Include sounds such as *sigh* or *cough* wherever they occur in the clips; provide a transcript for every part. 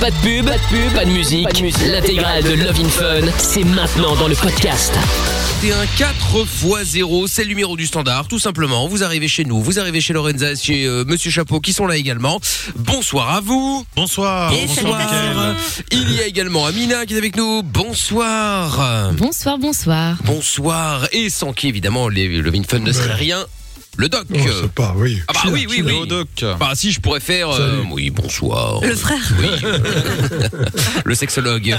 Pas de pub, pas de pub, pas de musique. L'intégrale de Love in Fun, c'est maintenant dans le podcast. C'est un 4 x 0, c'est le numéro du standard, tout simplement. Vous arrivez chez nous, vous arrivez chez Lorenza, chez euh, Monsieur Chapeau, qui sont là également. Bonsoir à vous. Bonsoir. Et Bonsoir. Il y a également Amina qui est avec nous. Bonsoir. Bonsoir, bonsoir. Bonsoir. Et sans qui, évidemment, les, le Vin Fun ne serait rien. Le doc. Oh, c'est pas, oui. Ah bah oui, oui, oui. Bah si, je pourrais faire... euh, oui, bonsoir. Le frère. Oui. le sexologue.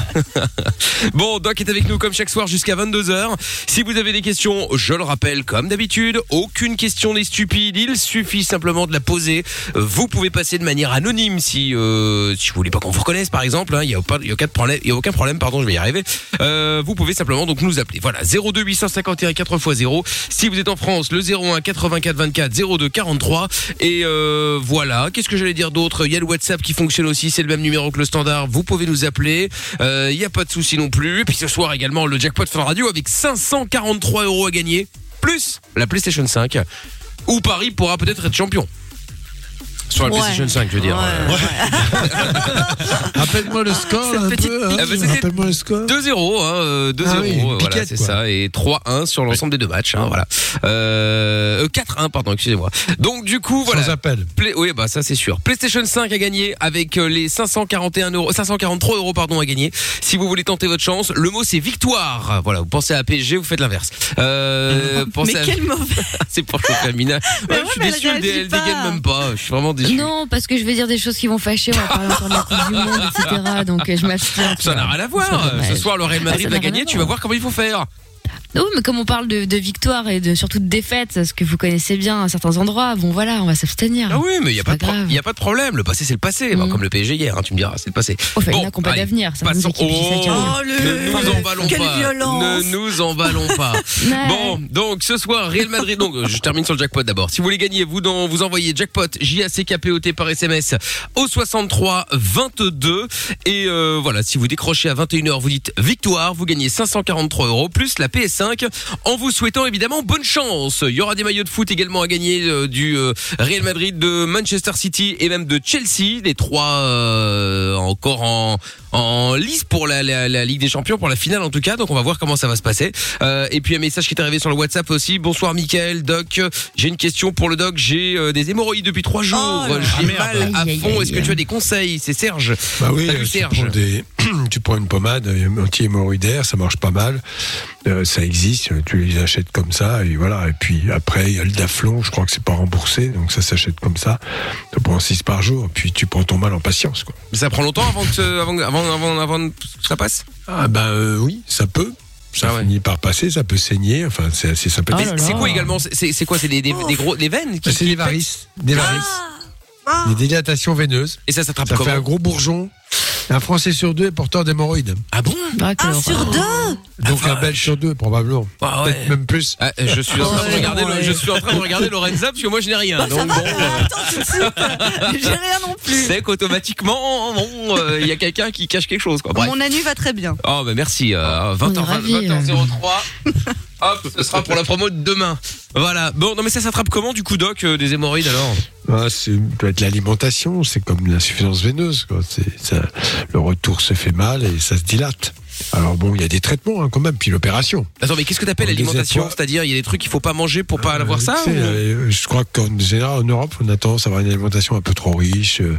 *laughs* bon, Doc est avec nous comme chaque soir jusqu'à 22h. Si vous avez des questions, je le rappelle comme d'habitude, aucune question n'est stupide, il suffit simplement de la poser. Vous pouvez passer de manière anonyme si euh, si vous voulez pas qu'on vous reconnaisse par exemple, hein, il y a pas il y a aucun problème, il y a aucun problème pardon, je vais y arriver. Euh, vous pouvez simplement donc nous appeler. Voilà, 02 851 4 x 0. Si vous êtes en France, le 01 84 24 02 43 et euh, voilà, qu'est-ce que j'allais dire d'autre? Il y a le WhatsApp qui fonctionne aussi, c'est le même numéro que le standard. Vous pouvez nous appeler. Euh, Il y a pas de souci non plus. Puis ce soir également le jackpot Fun Radio avec 543 euros à gagner plus la PlayStation 5 où Paris pourra peut-être être champion. Sur la Ouais. PlayStation 5, je veux dire. Ouais. Euh, *laughs* Rappelle-moi le score, un petite peu. hein. Ah Rappelle-moi le score. 2-0, hein, euh, 2-0, Ah oui, une euh, voilà, piquette, c'est ça, et 3-1 sur l'ensemble des deux matchs, hein, voilà. Euh, euh, 4-1, pardon, excusez-moi. Donc du coup, voilà. Sans appel. Play- oui, bah ça c'est sûr. PlayStation 5 à gagner avec euh, les 541 euros, 543 euros pardon à gagner. Si vous voulez tenter votre chance, le mot c'est victoire. Voilà, vous pensez à PSG, vous faites l'inverse. Euh, *laughs* Mais pensez à... quel *laughs* mauvais. c'est pour Ouais, ouais, je suis déçu, elle, dégaine même pas. Je suis vraiment déçu. Non, parce que je vais dire des choses qui vont fâcher. On va parler encore de la Coupe du Monde, etc. Donc euh, je m'abstiens. Ça n'a rien à voir. Ce soir, le Real Madrid va gagner. Tu vas voir comment il faut faire. Non, mais comme on parle de, de victoire et de surtout de défaite, ce que vous connaissez bien à certains endroits, bon voilà, on va s'abstenir. Ah oui, mais il y a pas, de pro- y a pas de problème. Le passé c'est le passé. Bah, Mm. comme le PSG hier, hein, tu me diras, c'est le passé. Enfin, il y en a qui n'ont pas allez, d'avenir. certaines passons- équipes, je dis ça, qui Oh. Oh. Ne nous emballons Quelle pas. violence. Ne nous emballons pas. *laughs* Ouais. Bon, donc ce soir, Real Madrid. Donc, je termine sur le jackpot d'abord. Si vous voulez gagner, vous dans, vous envoyez jackpot J A C K P O T par SMS au 63 22 et euh, voilà. Si vous décrochez à 21h, vous dites victoire, vous gagnez 543 euros plus la PS5 en vous souhaitant évidemment bonne chance. Il y aura des maillots de foot également à gagner euh, du euh, Real Madrid, de Manchester City et même de Chelsea. Les trois euh, encore en en lice pour la, la, la Ligue des Champions, pour la finale en tout cas. Donc on va voir comment ça va se passer. Euh, et puis un message qui est arrivé sur le WhatsApp aussi. Bonsoir Mickaël, Doc. J'ai une question pour le Doc. J'ai euh, des hémorroïdes depuis trois jours. Oh là là. J'ai Ah, mal à fond. Est-ce que tu as des conseils? C'est Serge. Bah oui, Salut, euh, tu Serge. prends, des, *clears throat* tu prends une pommade anti-hémorroïdaire, ça marche pas mal. Euh, ça existe, tu les achètes comme ça, et voilà. Et puis après, il y a le Daflon, je crois que c'est pas remboursé, donc ça s'achète comme ça. Tu prends 6 par jour, puis tu prends ton mal en patience, quoi. Mais ça prend longtemps avant que avant avant avant, avant que ça passe? Ah bah euh, oui, ça peut. Ça Ah ouais. finit par passer, ça peut saigner, enfin c'est assez sympathique. Oh là C'est quoi également? C'est- quoi? C'est des, des, des gros des veines qui, Ah, c'est des varices, des varices, Ah. des dilatations veineuses. Et ça s'attrape Ça fait un gros bourgeon. Un Français sur deux est porteur d'hémorroïdes. Ah bon Ah, Un sur deux. Donc un Belge sur deux, probablement. Ah ouais. Peut-être même plus. Ah, je suis en train de Ouais, regarder le, ouais. je suis en train de regarder *laughs* Lorenza parce que moi je n'ai rien. Bah, ça Donc va, bon. euh, Attends tout de suite. *laughs* J'ai rien non plus. c'est qu'automatiquement, bon, euh, il y a quelqu'un qui cache quelque chose. Quoi. Bref. Mon annu va très bien. Oh, bah merci. Euh, 20h, On est ravis, 20h03. Hop, ce sera pour la promo de demain. Voilà. Bon, non mais ça s'attrape comment du coup, Doc, euh, des hémorroïdes alors? Ah, c'est peut être l'alimentation, c'est comme l'insuffisance veineuse. Quoi. C'est, ça, le retour se fait mal et ça se dilate. Alors bon, il y a des traitements hein, quand même, puis l'opération. Attends, mais qu'est-ce que t'appelles Des l'alimentation. C'est-à-dire, il y a des trucs qu'il faut pas manger pour pas avoir Euh, ça tu sais, ou- euh, Je crois qu'en général, en Europe, on a tendance à avoir une alimentation un peu trop riche, euh,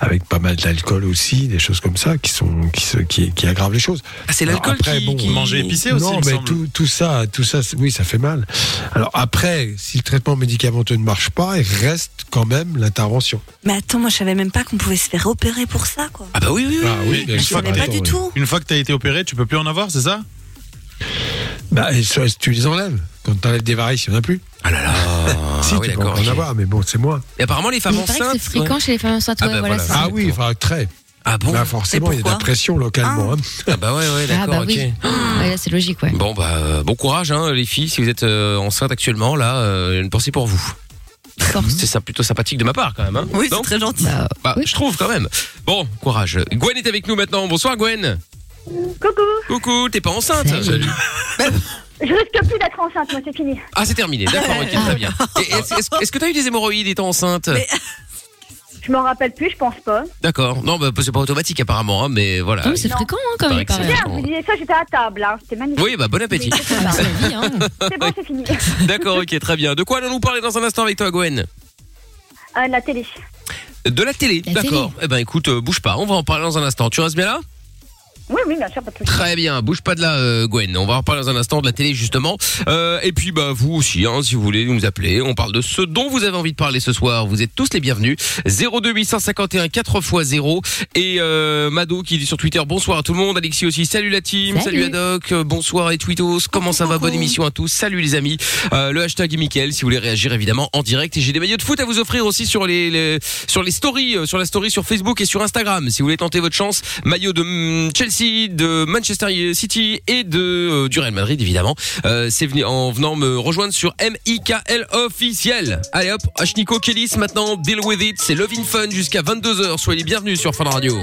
avec pas mal d'alcool aussi, des choses comme ça qui sont qui, se- qui, qui aggravent les choses. Ah, c'est l'alcool qui, bon, qui- Manger épicé aussi, non, mais tout, tout ça, tout ça, oui, ça fait mal. Alors après, si le traitement médicamenteux ne marche pas, il reste quand même l'intervention. Mais attends, moi je savais même pas qu'on pouvait se faire opérer pour ça quoi. Ah bah oui, oui, oui. Ah oui, bien Je sûr. savais pas Attends, du tout. Une fois que tu as été opéré, tu peux plus en avoir, c'est ça? Bah, tu les enlèves. Quand tu enlèves des varices, il n'y en a plus. Ah là là. *laughs* si, Ah oui, tu peux en avoir, mais bon, c'est moins. Et apparemment, les femmes enceintes. c'est fréquent ouais. chez les femmes enceintes. Ah ouais, bah voilà, Ah oui, enfin, très. Ah bon? Là, forcément, il y a de la pression localement. hein. Ah bah ouais, ouais, Ah d'accord, bah ok. oui. *gasps* Ouais, là, c'est logique, ouais. Bon bah euh, bon courage hein, les filles si vous êtes euh, enceintes actuellement là euh, une pensée pour vous. C'est ça plutôt sympathique de ma part quand même hein. Oui, c'est très gentil. Bah, Bah, oui. je trouve quand même. Bon courage. Gwen est avec nous maintenant. Bonsoir Gwen. Coucou, Coucou, t'es pas enceinte Salut. *laughs* je risque plus d'être enceinte, moi c'est fini. Ah c'est terminé. D'accord, ok, très bien. Et *laughs* Est-ce est-ce- est-ce que t'as eu des hémorroïdes étant enceinte? Mais- Je m'en rappelle plus, je pense pas. D'accord. Non, bah, c'est pas automatique apparemment, hein, mais voilà. Non, mais c'est Non. fréquent hein, quand même. c'est je vous disais ça, j'étais à table, hein. C'était magnifique. Oui, bah bon appétit. Oui, c'est Ah, bon, c'est fini. *laughs* D'accord, ok, très bien. De quoi allons-nous parler dans un instant avec toi, Gwen? Euh, la télé. De la télé, La d'accord. Eh ben écoute, euh, bouge pas, on va en parler dans un instant. Tu restes bien là? Oui, oui, bien sûr, pas de souci. Très bien, bouge pas de là, euh, Gwen. On va en reparler dans un instant de la télé justement. Euh, et puis bah vous aussi, hein, si vous voulez nous appeler, on parle de ce dont vous avez envie de parler ce soir. Vous êtes tous les bienvenus. 02 851 4 x 0 et euh, Mado qui dit sur Twitter bonsoir à tout le monde. Alexis aussi. Salut la team. Salut, Salut. Adoc. Euh, Bonsoir et Tweetos. Comment ça va? Bonne émission à tous. Salut les amis. Euh, le hashtag est Mickaël si vous voulez réagir évidemment en direct. Et j'ai des maillots de foot à vous offrir aussi sur les, les- sur les stories, euh, sur la story sur Facebook et sur Instagram. Si vous voulez tenter votre chance, maillot de mm, De Manchester City et de euh, du Real Madrid évidemment. Euh, c'est venu en venant me rejoindre sur MIKL officiel. Allez hop, Ashniko Kellis maintenant Deal with it, c'est Love in Fun jusqu'à 22h. Soyez les bienvenus sur Fun Radio.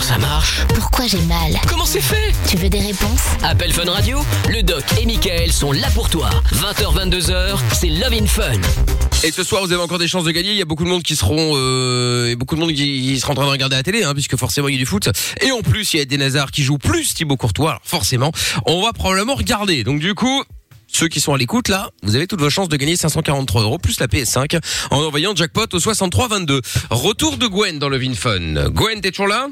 Comment ça marche Pourquoi j'ai mal Comment c'est fait Tu veux des réponses Appel Fun Radio, le doc et Michael sont là pour toi. 20h, 22h, c'est Love in Fun. Et ce soir, vous avez encore des chances de gagner. Il y a beaucoup de monde qui seront, euh, et beaucoup de monde qui, qui sera en train de regarder la télé, hein, puisque forcément il y a du foot. Et en plus, il y a des Nazars qui jouent plus Thibaut Courtois. Alors forcément, on va probablement regarder. Donc du coup. Ceux qui sont à l'écoute là, vous avez toutes vos chances de gagner 543 euros plus la PS5 en envoyant jackpot au 63 22. Retour de Gwen dans le Vin Fun. Gwen, t'es toujours là?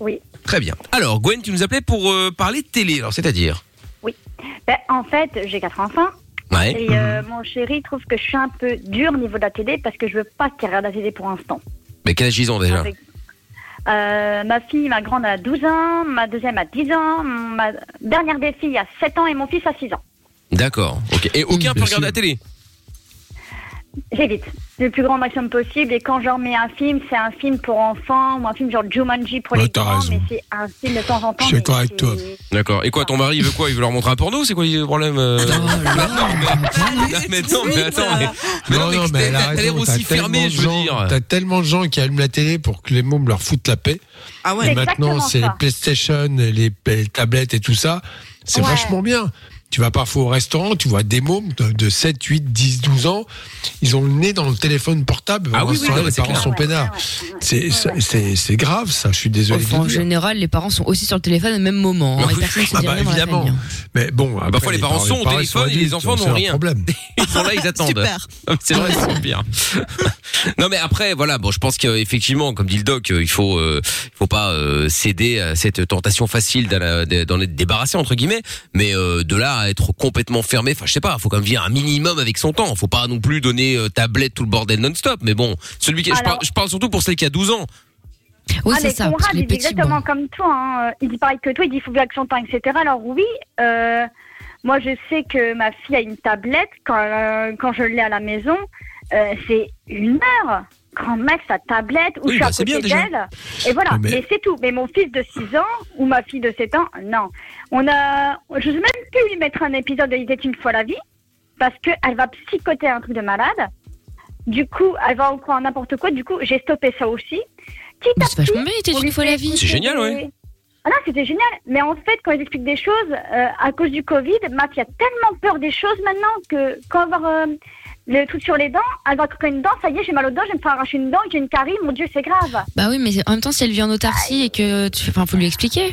Oui. Très bien. Alors Gwen, tu nous appelais pour euh, parler de télé. Alors c'est-à-dire Ben, en fait, j'ai quatre enfants. Ouais. Et euh, mon chéri trouve que je suis un peu dure au niveau de la télé parce que je veux pas qu'il regarde la télé pour l'instant. Mais quel âge ils ont déjà Avec- Euh, ma fille, ma grande, a 12 ans, ma deuxième a 10 ans, ma dernière des filles a 7 ans et mon fils a 6 ans. D'accord. Ok. Et aucun Mmh, peut regarder la télé J'évite le plus grand maximum possible et quand je remets un film, c'est un film pour enfants ou un film genre Jumanji pour Ouais, les t'as grands, raison. mais c'est un film de temps en temps. Je suis mais d'accord avec toi. D'accord. Et quoi, ton mari il veut quoi? Il veut leur montrer un porno C'est quoi le problème euh là. *laughs* Non, mais non, mais attends, mais, mais non, mais elle a t'as t'as l'air aussi fermé, je veux gens- dire. T'as tellement de gens qui allument la télé pour que les mômes leur foutent la paix. Ah Et ouais. C'est maintenant, c'est les. PlayStation, les, les tablettes et tout ça. C'est Ouais. vachement bien. Tu vas parfois au restaurant, tu vois des mômes de, de 7, 8, 10, 12 ans. Ils ont le nez dans le téléphone portable. Ah oui, oui, non, les c'est parents clair. sont peinards. C'est- c'est- C'est c'est grave, ça. Je suis désolé Enfin, en général, les parents sont aussi sur le téléphone au même moment. hein, et Ah dit bah évidemment. famille. Mais bon, après, Parfois, les parents sont au parents téléphone et les enfants n'ont rien. problème. *laughs* Ils sont là, ils attendent. *laughs* C'est vrai, c'est bien. *laughs* non, mais après, voilà, bon, je pense qu'effectivement, comme dit le doc, euh, il faut, euh, il faut pas euh, céder à cette tentation facile d'en être débarrassé entre guillemets, mais euh, de là être complètement fermé. Enfin, je sais pas, faut quand même vivre un minimum avec son temps. Faut pas non plus donner euh, tablette tout le bordel non-stop. Mais bon, celui qui, je, Alors- parle, je parle surtout pour celle qui a 12 ans. Oui, ah, c'est mais ça. Conrad, il dit petits, exactement bon. comme toi. hein. Il dit pareil que toi, il dit il faut bien que son temps, etc. Alors oui, euh, moi je sais que ma fille a une tablette. Quand, euh, quand je l'ai à la maison, euh, c'est une heure. Grand max sa tablette ou Oui, je suis bah, d'elle. Et voilà, Mais- mais, c'est tout. Mais mon fils de 6 ans ou ma fille de 7 ans, non. On a, je sais même plus lui mettre un épisode de Il était une fois la vie parce qu'elle va psychoter un truc de malade. Du coup, elle va en croire n'importe quoi. Du coup, j'ai stoppé ça aussi. À vachement bien, il était une fois la vie. C'est génial, ouais. Ah non, c'était génial. Mais en fait, quand ils expliquent des choses, euh, à cause du Covid, ma fille a tellement peur des choses maintenant que quand avoir euh, le truc sur les dents, elle va croquer une dent, ça y est, j'ai mal aux dents, je vais me faire arracher une dent, j'ai une carie, mon Dieu, c'est grave. Bah oui, mais en même temps, si elle vit en autarcie et que tu, enfin, faut lui expliquer.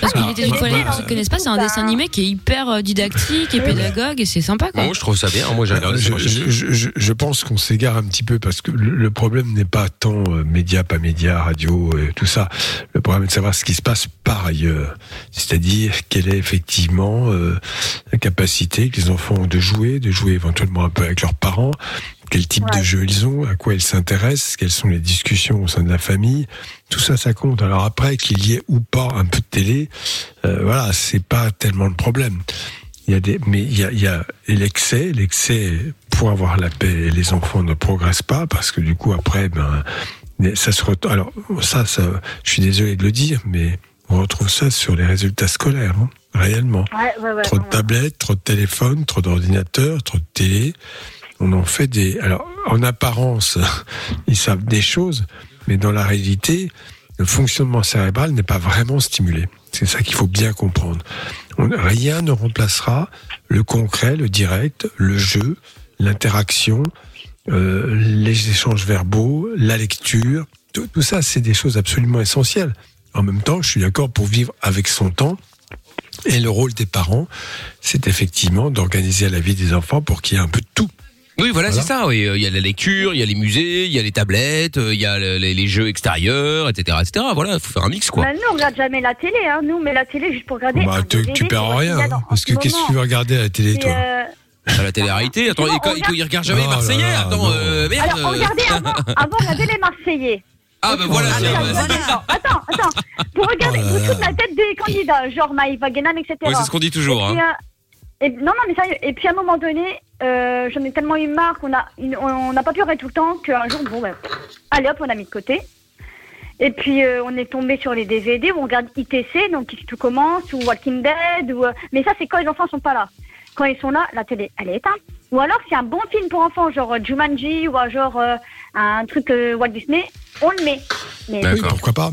Parce qu'il Alors, était une bah, pour ceux qui connaissent pas, c'est un dessin animé qui est hyper euh, didactique et pédagogue et c'est sympa quoi. Bon, je trouve ça bien. Moi, ça. je, moi, je- je- je pense qu'on s'égare un petit peu parce que le, problème n'est pas tant euh, média, pas média, radio, et tout ça. Le problème est de savoir ce qui se passe par ailleurs. C'est-à-dire quelle est effectivement euh, la capacité que les enfants ont de jouer, de jouer éventuellement un peu avec leurs parents, quel type de jeu ils ont, à quoi ils s'intéressent, quelles sont les discussions au sein de la famille. Tout ça, ça compte. Alors après, qu'il y ait ou pas un peu de télé, euh, voilà, c'est pas tellement le problème. Il y a des, mais il y a, il y a et l'excès, l'excès pour avoir la paix. Les enfants ne progressent pas parce que du coup après, ben, ça se retrouve. Alors ça, ça, je suis désolé de le dire, mais on retrouve ça sur les résultats scolaires, hein, réellement. Ouais, ouais, ouais. Trop de tablettes, trop de téléphones, trop d'ordinateurs, trop de télé. On en fait des. Alors, en apparence, *laughs* ils savent des choses, mais dans la réalité, le fonctionnement cérébral n'est pas vraiment stimulé. C'est ça qu'il faut bien comprendre. Rien ne remplacera le concret, le direct, le jeu, l'interaction, euh, les échanges verbaux, la lecture. Tout, tout ça, c'est des choses absolument essentielles. En même temps, je suis d'accord pour vivre avec son temps. Et le rôle des parents, c'est effectivement d'organiser la vie des enfants pour qu'il y ait un peu de tout. Oui, voilà, Voilà. c'est ça. Oui, il y a la lecture, il y a les musées, il y a les tablettes, il y a le- les, les jeux extérieurs, etc., etc. Voilà, faut faire un mix, quoi. Bah, nous, on regarde jamais la télé, hein. Nous, on met la télé juste pour regarder. Bah, tu, perds rien. Hein, parce que ce qu'est-ce que tu veux regarder à la télé, Et, toi euh, À la télé-réalité. Attends, on il, il regarde jamais les Oh là Marseillais là, Attends, euh, merde. Alors, regardez avant, *laughs* avant, regardez les Marseillais. Ah, bah voilà, bah, attends, attends, attends. Pour regarder, Oh là foutez la tête des candidats, genre Maïva Wagenan, etc. ouais, c'est ce qu'on dit toujours. Et Hein. euh, et- non, non, mais sérieux. Et puis à un moment donné, euh, j'en ai tellement eu marre qu'on a, on n'a pas pu tout le temps qu'un jour, bon, ben, allez hop, on a mis de côté. Et puis euh, on est tombé sur les DVD où on regarde ITC, donc tout commence, ou Walking Dead, ou, euh, mais ça c'est quand les enfants sont pas là. Quand ils sont là, la télé, elle est éteinte. Ou alors c'est un bon film pour enfants, genre Jumanji, ou genre un truc Walt Disney, on le met. Mais D'accord. pourquoi pas?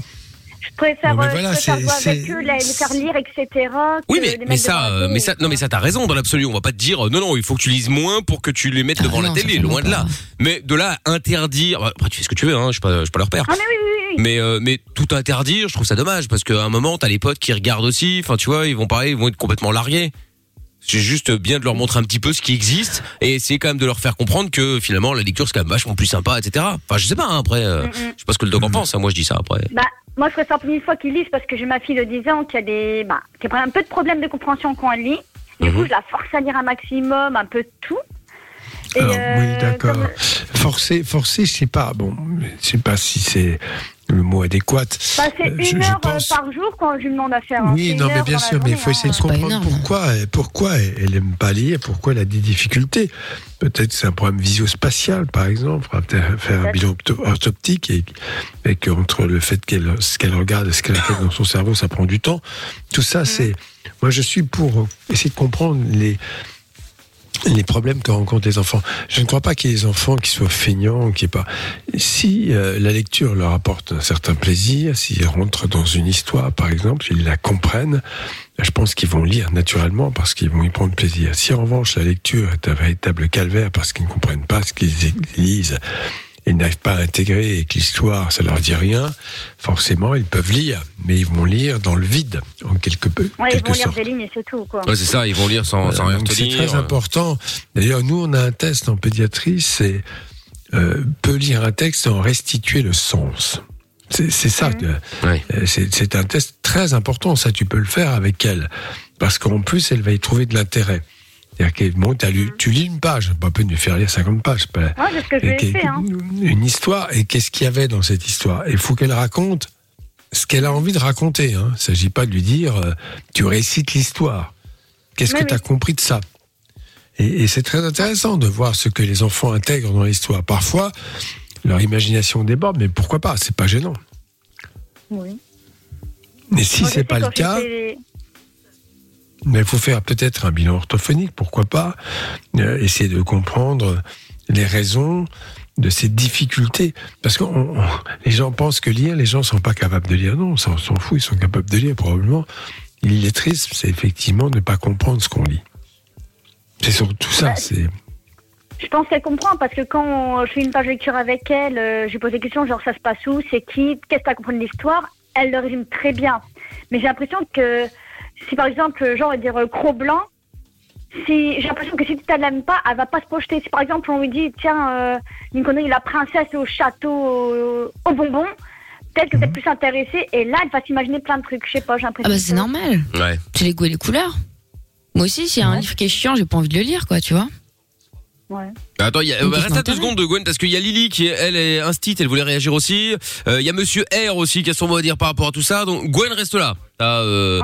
Je préfère, mais euh, voilà, je préfère jouer avec eux, les, les faire lire, etc. Oui, mais, les mais ça, euh, mais ça, non, mais ça, t'as raison dans l'absolu. On va pas te dire, euh, non, non, il faut que tu lises moins pour que tu les mettes Ah devant la non, télé, loin de là. Mais de là à interdire, bah, après tu fais ce que tu veux, hein, je suis pas, je suis pas leur père. Ah, mais oui, oui, oui. Mais, euh, mais tout interdire, je trouve ça dommage parce qu'à un moment, t'as les potes qui regardent aussi. Enfin, tu vois, ils vont pareil, ils vont être complètement largués. C'est juste bien de leur montrer un petit peu ce qui existe et essayer quand même de leur faire comprendre que finalement la lecture c'est quand même vachement plus sympa, etc. Enfin, je sais pas. hein, après, euh, Mm, mm. je sais pas ce que le doc en pense. hein, moi, je dis ça après. Bah, moi, je préfère pour une fois qu'ils lisent parce que j'ai ma fille de 10 ans qui a des, bah, qui a un peu de problèmes de compréhension quand elle lit. Du Mhm. coup, je la force à lire un maximum, un peu de tout. Et, Alors, euh, oui, d'accord. comme- Forcer, forcer, je sais pas. Bon, je sais pas si c'est le mot adéquat. Bah, c'est Euh, une je- heure euh, pense- par jour quand je lui demande à faire. hein. Oui, non, mais bien la sûr, mais il faut essayer de comprendre énorme. pourquoi, pourquoi elle aime pas lire, pourquoi elle a des difficultés. Peut-être que c'est un problème visio-spatial, par exemple. Va peut-être faire un bilan orthoptique et, et qu'entre le fait qu'elle, ce qu'elle regarde et ce qu'elle a dans son cerveau, ça prend du temps. Tout Mm. ça, c'est, moi, je suis pour essayer de comprendre les, les problèmes que rencontrent les enfants. Je ne crois pas qu'il y ait des enfants qui soient feignants, qui pas. Si euh, la lecture leur apporte un certain plaisir, s'ils rentrent dans une histoire, par exemple, ils la comprennent, je pense qu'ils vont lire naturellement parce qu'ils vont y prendre plaisir. Si en revanche la lecture est un véritable calvaire parce qu'ils ne comprennent pas ce qu'ils lisent et n'arrivent pas à intégrer et que l'histoire ça leur dit rien, forcément ils peuvent lire, mais ils vont lire dans le vide en quelque peu, Ouais, ils quelque vont lire des lignes et c'est tout, quoi. Ouais, c'est ça. Ils vont lire sans, sans rien donc c'est très important. D'ailleurs, nous, on a un test en pédiatrie, c'est euh, peut lire un texte et en restituer le sens. C'est ça. Ouais. euh, c'est un test très important. Ça, tu peux le faire avec elle, parce qu'en plus, elle va y trouver de l'intérêt. C'est-à-dire que bon, t'as lu, tu lis une page, pas peine de lui faire lire 50 pages. c'est pas- Ouais, c'est ce que fait, hein. Une histoire, et qu'est-ce qu'il y avait dans cette histoire? Il faut qu'elle raconte ce qu'elle a envie de raconter. Hein. Il ne s'agit pas de lui dire euh, tu récites l'histoire. Qu'est-ce que tu as oui. compris de ça? Et, et c'est très intéressant de voir ce que les enfants intègrent dans l'histoire. Parfois, leur imagination déborde, mais pourquoi pas? C'est pas gênant. Oui. Mais si c'est pas le cas, mais il faut faire peut-être un bilan orthophonique, pourquoi pas Euh, Essayer de comprendre les raisons de ces difficultés. Parce que on- on- les gens pensent que lire, les gens sont pas capables de lire. Non, on s'en fout, ils sont capables de lire probablement. L'illettrisme, c'est effectivement ne pas comprendre ce qu'on lit. C'est surtout ça. C'est Je pense qu'elle comprend parce que quand je fais une page lecture avec elle, euh, je lui pose des questions genre ça se passe où, c'est qui, qu'est-ce que tu as compris de l'histoire, elle le résume très bien. Mais j'ai l'impression que si par exemple, genre, on va dire euh, Cro Blanc, si, j'ai l'impression que si tu ne l'aimes pas, elle va pas se projeter. Si par exemple on lui dit, tiens, euh, une connerie, la princesse au château au, au bonbon, peut-être que c'est plus intéressée et là elle va s'imaginer plein de trucs. Je sais pas, j'ai Ah l'impression. bah c'est que- normal. Ouais. C'est les goûts et les couleurs. Moi aussi, s'il y a un livre qui est chiant, j'ai pas envie de le lire, quoi, tu vois. Ouais. Bah, Attends, il y a, bah, reste à deux secondes de Gwen parce qu'il y a Lily qui est, elle est instite, elle voulait réagir aussi. Euh, Il y a Monsieur R aussi qui a son mot à dire par rapport à tout ça. Donc Gwen reste là. T'as euh,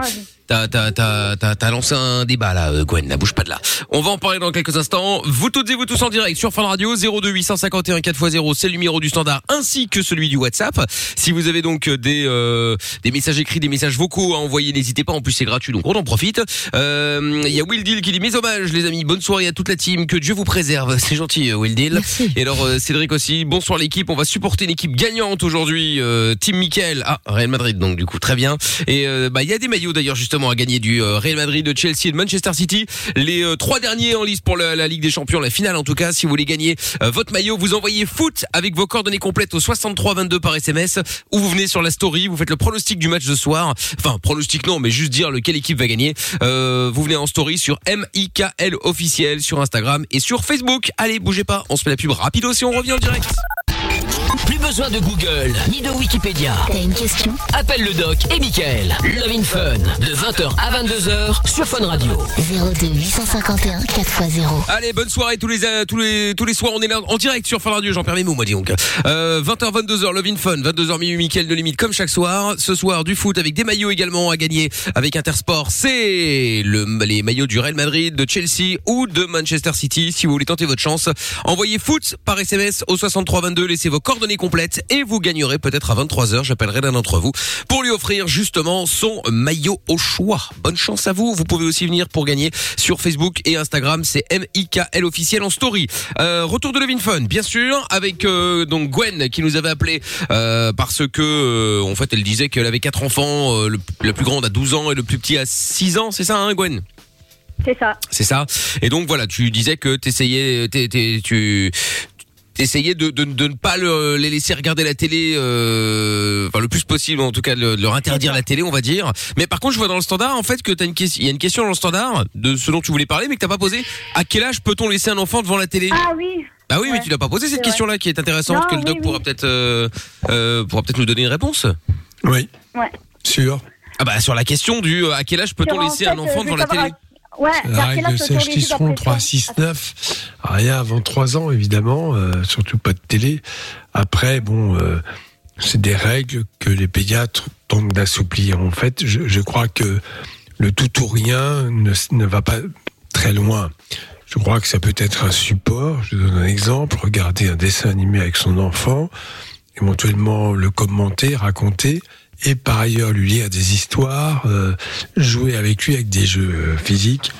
t'as t'as t'as t'as t'as lancé un débat là, euh, Gwen. Ne bouge pas de là. On va en parler dans quelques instants. Vous toutes et vous tous en direct sur Fun Radio 02 851 4x0, c'est le numéro du standard ainsi que celui du WhatsApp. Si vous avez donc des euh, des messages écrits, des messages vocaux à envoyer, n'hésitez pas. En plus c'est gratuit donc on en profite. Euh, Il y a Will Deal qui dit mes hommages les amis. Bonne soirée à toute la team. Que Dieu vous préserve. *laughs* gentil, euh, Will Deal. Merci. Et alors, euh, Cédric aussi. Bonsoir l'équipe. On va supporter une équipe gagnante aujourd'hui. Euh, Team Michael. Ah, Real Madrid, donc du coup, très bien. Et bah, il y a des maillots d'ailleurs justement à gagner du Real Madrid, de Chelsea et de Manchester City. Les trois derniers en lice pour la, la Ligue des Champions, la finale en tout cas. Si vous voulez gagner votre maillot, vous envoyez foot avec vos coordonnées complètes au 63 22 par SMS ou vous venez sur la story, vous faites le pronostic du match de soir. Enfin, pronostic non, mais juste dire lequel équipe va gagner. Euh, vous venez en story sur MIKL officiel sur Instagram et sur Facebook. Allez, bougez pas, on se fait la pub rapido si on revient en direct. Plus besoin de Google, ni de Wikipédia. T'as une question? Appelle le doc et Michael. Love in Fun, de 20h à 22h sur Fun Radio. 02 851 4x0. Allez, bonne soirée tous les euh, tous les tous les soirs. On est là en direct sur Fun Radio. J'en perds mes mots, moi dis donc. Euh, 20h 22h Love in Fun, 22h minuit Mickaël de limite comme chaque soir. Ce soir du foot avec des maillots également à gagner avec Intersport. C'est le les maillots du Real Madrid, de Chelsea ou de Manchester City. Si vous voulez tenter votre chance, envoyez foot par SMS au 63 22. Laissez vos coordonnées complètes et vous gagnerez peut-être à 23h. J'appellerai l'un d'entre vous pour lui offrir justement son maillot au choix. Bonne chance à vous. Vous pouvez aussi venir pour gagner sur Facebook et Instagram. C'est MIKL officiel en story. Euh, retour de Levin Fun, bien sûr, avec euh, donc Gwen qui nous avait appelé euh, parce que en fait elle disait qu'elle avait quatre enfants. le, la plus grande a 12 ans et le plus petit a 6 ans. C'est ça, hein, Gwen? C'est ça. c'est ça. Et donc voilà, tu disais que t'essayais, t'es- t'es- tu essayais de, de, de ne pas le- les laisser regarder la télé, euh, enfin le plus possible, en tout cas de, de leur interdire la télé, on va dire. Mais par contre, je vois dans le standard en fait que t'as une question, il y a une question dans le standard de ce dont tu voulais parler, mais que t'as pas posé. À quel âge peut-on laisser un enfant devant la télé? Ah oui. Bah oui, mais tu l'as pas posé cette question-là qui est intéressante, Non, que le doc oui. pourra peut-être euh, euh, pourra peut-être nous donner une réponse. Oui. Ouais. Sûr. Ah bah sur la question du euh, à quel âge peut-on laisser fait, un enfant euh, devant la télé? à- Ouais, La règle juger seront d'après 3, toi 6, 9. Rien avant 3 ans, évidemment. euh, surtout pas de télé. Après, bon, euh, c'est des règles que les pédiatres tentent d'assouplir. En fait, je, je crois que le tout ou rien ne, ne va pas très loin. Je crois que ça peut être un support. Je donne un exemple. Regarder un dessin animé avec son enfant, éventuellement le commenter, raconter, et par ailleurs lui lire des histoires, euh, jouer avec lui avec des jeux physiques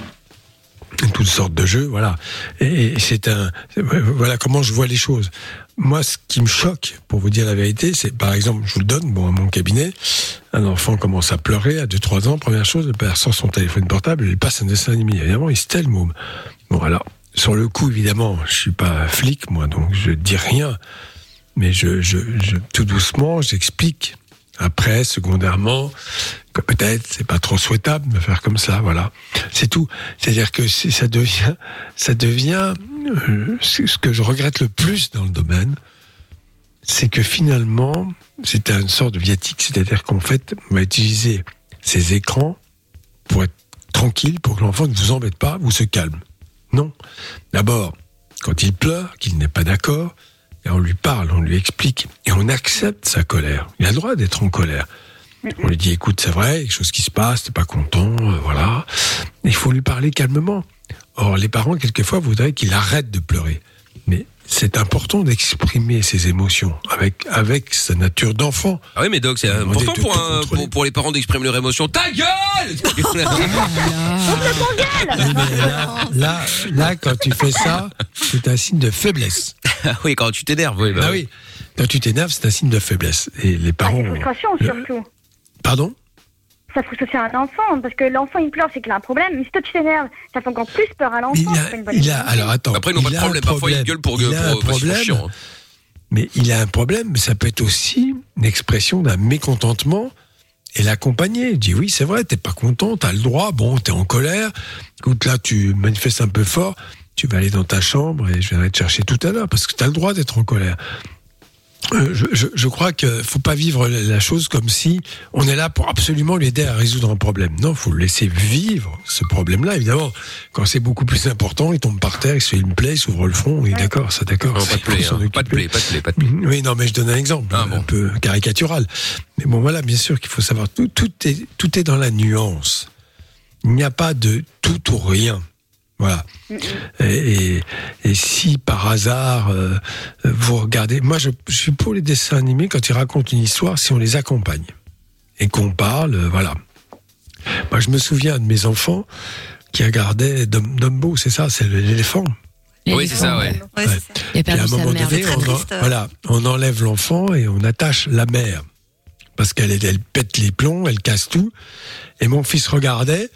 toutes sortes de jeux, voilà. Et c'est un, voilà comment je vois les choses. Moi, ce qui me choque, pour vous dire la vérité, c'est par exemple, je vous le donne, bon, à mon cabinet, un enfant commence à pleurer à 2-3 ans, première chose, père sort son téléphone portable, il passe un dessin animé, évidemment, il se tait le. Bon, alors, sur le coup, évidemment, je suis pas flic, moi, donc je dis rien, mais je, je tout doucement, j'explique. Après, secondairement, que peut-être c'est pas trop souhaitable de faire comme ça, voilà. C'est tout. C'est-à-dire que ça devient, ça devient euh, ce ce que je regrette le plus dans le domaine, c'est que finalement, c'est une sorte de viatique, c'est-à-dire qu'en fait, on va utiliser ces écrans pour être tranquille, pour que l'enfant ne vous embête pas ou se calme. Non. D'abord, quand il pleure, qu'il n'est pas d'accord, et on lui parle, on lui explique, et on accepte sa colère. Il a le droit d'être en colère. On lui dit, écoute, c'est vrai, quelque chose qui se passe, t'es pas content, euh, voilà. Il faut lui parler calmement. Or, les parents, quelquefois, voudraient qu'il arrête de pleurer. Mais c'est important d'exprimer ses émotions avec, avec sa nature d'enfant. Ah oui, mais Doc, c'est important pour, un- pour, pour les parents d'exprimer leur émotion. Ta gueule *laughs* Oui, mais là, là, là, quand tu fais ça, c'est un signe de faiblesse. Ah oui, quand tu t'énerves, oui. bah Ah oui, quand tu t'énerves, c'est un signe de faiblesse. Et les Ah, parents. c'est frustration le- surtout. Pardon? Ça frustre aussi un enfant, parce que l'enfant il pleure, c'est qu'il a un problème. Mais si toi tu t'énerves, ça fait encore plus peur à l'enfant. il a, alors attends. Après, ils n'ont pas il de a un problème. Parfois, ils problème. gueulent pour Il gueuler. a un Pour, hein. Mais il a un problème, mais ça peut être aussi une expression d'un mécontentement et l'accompagner. Il dit oui, c'est vrai, t'es pas content, t'as le droit, bon, t'es en colère. Écoute, là, tu manifestes un peu fort, tu vas aller dans ta chambre et je viendrai te chercher tout à l'heure parce que t'as le droit d'être en colère. Euh, je, je, je crois qu'il faut pas vivre la chose comme si on est là pour absolument l'aider à résoudre un problème. Non, faut le laisser vivre ce problème-là. Évidemment, quand c'est beaucoup plus important, il tombe par terre, il se fait une plaie, il s'ouvre le front. Oui, d'accord, ça d'accord. Pas de plaie, hein. pas de plaie, pas de plaie, pas de plaie. Mhm. Oui, non, mais je donne un exemple, Ah, un peu caricatural. Mais bon, voilà, bien sûr qu'il faut savoir tout, tout est tout est dans la nuance. Il n'y a pas de tout ou rien. Voilà. Et, et, et si par hasard euh, vous regardez, moi je, je suis pour les dessins animés quand ils racontent une histoire, si on les accompagne et qu'on parle, euh, voilà. Moi je me souviens de mes enfants qui regardaient Dum- Dumbo, c'est ça, c'est l'éléphant. Oui, c'est ça, ouais. Puis à un moment mère. donné, on, triste. voilà, on enlève l'enfant et on attache la mère. Parce qu'elle elle, elle pète les plombs, elle casse tout. Et mon fils regardait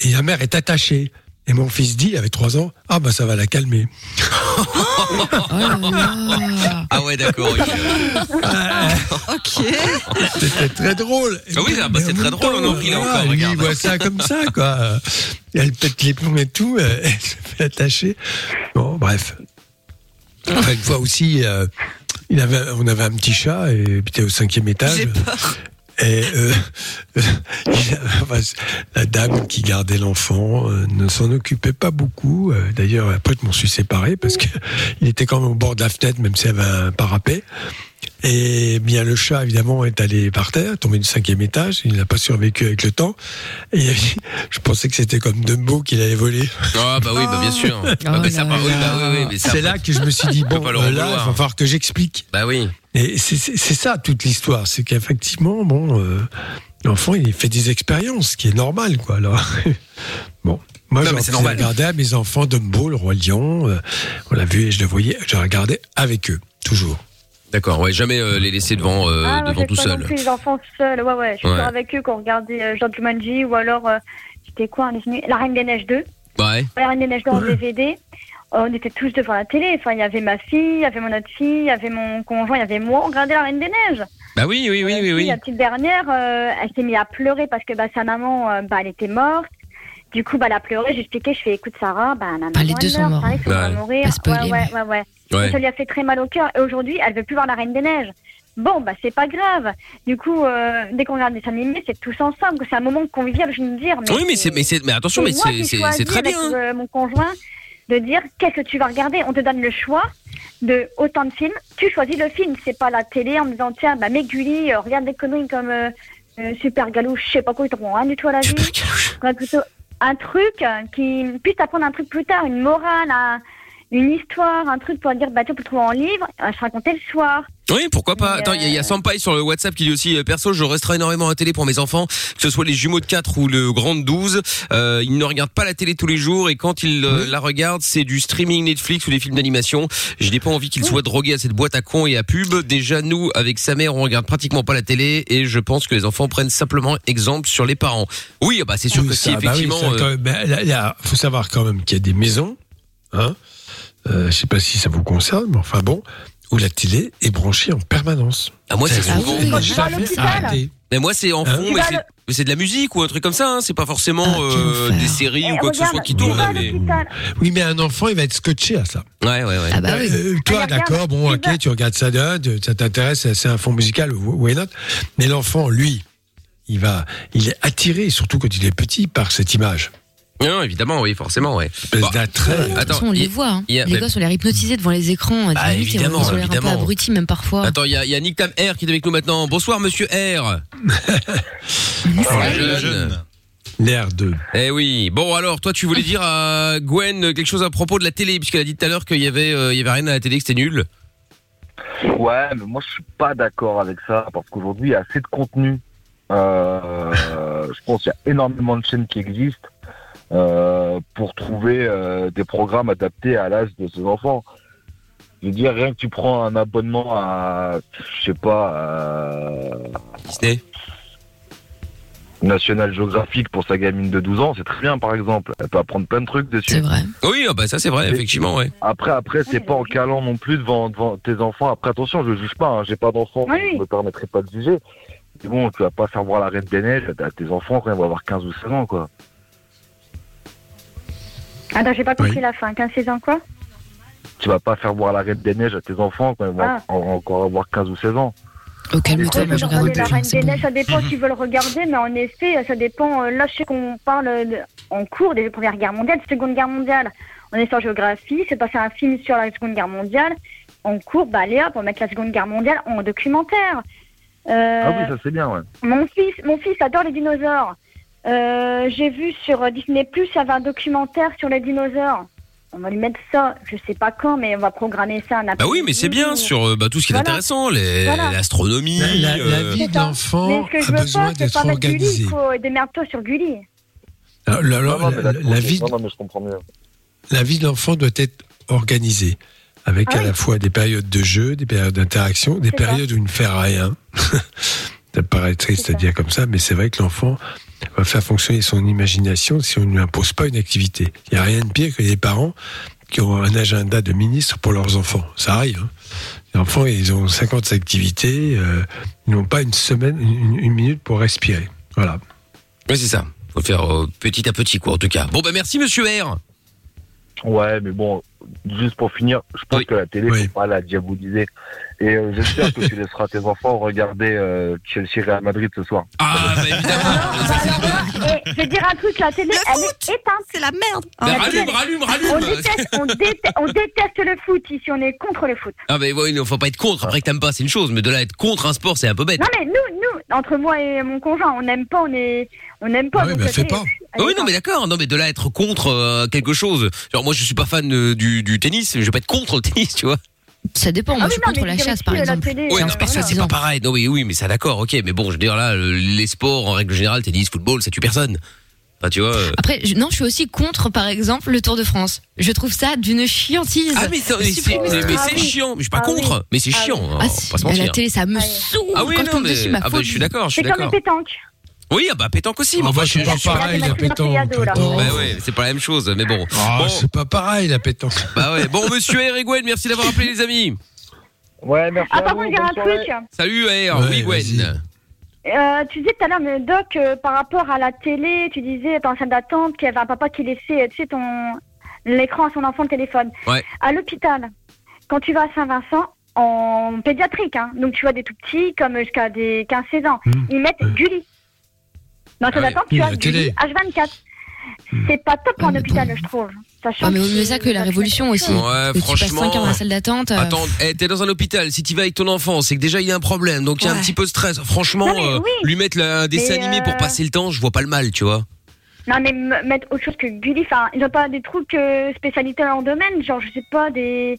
et la mère est attachée. Et mon fils dit, il avait trois ans, ah bah ça va la calmer. Oh. *laughs* Ah ouais, d'accord. ok. *laughs* Ok. C'était très drôle. Ah oui, ah bah, c'est très drôle, on en rit, là, encore, lui, regarde. Il voit ça comme ça, quoi. Elle pète les plombs et tout, euh, elle se fait attacher. Bon, bref. Enfin, une fois aussi, euh, il avait, on avait un petit chat et il était au cinquième étage. J'ai peur. Et euh, *laughs* enfin, la dame qui gardait l'enfant euh, ne s'en occupait pas beaucoup. Euh, D'ailleurs, après, je m'en suis séparé parce que il était quand même au bord de la fenêtre, même s'il avait un parapet. Et bien, le chat, évidemment, est allé par terre, tombé du cinquième étage. Il n'a pas survécu avec le temps. Et *laughs* je pensais que c'était comme Dumbo qu'il allait voler. Ah bah oui, bah bien sûr. Ah, bah, ça, bah, oui, bah C'est là que je me suis dit, *laughs* bon, là, il va falloir que j'explique. Bah oui. Et c'est- ça toute l'histoire, c'est qu'effectivement, bon, euh, l'enfant il fait des expériences, ce qui est normal, quoi. Alors, *laughs* bon, moi Non, j'ai regardé à mes enfants Dumbo, le roi lion, euh, on l'a vu et je le voyais, je regardais avec eux, toujours. D'accord, ouais, jamais euh, les laisser devant, euh, ah, devant tout pas non seul. plus les enfants seuls. Ouais, ouais. Je suis Ouais. toujours avec eux quand on regardait euh, Jean Jumanji ou alors, euh, c'était quoi La Reine des Neiges 2. Ouais. La Reine des Neiges 2 en. DVD. Euh, On était tous devant la télé. Enfin, il y avait ma fille, il y avait mon autre fille, il y avait mon conjoint, il y avait moi. On regardait La Reine des Neiges. Bah oui, oui, oui, oui, oui. La petite dernière, euh, elle s'est mise à pleurer parce que bah, sa maman, euh, bah, elle était morte. Du coup, bah, elle a pleuré. J'ai expliqué, je fais, écoute, Sarah, bah, ma maman, Ah, les deux elle sont morts. Ouais. mourir. Pas ouais, ouais, ouais, ouais. Ouais. ça lui a fait très mal au cœur. Et aujourd'hui, elle veut plus voir la Reine des Neiges. Bon, bah, c'est pas grave. Du coup, euh, dès qu'on regarde des animés, c'est tous ensemble. C'est un moment convivial, je veux dire. Oui, mais c'est, mais c'est, mais attention, mais moi c'est, très avec, bien. euh, mon conjoint de dire qu'est-ce que tu vas regarder? On te donne le choix de autant de films. Tu choisis le film. C'est pas la télé en me disant tiens, bah Meguli, euh, regarde des conneries comme euh, euh, Super Galou, je sais pas quoi, ils t'apprendront rien du tout à la vie. Plutôt un truc euh, qui puisse t'apprendre un truc plus tard, une morale, un- une histoire, un truc pour dire bah tu peux trouver en livre, euh, je racontais le soir. Oui, pourquoi pas. Attends, il y, y a euh, Sampaï sur le WhatsApp qui dit aussi, euh, perso, je resterai énormément à la télé pour mes enfants, que ce soit les jumeaux de 4 ou le grand de 12. Euh, ils ne regardent pas la télé tous les jours et quand ils euh, la regardent, c'est du streaming Netflix ou des films d'animation. Je n'ai pas envie qu'ils soient drogués à cette boîte à cons et à pub. Déjà, nous, avec sa mère, on regarde pratiquement pas la télé et je pense que les enfants prennent simplement exemple sur les parents. Oui, bah c'est sûr Oui, que ça, si bah effectivement... ça, euh, quand même, là, a- faut savoir quand même qu'il y a des maisons, hein, euh, je sais pas si ça vous concerne, mais enfin bon, où la télé est branchée en permanence. ah, moi, c'est Ah souvent... oui, Quand tu vas à jamais l'hôpital. arrêté. Mais moi, c'est en Hein fond, mais c'est- le- mais c'est de la musique ou un truc comme ça. Hein. C'est pas forcément Ah, euh, des séries Eh, ou quoi que ce soit qui mais... l'hôpital. Oui, mais un enfant, il va être scotché à ça. Ouais, ouais, ouais. Ah bah oui. Euh, toi, Ah, d'accord, bon, ok, tu regardes ça, ça t'intéresse, c'est un fond musical, why not Mais l'enfant, lui, il va, il est attiré, surtout quand il est petit, par cette image. Non, évidemment, oui, forcément, ouais. Bon, d'attrait. De toute Attends, façon, on les voit. Hein. il y a- les gosses, on les hypnotisés devant les écrans. Bah, limite, et on- évidemment, ils ont l'air un peu évidemment. abrutis, même parfois. Attends, il y a, il y a Nick Tam R qui est avec nous maintenant. Bonsoir, monsieur R. Jeune. L'air de. Eh oui. Bon, alors, toi, tu voulais dire à Gwen quelque chose à propos de la télé, puisqu'elle a dit tout à l'heure qu'il y avait, euh, il y avait rien à la télé, que c'était nul. Ouais, mais moi je suis pas d'accord avec ça parce qu'aujourd'hui il y a assez de contenu. Euh, *laughs* je pense qu'il y a énormément de chaînes qui existent euh, pour trouver euh, des programmes adaptés à l'âge de ses enfants. Je veux dire, rien que tu prends un abonnement à, je sais pas, à Disney. National Geographic pour sa gamine de 12 ans, c'est très bien par exemple. Elle peut apprendre plein de trucs dessus. C'est vrai. Oui, ah bah ça c'est vrai, effectivement, ouais. Après, après, c'est pas en calant non plus devant, devant tes enfants. Après, attention, je juge pas. Hein. J'ai pas d'enfants, oui. je me permettrai pas de juger. Mais bon, tu vas pas faire voir la Reine des Neiges à tes enfants quand ils vont avoir 15 ou 16 ans, quoi. Attends, j'ai pas compris Oui. la fin. 15-16 ans, quoi? Tu vas pas faire voir la Reine des Neiges à tes enfants quand ils vont Ah. en- encore avoir 15 ou 16 ans. Oh, calme-toi, je regarde la. Reine des. Neiges, ça dépend s'ils veulent regarder, mais en effet, ça dépend. euh, Là, je sais qu'on parle de- en cours des Premières Guerres mondiales, Seconde Guerre mondiale. On est sur géographie, c'est passé un film sur la Seconde Guerre mondiale. En cours, bah, allez hop, on va mettre la Seconde Guerre mondiale en documentaire. Euh, Ah oui, ça c'est bien, ouais. Mon fils, mon fils adore les dinosaures. Euh, J'ai vu sur Disney Plus, il y avait un documentaire sur les dinosaures. On va lui mettre ça, je sais pas quand, mais on va programmer ça un Bah oui, mais c'est bien sur euh, bah, tout ce qui est Voilà. intéressant, les- Voilà. l'astronomie. La, la- la euh, vie ça. d'enfant Mais ce que je a veux besoin pas, c'est d'être pas mettre Gulli, organisée. il faut démerde-toi sur Gulli. Alors, la, Non, non, mais vie, non, non, mais je comprends mieux. la vie de l'enfant doit être organisé, avec Ah à oui. la fois des périodes de jeu, des périodes d'interaction, des C'est ça. périodes où il ne fait rien. *laughs* ça paraît triste C'est à dire comme ça, mais c'est vrai que l'enfant va faire fonctionner son imagination si on ne lui impose pas une activité. Il n'y a rien de pire que les parents qui ont un agenda de ministre pour leurs enfants. Ça arrive. hein. Les enfants, ils ont 50 activités, euh, ils n'ont pas une semaine, une, une minute pour respirer. Voilà. Ouais, c'est ça. Faut faire euh, petit à petit, quoi, en tout cas. Bon, bah merci, monsieur R. Ouais, mais bon, juste pour finir, je pense Oui. que la télé, Oui. faut pas la diaboliser. Et euh, j'espère que tu laisseras tes enfants regarder euh, Chelsea Real Madrid ce soir. Ah, bah *laughs* évidemment. Et je vais dire un truc, la télé, Le elle foot. est éteinte. C'est la merde. Bah, la rallume, télé. rallume, On rallume. déteste, on, déteste, on déteste le foot ici, on est contre le foot. Ah, mais ouais, non, faut pas être contre. Après que t'aimes pas, c'est une chose. Mais de là, être contre un sport, c'est un peu bête. Non mais nous, nous, entre moi et mon conjoint, on n'aime pas, on est, on n'aime pas. Ah oui, bah, fais pas. est oui, non, mais d'accord. Non, mais de là, être contre euh, quelque chose. Genre, moi, je suis pas fan euh, du, du tennis. Je vais pas être contre le tennis, tu vois. Ça dépend. Moi, Ah je suis non, contre la chasse, par la exemple. télé, Ouais, euh, non, mais ça, c'est pas pareil. Non, oui, oui, mais ça, d'accord, ok. Mais bon, je veux dire, là, le- les sports, en règle générale, tennis, football, ça tue personne. Enfin, tu vois. euh. Après, je- non, je suis aussi contre, par exemple, le Tour de France. Je trouve ça d'une chiantise. Ah, mais, c'est Ah chiant. Mais je suis pas Ah oui. contre. Mais c'est Ah chiant. oui. hein, Ah, si, pas à la télé, ça me Ah oui. saoule. Ah oui, quand non, tombe mais. dessus, ma Ah, bah, je suis d'accord, je suis C'est comme d'accord. le pétanque. Oui, ah bah pétanque aussi. mais Ah, enfin, bah, je- c'est pas pareil, la pétanque. Bah ouais, c'est pas la même chose, mais bon. Ah, Bon, c'est pas pareil, la pétanque. bah ouais. Bon, monsieur R et Gwen, merci d'avoir appelé les amis. Ouais, merci Ah par contre, il y a un truc. Salut R, Ouais, oui. Gwen. Euh, tu disais tout à l'heure, mais Doc, euh, par rapport à la télé, tu disais dans la salle d'attente qu'il y avait un papa qui laissait, tu sais, ton l'écran à son enfant le téléphone. Ouais. À l'hôpital, quand tu vas à Saint-Vincent, en pédiatrique, hein, donc tu vois des tout petits comme jusqu'à des 15-16 ans, Mmh. ils mettent Ouais. Gulli. Dans la salle Ouais. d'attente, tu Mmh, as la Gulli télé. H24. C'est pas top en mais hôpital, je trouve. Ah, mais vaut mieux ça que la révolution aussi. Ouais, Que tu passes 5 franchement. heures dans la salle d'attente. euh, Attends, eh, t'es dans un hôpital, si tu vas avec ton enfant, c'est que déjà il y a un problème, donc il y a un petit peu de stress. Franchement, Non, euh, oui. lui mettre la- un dessin Mais, animé pour euh, passer le temps, je vois pas le mal, tu vois. Non, mais mettre autre chose que Gulli, enfin, ils ont pas des trucs euh, spécialités en domaine, genre, je sais pas, des.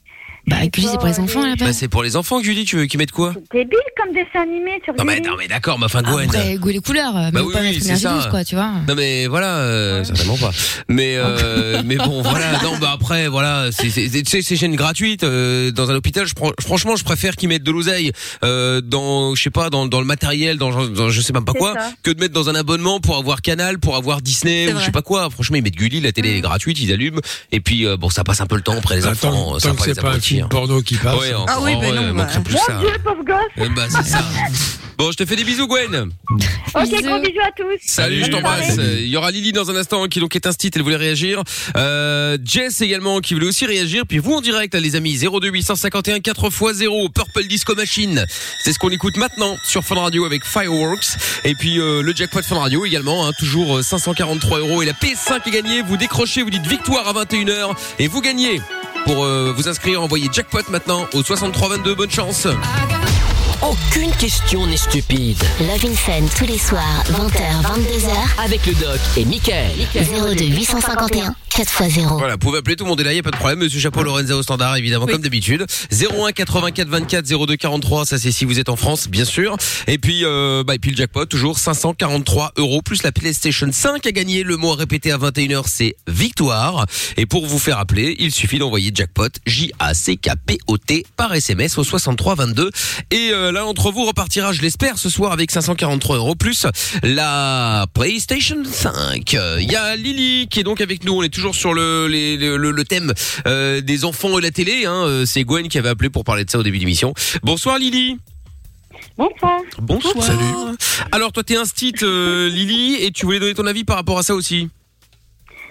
Bah, je sais Gulli, c'est pas, pour les enfants, des- là-bas. Bah, c'est pour les enfants, Julie, tu veux qu'ils mettent quoi C'est débile comme dessin animé sur Non mais, Gulli. non mais d'accord, mais enfin Gwen. Après, goût les couleurs, mais Bah oui, pas oui, mettre c'est énergie ça. douce, quoi, tu vois. Non mais voilà, euh, certainement pas. Mais euh, *laughs* *laughs* mais bon voilà, non bah après voilà, c'est c'est c'est- tu sais, ces chaînes gratuites euh, dans un hôpital, je prends- franchement je préfère qu'ils mettent de l'oseille euh, dans je sais pas dans, dans le matériel, dans, dans je sais même pas quoi, ça. que de mettre dans un abonnement pour avoir Canal, pour avoir Disney ou je sais pas quoi. Franchement ils mettent Gulli, la télé est gratuite, ils allument et puis euh, bon ça passe un peu le temps après les Bah, enfants, ça les pas. Film porno qui passe. Ouais, Ah oui, ben ouais, non, manquerait bah. plus Mon. Dieu, pauvre gosse. Eh ben, c'est ça. *laughs* Bon, je te fais des bisous, Gwen. Ok, Bisous. gros bisous à tous. Salut, je t'embrasse. Euh, Il y aura Lily dans un instant qui donc est instite, elle voulait réagir. Euh, Jess également qui voulait aussi réagir. Puis vous en direct, là, les amis, 02 851 4 x 0 Purple Disco Machine. C'est ce qu'on écoute maintenant sur Fun Radio avec Fireworks. Et puis euh, le jackpot Fun Radio également, hein, toujours euh, 543 euros. Et la PS5 est gagnée. Vous décrochez, vous dites victoire à 21h et vous gagnez. Pour euh, vous inscrire, envoyez jackpot maintenant au 6322. Bonne chance. Aucune question n'est stupide. Love in Fun tous les soirs, 20h, 22h, Avec le doc et Michael. 02 851 4x0. Voilà, vous pouvez appeler tout le monde est là, y a pas de problème. Monsieur Chapeau Lorenza au standard, évidemment, comme d'habitude. 01 84 24 02 43, ça c'est si vous êtes en France, bien sûr. Et puis, euh, bah, et puis le jackpot, toujours 543 euros, plus la PlayStation 5 à gagner. Le mot à répéter à 21h, c'est victoire. Et pour vous faire appeler, il suffit d'envoyer jackpot, J-A-C-K-P-O-T, par SMS au 63 22. Et euh, l'un d'entre vous repartira, je l'espère, ce soir avec 543 euros, plus la PlayStation 5. Il y a Lily qui est donc avec nous. On est toujours sur le, les- le, le- le thème euh, des enfants et la télé. Hein. Euh, C'est Gwen qui avait appelé pour parler de ça au début d'émission. Bonsoir Lily. Bonsoir. Bonsoir. Salut. Alors toi t'es un stit Lily et tu voulais donner ton avis par rapport à ça aussi.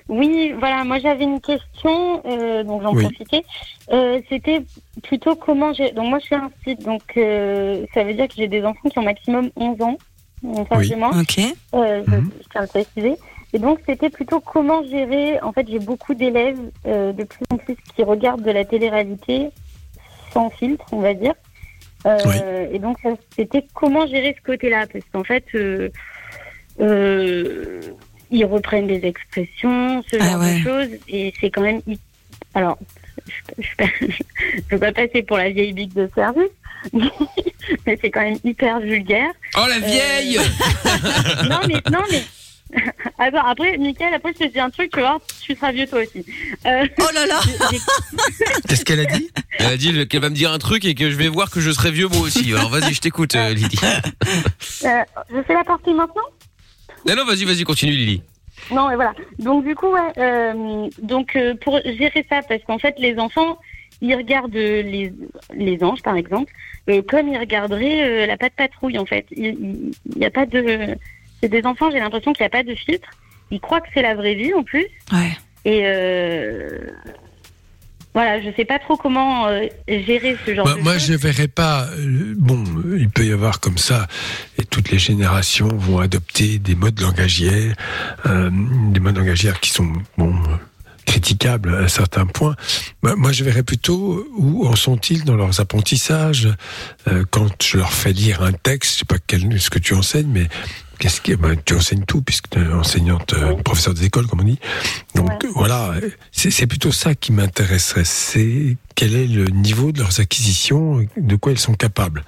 Oui, voilà, moi j'avais une question, euh, donc j'en Oui. profitais. Euh, C'était plutôt comment j'ai. Donc moi je suis un site, donc euh, ça veut dire que j'ai des enfants qui ont maximum 11 ans, en face Oui. de moi. Ok. Euh, je, Mhm. je tiens à le préciser. Et donc, c'était plutôt comment gérer. En fait, j'ai beaucoup d'élèves euh, de plus en plus qui regardent de la télé-réalité sans filtre, on va dire. Euh, Oui. Et donc, c'était comment gérer ce côté-là? Parce qu'en fait, euh, euh, ils reprennent des expressions, ce Ah genre ouais. de choses. Et c'est quand même. Alors, je ne *laughs* peux pas passer pour la vieille bique de service, *laughs* mais c'est quand même hyper vulgaire. Oh la vieille *laughs* non mais non mais attends après Mickaël après je te dis un truc tu vois tu seras vieux toi aussi. Euh, Oh là là Qu'est-ce qu'elle a dit? Elle a dit qu'elle va me dire un truc et que je vais voir que je serai vieux moi aussi. Alors vas-y, je t'écoute, euh, Lydie. euh, je fais la partie maintenant? Non, non, vas-y, vas-y, continue, Lily. Non, et voilà. Donc du coup, ouais, euh, donc euh, pour gérer ça, parce qu'en fait, les enfants, ils regardent euh, les, les anges, par exemple, euh, comme ils regarderaient euh, la patte patrouille, en fait. Il n'y a pas de... C'est des enfants, j'ai l'impression qu'il n'y a pas de filtre. Ils croient que c'est la vraie vie, en plus. Ouais. Et euh, voilà, je sais pas trop comment euh, gérer ce genre Bah, de moi, je verrais pas. euh, bon, euh, il peut y avoir comme ça, et toutes les générations vont adopter des modes langagiers, euh, des modes langagières qui sont bon critiquables à certains points. Bah, moi, je verrais plutôt où en sont-ils dans leurs apprentissages. Quand je leur fais lire un texte, je sais pas quel, ce que tu enseignes, mais Qu'est-ce que bah, tu enseignes tout puisque tu es enseignante, euh, professeur des écoles comme on dit. Donc Ouais. voilà, c'est c'est plutôt ça qui m'intéresserait. C'est quel est le niveau de leurs acquisitions, de quoi ils sont capables.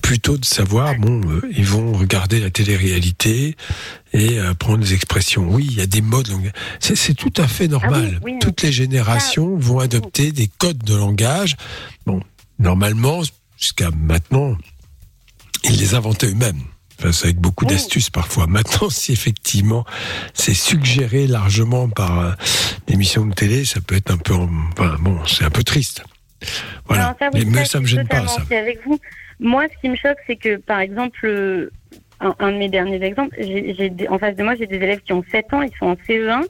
Plutôt de savoir, bon, euh, ils vont regarder la télé-réalité et euh, prendre des expressions. Oui, il y a des modes. lang- C'est c'est tout à fait normal. Ah oui, oui, mais Toutes les générations vont adopter des codes de langage. Bon, normalement, jusqu'à maintenant, ils les inventaient eux-mêmes. Enfin, c'est avec beaucoup Oui. d'astuces parfois. Maintenant, *laughs* si effectivement c'est suggéré largement par euh, l'émission de télé, ça peut être un peu, en- enfin bon, c'est un peu triste. Voilà. Ça, mais, ça me gêne pas, ça. aussi avec vous. Moi, ce qui me choque, c'est que, par exemple, euh, un, un de mes derniers exemples, j'ai, en face de moi, j'ai des élèves qui ont 7 ans, ils sont en CE1.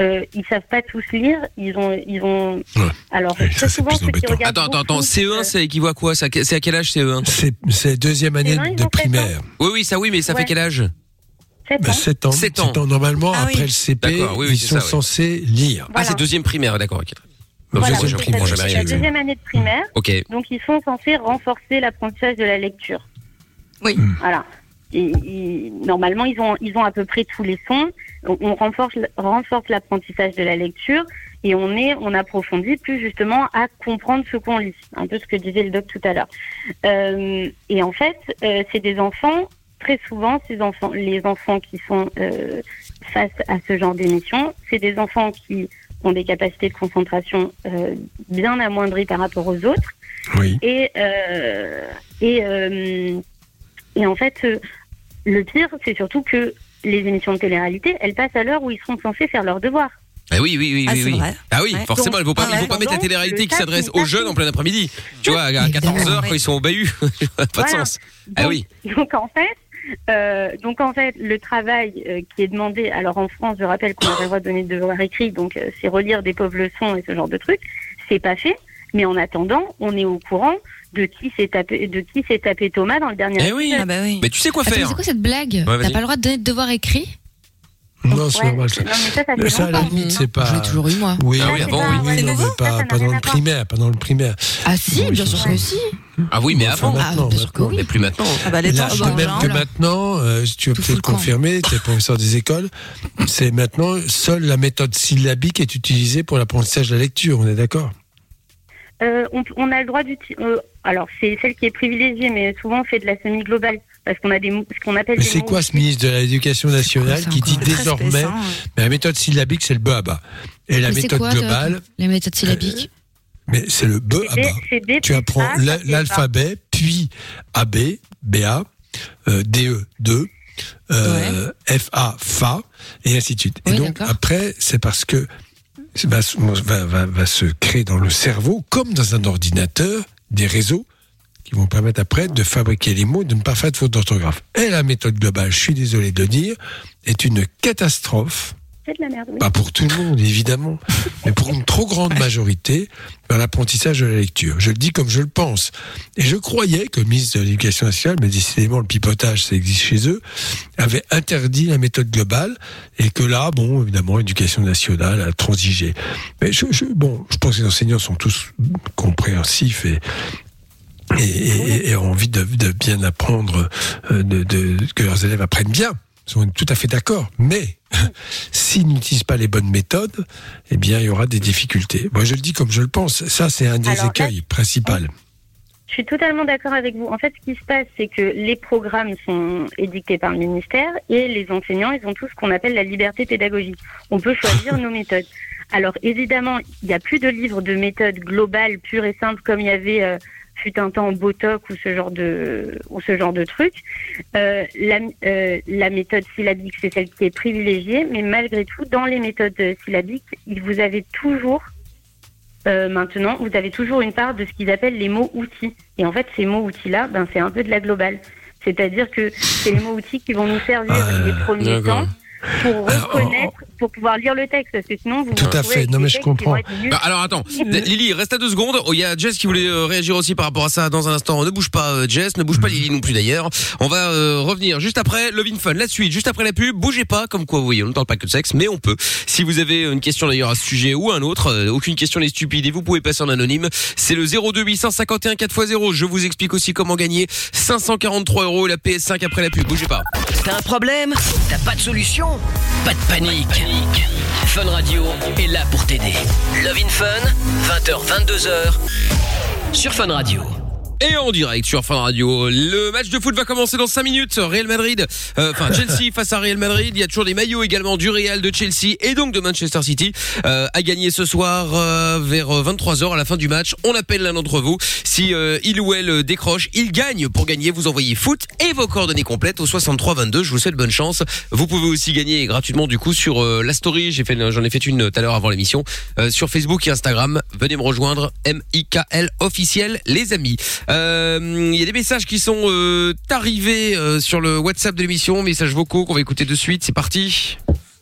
Euh, ils savent pas tous lire. Ils ont, ils ont. Ouais. Alors, Oui, très ça, c'est souvent, plus ceux qui regardent Attends, attends, attends. beaucoup, CE1, euh, c'est équivaut à quoi? C'est à quel âge CE1 C'est deuxième année de primaire. Oui, oui, ça oui, mais ça Ouais. fait quel âge? 7 Bah, ans. 7 ans. Sept ans. Sept Normalement, Ah oui. après le CP, D'accord, oui, oui, ils c'est sont ça, oui. censés lire. Ah, c'est deuxième primaire, d'accord, ok. Donc, Voilà, c'est la- deuxième année de primaire, Ok. donc ils sont censés renforcer l'apprentissage de la lecture. Oui. Voilà. Et, et normalement, ils ont, ils ont à peu près tous les sons. On, on renforce, renforce l'apprentissage de la lecture et on est, on approfondit plus justement à comprendre ce qu'on lit. Un peu ce que disait le doc tout à l'heure. Euh, et en fait, euh, c'est des enfants. Très souvent, ces enfants, les enfants qui sont euh, face à ce genre d'émission, c'est des enfants qui ont des capacités de concentration euh, bien amoindries par rapport aux autres. Oui. Et, euh, et, et en fait, le pire, c'est surtout que les émissions de télé-réalité, elles passent à l'heure où ils sont censés faire leurs devoirs. Ah oui, oui, oui, Ah, oui. oui. vrai. Ah oui, Ouais. forcément, pas, en ils vont pas mettre la attendant, télé-réalité qui s'adresse aux il jeunes en plein après-midi. Tu vois, à Évidemment. 14h quand ils sont au bahut. *laughs* pas de sens. Ah Donc- oui. Donc en fait, euh, donc en fait, le travail euh, qui est demandé, alors en France, je rappelle qu'on a le droit de donner de devoirs écrits, donc euh, c'est relire des pauvres leçons et ce genre de trucs, c'est pas fait. Mais en attendant, on est au courant de qui s'est tapé, de qui s'est tapé Thomas dans le dernier. Eh oui. Ah bah oui. Mais tu sais quoi Attends, faire c'est quoi cette blague T'as pas le droit de donner de devoirs écrits Non, c'est Ouais. normal. Ça. Non, mais ça, ça fait Ça, à la limite, c'est pas. Je l'ai toujours eu moi. Oui, Ah oui, avant, oui. C'est non, mais pas, pas dans le primaire, pas dans le primaire. Ah si, Oui, bien sûr que si. Ah oui, mais Enfin, avant. Ah, maintenant, bien sûr que maintenant. oui. Mais plus maintenant. Ah bah les Là, temps je changent, même que maintenant, euh, si tu veux Tout peut-être confirmer, tu es professeur des écoles, c'est maintenant seule la méthode syllabique est utilisée pour l'apprentissage de la lecture, on est d'accord? Euh, on, on a le droit d'utiliser. alors, c'est celle qui est privilégiée, mais souvent on fait de la semi-globale. Parce qu'on a des ce qu'on appelle c'est quoi ce ministre de l'Éducation nationale qui dit désormais, spécial, hein. mais la méthode syllabique c'est le B à bas. Et la Mais méthode quoi, globale, Les méthodes syllabiques. mais c'est le B à C'est bas. B- c'est B Tu apprends la- l'alphabet, puis AB, BA, euh, DE, 2, euh, FA, FA, et ainsi de suite. Oui, et donc après, c'est parce que va, se- créer dans le cerveau, comme dans un ordinateur, des réseaux qui vont permettre après de fabriquer les mots et de ne pas faire de faute d'orthographe. Et la méthode globale, je suis désolé de dire, est une catastrophe C'est de la merde, oui. pas pour tout le monde, évidemment, *laughs* mais pour une trop grande majorité dans l'apprentissage de la lecture. Je le dis comme je le pense. Et je croyais que le ministre de l'Éducation nationale, mais décidément le pipotage, ça existe chez eux, avait interdit la méthode globale et que là, bon, évidemment, l'éducation nationale a transigé. Mais je, je- bon, je pense que les enseignants sont tous compréhensifs et et, et- et ont envie de, de bien apprendre, euh, de, de- que leurs élèves apprennent bien. Ils sont tout à fait d'accord. Mais *laughs* s'ils n'utilisent pas les bonnes méthodes, eh bien, il y aura des difficultés. Moi, je le dis comme je le pense. Ça, c'est un des Alors là, écueils principaux. Je suis totalement d'accord avec vous. En fait, ce qui se passe, c'est que les programmes sont édictés par le ministère et les enseignants, ils ont tout ce qu'on appelle la liberté pédagogique. On peut choisir *laughs* nos méthodes. Alors évidemment, il n'y a plus de livres de méthodes globales, pures et simples, comme il y avait euh, fut un temps Botoc ou ce genre de ou ce genre de truc. Euh, la, euh, la méthode syllabique, c'est celle qui est privilégiée, mais malgré tout, dans les méthodes syllabiques, vous avez toujours euh, maintenant, vous avez toujours une part de ce qu'ils appellent les mots outils. Et en fait, ces mots outils-là, ben, c'est un peu de la globale. C'est-à-dire que c'est les mots outils qui vont nous servir les premiers temps pour reconnaître, pour pouvoir lire le texte. Parce que sinon, vous Tout à fait. Non, mais je comprends. Bah, alors attends, Lily, reste à deux secondes. Oh, Il y a Jess qui voulait euh, réagir aussi par rapport à ça dans un instant. Ne bouge pas euh, Jess, ne bouge pas Lily non plus d'ailleurs. On va euh, revenir juste après Love in Fun, la suite, juste après la pub. Bougez pas, comme quoi vous voyez, on ne parle pas que de sexe, mais on peut. Si vous avez une question d'ailleurs à ce sujet ou un autre, euh, aucune question n'est stupide et vous pouvez passer en anonyme. C'est le 02 851 4x0. Je vous explique aussi comment gagner 543 euros et la PS5 après la pub. Bougez pas. T'as un problème? T'as pas de solution? Pas de panique. Fun Radio est là pour t'aider. Love in Fun, 20h, 22h, sur Fun Radio. Et en direct sur Fun Radio, le match de foot va commencer dans 5 minutes. Real Madrid, euh, enfin *laughs* Chelsea face à Real Madrid. Il y a toujours des maillots également du Real, de Chelsea et donc de Manchester City euh, à gagner ce soir euh, vers 23h à la fin du match. On appelle l'un d'entre vous. Si euh, il ou elle euh, décroche, il gagne. Pour gagner, vous envoyez foot et vos coordonnées complètes au 63 22. Je vous souhaite bonne chance. Vous pouvez aussi gagner gratuitement du coup sur euh, la story. J'ai fait, j'en ai fait une tout à l'heure avant l'émission euh, sur Facebook et Instagram. Venez me rejoindre, M I K L officiel, les amis. Euh, Il y a des messages qui sont euh, arrivés euh, sur le WhatsApp de l'émission, messages vocaux qu'on va écouter de suite. C'est parti.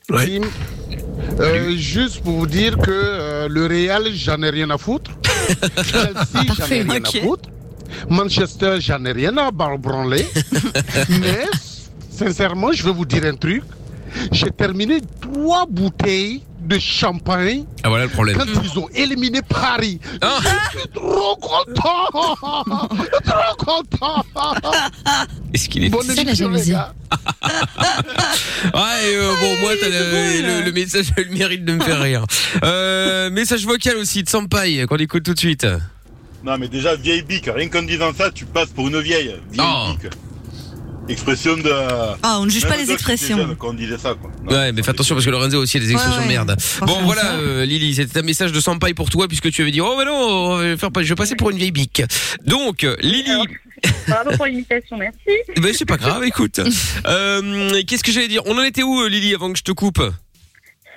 Ouais. Euh, juste pour vous dire que euh, le Real, j'en ai rien à foutre. *laughs* Chelsea, j'en ai Parfait, rien à foutre. Manchester, j'en ai rien à bar- branler. *laughs* Mais, sincèrement, je vais vous dire un truc. J'ai terminé trois bouteilles de champagne Ah voilà le problème. quand ils ont éliminé Paris. Ah. Je suis trop content *laughs* Trop content Est-ce qu'il est Bonne C'est ça, la jalousie. gars. Ouais, euh, bon, moi, le, le- le message a le mérite de me faire rire. *laughs* Euh, message vocal aussi de Sampai qu'on écoute tout de suite. Non, mais déjà, vieille bique, rien qu'en disant ça, tu passes pour une vieille. Vieille Oh. bique. Expression de. Ah, on ne juge pas les expressions. Quand on disait ça, quoi. Non, Ouais, mais fais attention parce que Lorenzo a aussi des expressions Ouais, de merde. Bon, voilà, euh, Lily, c'était un message de Sampai pour toi puisque tu avais dit, oh, mais non, faire je vais passer pour une vieille bique. Donc, Lily, Alors, Bravo pour l'imitation, merci. ben, c'est pas grave, écoute. *laughs* Euh, qu'est-ce que j'allais dire? On en était où, euh, Lily, avant que je te coupe?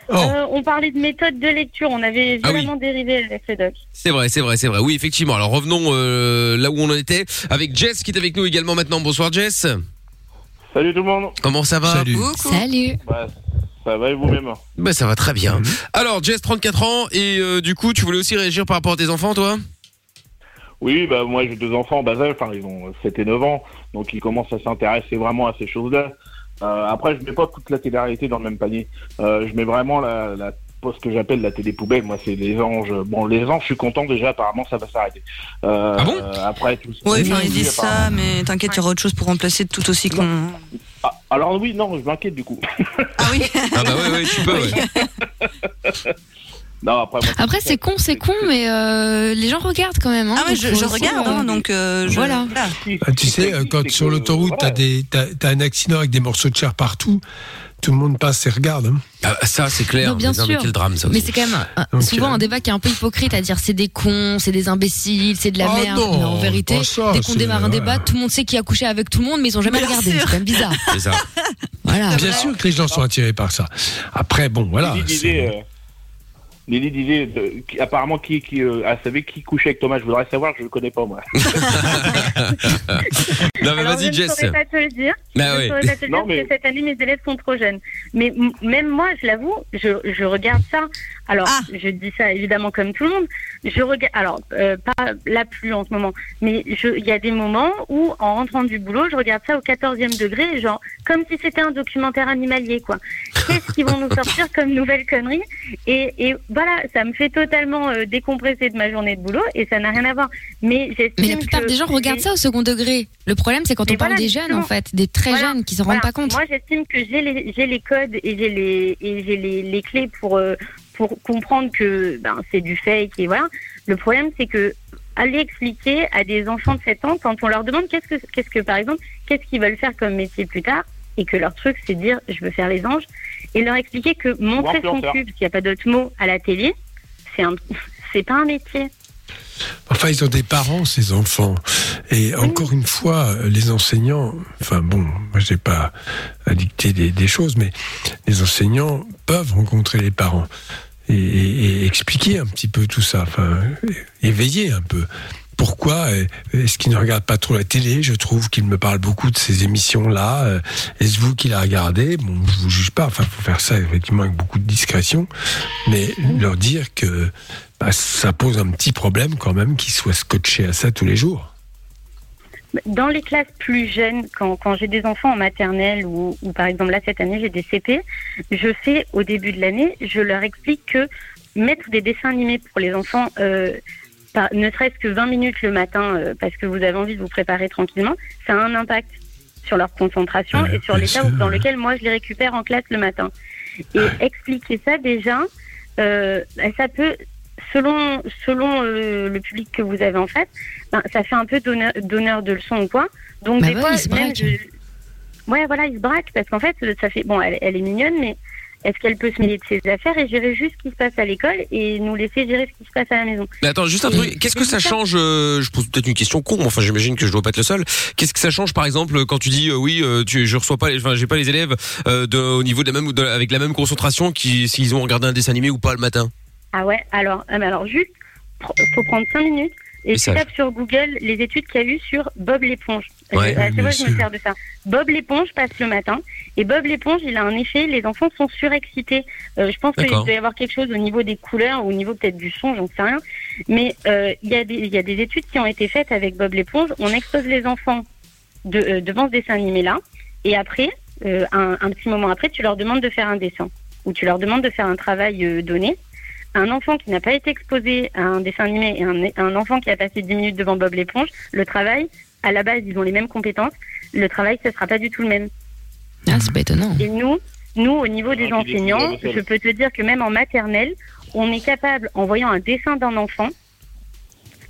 Oh. Euh, on parlait de méthode de lecture, on avait Ah oui. vraiment dérivé avec le doc. C'est vrai, c'est vrai, c'est vrai. Oui, effectivement. Alors revenons euh, là où on en était avec Jess qui est avec nous également maintenant. Bonsoir Jess. Salut tout le monde. Comment ça va Salut. Salut. Bah, ça va et vous-même? Bah ça va très bien. Mhm. Alors Jess 34 ans et euh, du coup, tu voulais aussi réagir par rapport à tes enfants toi? Oui, bah moi j'ai deux enfants en bas âge, enfin ils ont 7 et 9 ans, donc ils commencent à s'intéresser vraiment à ces choses-là. Euh, après, je mets pas toute la télé-réalité dans le même panier. Euh, je mets vraiment la, la ce que j'appelle la télé poubelle. Moi, c'est les anges. Bon, les anges, je suis content déjà. Apparemment, ça va s'arrêter. Euh, Ah bon? euh, Après, tout Oui, enfin, ils disent ça, mais t'inquiète, il y aura autre chose pour remplacer tout aussi con. Ah, alors oui, non, je m'inquiète du coup. Ah oui. Ah bah ouais, ouais, tu peux. Ouais. *laughs* non, après, moi, Après, c'est con, c'est con, mais euh, les gens regardent quand même. Hein, Ah ouais, je, regarde, hein, donc euh, je- Voilà. Ah, tu sais, quand sur l'autoroute, t'as des, t'as, t'as un accident avec des morceaux de chair partout, tout le monde passe et regarde. hein. Ah, ça c'est clair. Non, bien mais, sûr. quel drame ça aussi. Mais c'est quand même un- souvent euh, un débat qui est un peu hypocrite à dire c'est des cons, c'est des imbéciles, c'est de la Oh merde. non, mais en vérité, ça, dès qu'on démarre un débat, ouais. tout le monde sait qui a couché avec tout le monde, mais ils ont jamais Bien regardé. sûr. C'est quand même bizarre. C'est ça. Voilà. Bien sûr que les gens sont attirés par ça. Après, bon, voilà. Lily disait, euh, de- qui- apparemment qui, qui euh, elle savait qui couchait avec Thomas. Je voudrais savoir, je le connais pas moi. *laughs* Non mais vas-y je ne Jess. saurais pas te le dire. Bah je ouais. saurais pas te le dire Non, mais- parce que cette année, mes élèves sont trop jeunes. Mais m- même moi, je l'avoue, je, je regarde ça. Alors, Ah. je dis ça évidemment comme tout le monde. Je regarde, alors, euh, pas la pluie en ce moment, mais il y a des moments où, en rentrant du boulot, je regarde ça au 14e degré, genre, comme si c'était un documentaire animalier, quoi. Qu'est-ce qu'ils vont nous *laughs* sortir comme nouvelle connerie? Et, et voilà, ça me fait totalement euh, décompresser de ma journée de boulot et ça n'a rien à voir. Mais j'estime Mais la plupart que des gens regardent ça au second degré. Le problème, c'est quand Mais on parle des jeunes, en fait, des très Voilà. jeunes qui s'en Voilà. rendent pas compte. Moi, j'estime que j'ai les, les codes et j'ai les, et les, les clés pour, euh, pour comprendre que ben, c'est du fake et voilà. Le problème, c'est que aller expliquer à des enfants de 7 ans quand on leur demande qu'est-ce que, qu'est-ce que par exemple, qu'est-ce qu'ils veulent faire comme métier plus tard et que leur truc c'est de dire je veux faire les anges et leur expliquer que montrer son cul, parce qu'il n'y a pas d'autre mot à la télé, c'est un, *laughs* c'est pas un métier. Enfin, ils ont des parents, ces enfants. Et encore une fois, les enseignants, enfin bon, moi j'ai pas à dicter des, des choses, mais les enseignants peuvent rencontrer les parents et, et- et expliquer un petit peu tout ça, enfin, éveiller un peu. Pourquoi euh, est-ce qu'il ne regarde pas trop la télé? Je trouve qu'il me parle beaucoup de ces émissions-là. Euh, Est-ce vous qui la regardez? Bon, je vous juge pas. Enfin, faut faire ça effectivement avec beaucoup de discrétion, mais leur dire que bah, ça pose un petit problème quand même qu'ils soient scotchés à ça tous les jours. Dans les classes plus jeunes, quand, quand j'ai des enfants en maternelle ou, ou par exemple là cette année j'ai des CP, je fais au début de l'année, je leur explique que mettre des dessins animés pour les enfants, euh, par- ne serait-ce que 20 minutes le matin euh, parce que vous avez envie de vous préparer tranquillement, ça a un impact sur leur concentration Ouais, et sur l'état dans lequel moi je les récupère en classe le matin. Et expliquer ça déjà, euh, bah, ça peut, selon, selon euh, le public que vous avez en face, ben, ça fait un peu donneur, donneur de leçons ou quoi. Donc Bah des ouais, fois, il se même je- ouais, voilà, il se braque parce qu'en fait, ça fait bon, elle, elle est mignonne, mais est-ce qu'elle peut se mêler de ses affaires et gérer juste ce qui se passe à l'école et nous laisser gérer ce qui se passe à la maison? Mais attends, juste un truc. Qu'est-ce que ça change euh, Je pose peut-être une question con, mais enfin, j'imagine que je dois pas être le seul. Qu'est-ce que ça change, par exemple, quand tu dis euh, oui, euh, tu, je reçois pas, les- enfin, j'ai pas les élèves euh, de, au niveau de la même, de- avec la même concentration qui, s'ils ont regardé un dessin animé ou pas le matin? Ah ouais, alors, ah, mais alors juste, faut prendre 5 minutes et tu tapes sur Google les études qu'il y a eu sur Bob l'éponge. Ouais, chaque bien fois, je me sers de ça. Bob l'éponge passe le matin et Bob l'éponge, il a un effet, les enfants sont surexcités. Euh, je pense qu'il doit y avoir quelque chose au niveau des couleurs, au niveau peut-être du son, j'en sais rien. Mais euh, il y, a des- il y a des études qui ont été faites avec Bob l'éponge. On expose les enfants de, euh, devant ce dessin animé-là et après, euh, un, un petit moment après, tu leur demandes de faire un dessin ou tu leur demandes de faire un travail euh, donné un enfant qui n'a pas été exposé à un dessin animé et un, un enfant qui a passé 10 minutes devant Bob l'éponge, le travail, à la base, ils ont les mêmes compétences. Le travail, ce sera pas du tout le même. Ah, c'est pas étonnant. Et nous, nous, au niveau des Ah, enseignants, je peux te dire que même en maternelle, on est capable, en voyant un dessin d'un enfant,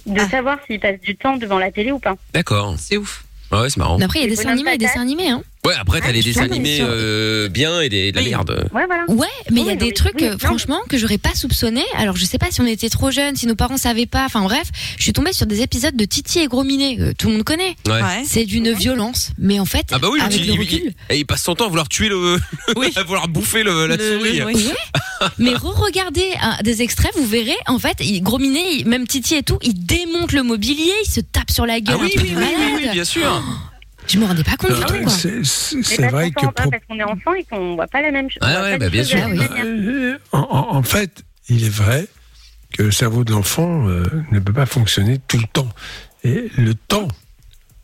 de Ah. savoir s'il passe du temps devant la télé ou pas. D'accord. C'est ouf. Ouais, c'est marrant. Mais après, il y a des dessins animés et des dessins animés, hein. Ouais, après t'as Ah, les tu dessins animés euh, bien et des, de la Oui. merde. Ouais, voilà. Ouais, mais il y a des trucs, oui, euh, franchement, que j'aurais pas soupçonné. Alors, je sais pas si on était trop jeunes, si nos parents savaient pas. Enfin, bref, je suis tombée sur des épisodes de Titi et Gros Minet, que tout le monde connaît. Ouais. C'est d'une violence, mais en fait, Ah bah oui, avec il, le il- recul. il- et il passe son temps à vouloir tuer le, *laughs* Oui. à vouloir bouffer le, la Le- souris. le- oui. Ouais. Mais re-regardez hein, des extraits, vous verrez, en fait, il, Gros Minet, même Titi et tout, il démonte le mobilier, il se tape sur la gueule. Ah oui, oui, oui, oui, malade. oui, bien sûr. Je me rendais pas compte du Euh, tout, c'est- parce vrai qu'on que pro- parce qu'on est enfant et qu'on voit pas la même chose. Ah ouais, pas bah, bien sûr. Ah. Euh, en, en- en fait, il est vrai que le cerveau de l'enfant euh, ne peut pas fonctionner tout le temps. Et le temps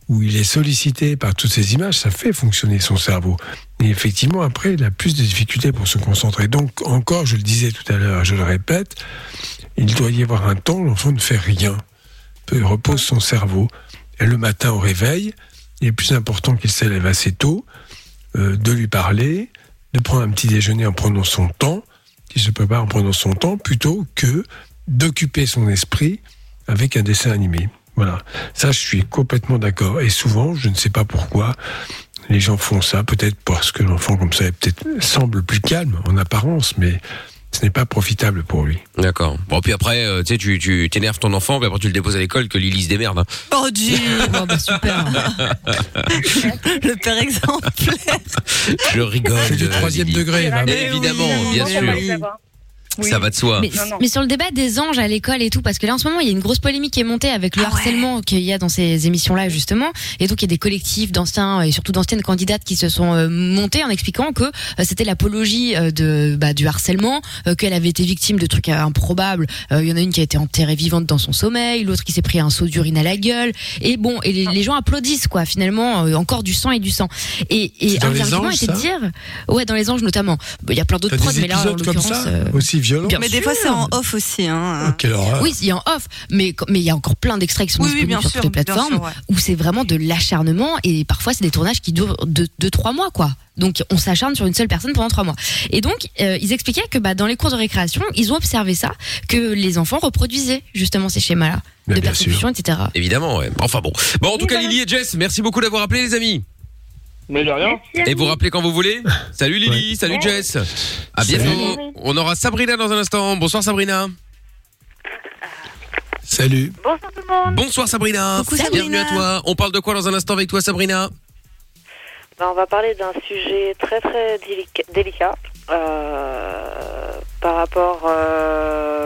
où il est sollicité par toutes ces images, ça fait fonctionner son cerveau. Et effectivement, après, il a plus de difficultés pour se concentrer. Donc, encore, je le disais tout à l'heure, je le répète, il doit y avoir un temps où l'enfant ne fait rien. Il repose son cerveau. Et le matin au réveil, il est plus important qu'il s'élève assez tôt, euh, de lui parler, de prendre un petit déjeuner en prenant son temps, qui se prépare en prenant son temps, plutôt que d'occuper son esprit avec un dessin animé. Voilà. Ça, je suis complètement d'accord. Et souvent, je ne sais pas pourquoi, les gens font ça. Peut-être parce que l'enfant, comme ça, peut-être semble plus calme en apparence, mais ce n'est pas profitable pour lui. D'accord. Bon, puis après, euh, tu sais, tu, tu t'énerves ton enfant, puis après tu le déposes à l'école, que Lily se démerde. hein. Oh Dieu *laughs* Oh, bah, super. *laughs* Le père exemplaire. Je rigole. C'est du euh, troisième degré, là. Mais évidemment, oui, bien oui, sûr. Oui. Ça va de soi. Mais, Non, non. mais sur le débat des anges à l'école et tout, parce que là en ce moment il y a une grosse polémique qui est montée avec le Ah ouais. harcèlement qu'il y a dans ces émissions-là justement, et donc il y a des collectifs d'anciens et surtout d'anciennes candidates qui se sont euh, montés en expliquant que euh, c'était l'apologie euh, de bah, du harcèlement, euh, qu'elle avait été victime de trucs improbables. Euh, Il y en a une qui a été enterrée vivante dans son sommeil, l'autre qui s'est pris un seau d'urine à la gueule, et bon, et les, les gens applaudissent quoi finalement, euh, encore du sang et du sang. Et, et un les des arguments anges, était de ça? dire, ouais dans les anges notamment. Il y a plein d'autres prods, mais là en l'occurrence. euh, aussi violent. Bien Mais des fois, c'est en off aussi. Hein. Quelle horreur. Oui, il y a en off, mais mais il y a encore plein d'extraits qui sont Oui, oui, disponibles bien sur sûr, toutes les plateformes sûr, ouais. où c'est vraiment de l'acharnement et parfois c'est des tournages qui durent de, de trois mois quoi. Donc on s'acharne sur une seule personne pendant trois mois. Et donc euh, ils expliquaient que bah, dans les cours de récréation, ils ont observé ça, que les enfants reproduisaient justement ces schémas-là de persécution, etc. Évidemment, ouais. Enfin bon. Bon, en tout cas, Lily et Jess, merci beaucoup d'avoir appelé, les amis. Mais de rien. Et vous rappelez quand vous voulez. Salut Lily, salut Jess. À bientôt. Salut. On aura Sabrina dans un instant. Bonsoir Sabrina. Salut. Bonsoir tout le monde. Bonsoir Sabrina. Coucou, Bienvenue Sabrina. à toi. On parle de quoi dans un instant avec toi Sabrina Ben, on va parler d'un sujet très très délica- délicat euh, par rapport euh,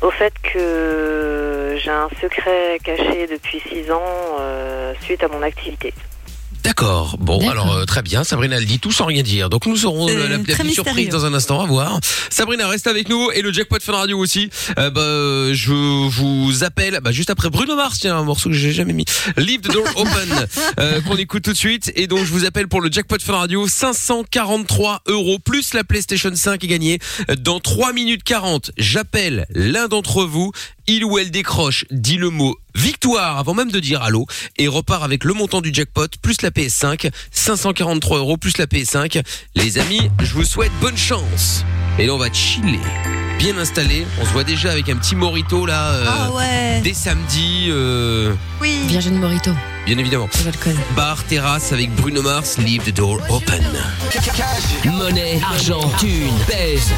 au fait que j'ai un secret caché depuis 6 ans euh, suite à mon activité. D'accord. Bon, alors euh, très bien. Sabrina elle dit tout sans rien dire. Donc nous aurons euh, la, petite surprise dans un instant à voir. Sabrina reste avec nous et le jackpot Fun Radio aussi. Euh, bah, je vous appelle bah, juste après Bruno Mars, tiens un morceau que j'ai jamais mis. Leave the door open *laughs* euh, qu'on écoute tout de suite et donc je vous appelle pour le jackpot Fun Radio 543 euros plus la PlayStation 5 est gagnée dans 3 minutes 40. J'appelle l'un d'entre vous. Il ou elle décroche, dit le mot victoire avant même de dire allô et repart avec le montant du jackpot plus la PS5, 543 euros plus la PS5. Les amis, je vous souhaite bonne chance. Et là on va chiller, bien installé. On se voit déjà avec un petit morito là euh, Ah ouais. dès samedi. euh, Oui. Virgin Morito. Bien évidemment. Bar, terrasse avec Bruno Mars, leave the door open. Monnaie, argent, thune, pèse.